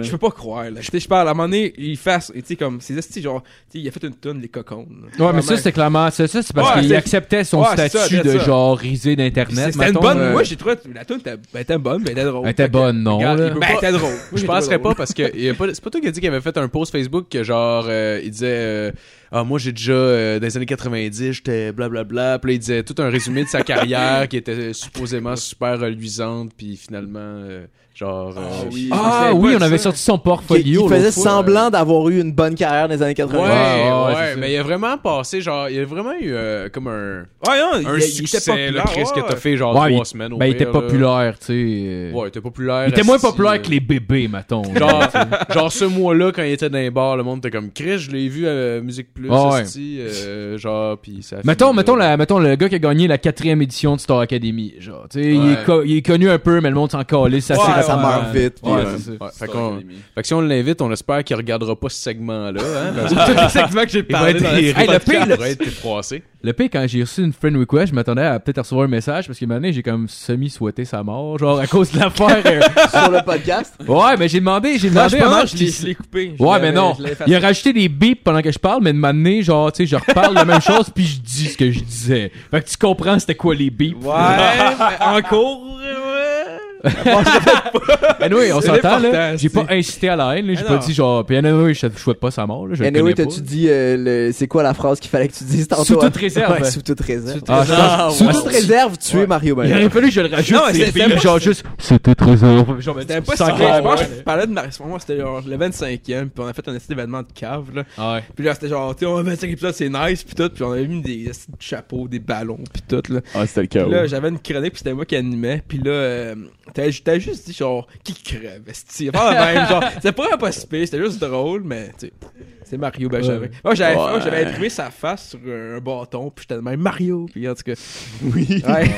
je peux pas croire. Je parle, à un moment donné, il fasse, tu sais, comme, c'est esti, genre, il a fait une tonne, les cocons. Ouais, mais ça, c'est clairement, c'est ça, c'est parce qu'il acceptait son statut de genre risé d'internet. C'était une bonne. euh, Moi, j'ai trouvé la tune était, ben, était bonne, mais elle était drôle. Elle était Fait bonne, non, Ben, pas- était drôle. Moi, Je penserais pas parce que il y a pas- c'est pas toi qui a dit qu'il avait fait un post Facebook que genre euh, il disait euh, ah moi j'ai déjà euh, dans les années 90 j'étais blablabla puis là, il disait tout un résumé de sa carrière qui était supposément super reluisante puis finalement euh, genre euh, oui. Ah oui, pas on avait ça. sorti son portfolio. qui faisait fois. semblant d'avoir eu une bonne carrière dans les années Ouais, 80. ouais, ouais, ça. mais il a vraiment passé genre il a vraiment eu euh, comme un Ouais, non, il, un il était succès populaire. là, Chris que ouais. t'as fait genre Ouais, trois il- semaines au Ben, il était pire, là. populaire, tu sais. euh, Ouais, il était populaire. Il était moins populaire que les bébés, mettons. Genre, genre ce mois-là, quand il était dans les bars, le monde était comme Chris, je l'ai vu à la Musique Plus, Ouais. euh, genre, ça. Mettons, mettons, là. la, mettons le gars qui a gagné la quatrième édition de Star Academy. Genre, tu sais, il, Ouais. est co- il est connu un peu, mais le monde s'en calisse. Ça, Ouais, ça meurt ouais. vite. fait, que si on l'invite, on espère qu'il regardera pas ce segment-là. Hein, Tous les segments que j'ai parlé dans Hey, le pire, froissé. Le pire, quand j'ai reçu une friend request, je m'attendais à peut-être recevoir un message parce que maintenant, j'ai comme semi-souhaité sa mort, genre à cause de l'affaire. euh. sur le podcast? Ouais, mais j'ai demandé, j'ai Non, demandé je l'ai- coupé. Ouais, mais non. l'avais effacé. Il a rajouté des bips pendant que je parle, mais de genre, tu sais, je reparle la même chose, puis je dis ce que je disais. Fait que tu comprends c'était quoi les bips. Ouais, encore, ouais. Anyway, on C'est s'entend, là. J'ai c'est- pas incité à la haine, là. J'ai Ah pas dit, genre, puis anyway, je souhaite pas sa mort, là. Je Anyway, t'as-tu dit, euh, le- c'est quoi la phrase qu'il fallait que tu dises tantôt? Sous toute réserve. Ouais, sous toute réserve. Ah, je pense- Sous toute réserve, tu es Ouais. Mario Il aurait fallu que je le rajoute, Non, mais ces c'était- bips, c'était genre juste, c'était très heureux. Genre, C'était pas ça. Je parlais de ma. Moi, c'était genre le 25e, puis on a fait un petit événement de cave, là. Ah ouais. Puis là, c'était genre, tu sais, on a 25 épisodes, c'est nice, puis tout. Puis on avait mis des chapeaux, des ballons, puis tout, là. Ah, c'était le cas. là, j'avais une chronique, puis c'était moi qui animais. Puis là, euh, t'as juste dit, genre, qui crève, esti. Pas le même, genre, c'était pas pire, c'était juste drôle, mais, tu sais. C'est Mario Benjamin. Ouais. Moi, j'avais Ouais. moi, j'avais imprimé sa face sur un bâton, puis j'étais de même Mario, puis en tout cas. Oui. Ouais.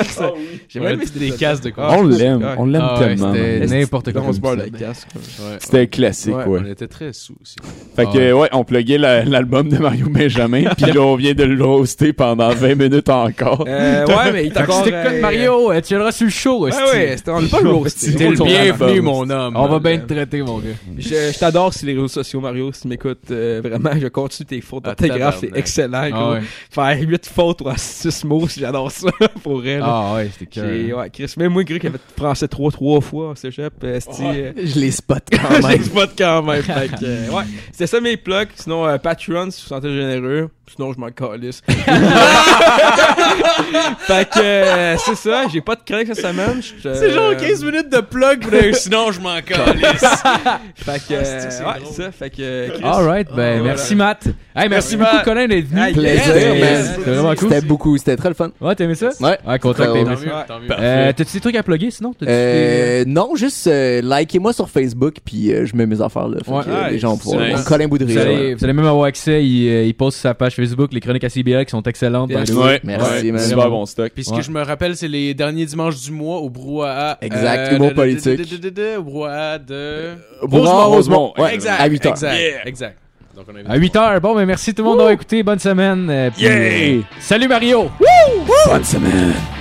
Ça, J'ai On même a aimé dit des cases de quoi. On l'aime, Ouais. on l'aime Ah ouais, tellement. c'était n'importe quoi. On se barre comme le ça. casque. Ouais. C'était classique, Ouais, ouais. On était très sous aussi. Fait Ah que, ouais, on pluguait la- l'album de Mario Benjamin, puis là, on vient de le hoster pendant 20 minutes encore. Euh, ouais, mais il que encore. si t'écoutes euh, Mario, euh, tu viendras sur le show, Ouais, esti. ouais, c'était- on est pas le roasté. T'es le bienvenu, mon homme. On va bien te traiter, mon gars. Je, je t'adore sur les réseaux sociaux, Mario. Si tu m'écoutes, euh, vraiment, je continue tes fautes Ah, d'orthographe. C'est excellent. Ah ouais. Faire 8 fautes ou 6 mots, j'adore ça. Pour elle. Ah ouais, c'était J'ai- cœur. ouais, Chris, même moi, gros, qui avait français 3 3 fois en cégep, euh, euh, Je les spot quand je même. l'exploite quand même. fait euh, ouais. C'était ça mes plugs. Sinon, euh, Patreon, si vous sentez généreux. Sinon, je m'en calisse. fait que, euh, c'est ça. J'ai pas de crainte cette semaine. C'est genre 15 minutes de plug, mais sinon je m'en calisse. Fait que, Ah, euh, ouais, ça. Fait que, Chris, Alright, ben Ah, merci voilà. Matt. Hey, merci Merci, beaucoup. Colin, d'être venu. Hey, Plaisir, yes. man. C'était vraiment cool. C'était beaucoup, c'était très le fun. Ouais, t'as aimé ça? Ouais. Ouais, content que t'aies aimé Tant ça. mieux, tant mieux. Euh, T'as-tu des trucs à plugger sinon? Euh, non, juste euh, likez-moi sur Facebook puis euh, je mets mes affaires là. Fait Ouais. que, euh, les gens vont pouvoir. Nice. Colin Boudry. Vous allez, ouais. vous allez même avoir accès, il, euh, il poste sur sa page Facebook les chroniques à CBL qui sont excellentes. Yes. Ouais, Merci, ouais, man. super bon stock. Puis ce Ouais. que je me rappelle, c'est les derniers dimanches du mois au brouhaha. Exact, humour de- de- politique. de- de- de- de- Au brouhaha de. Rosemont, Rosemont. Ouais. Exact. À 8 heures. Exact. Yeah. Exact. Donc on a À 8h. Bon, mais merci tout le monde d'avoir écouté. Bonne semaine. puis, Yeah. salut Mario! Bonne semaine.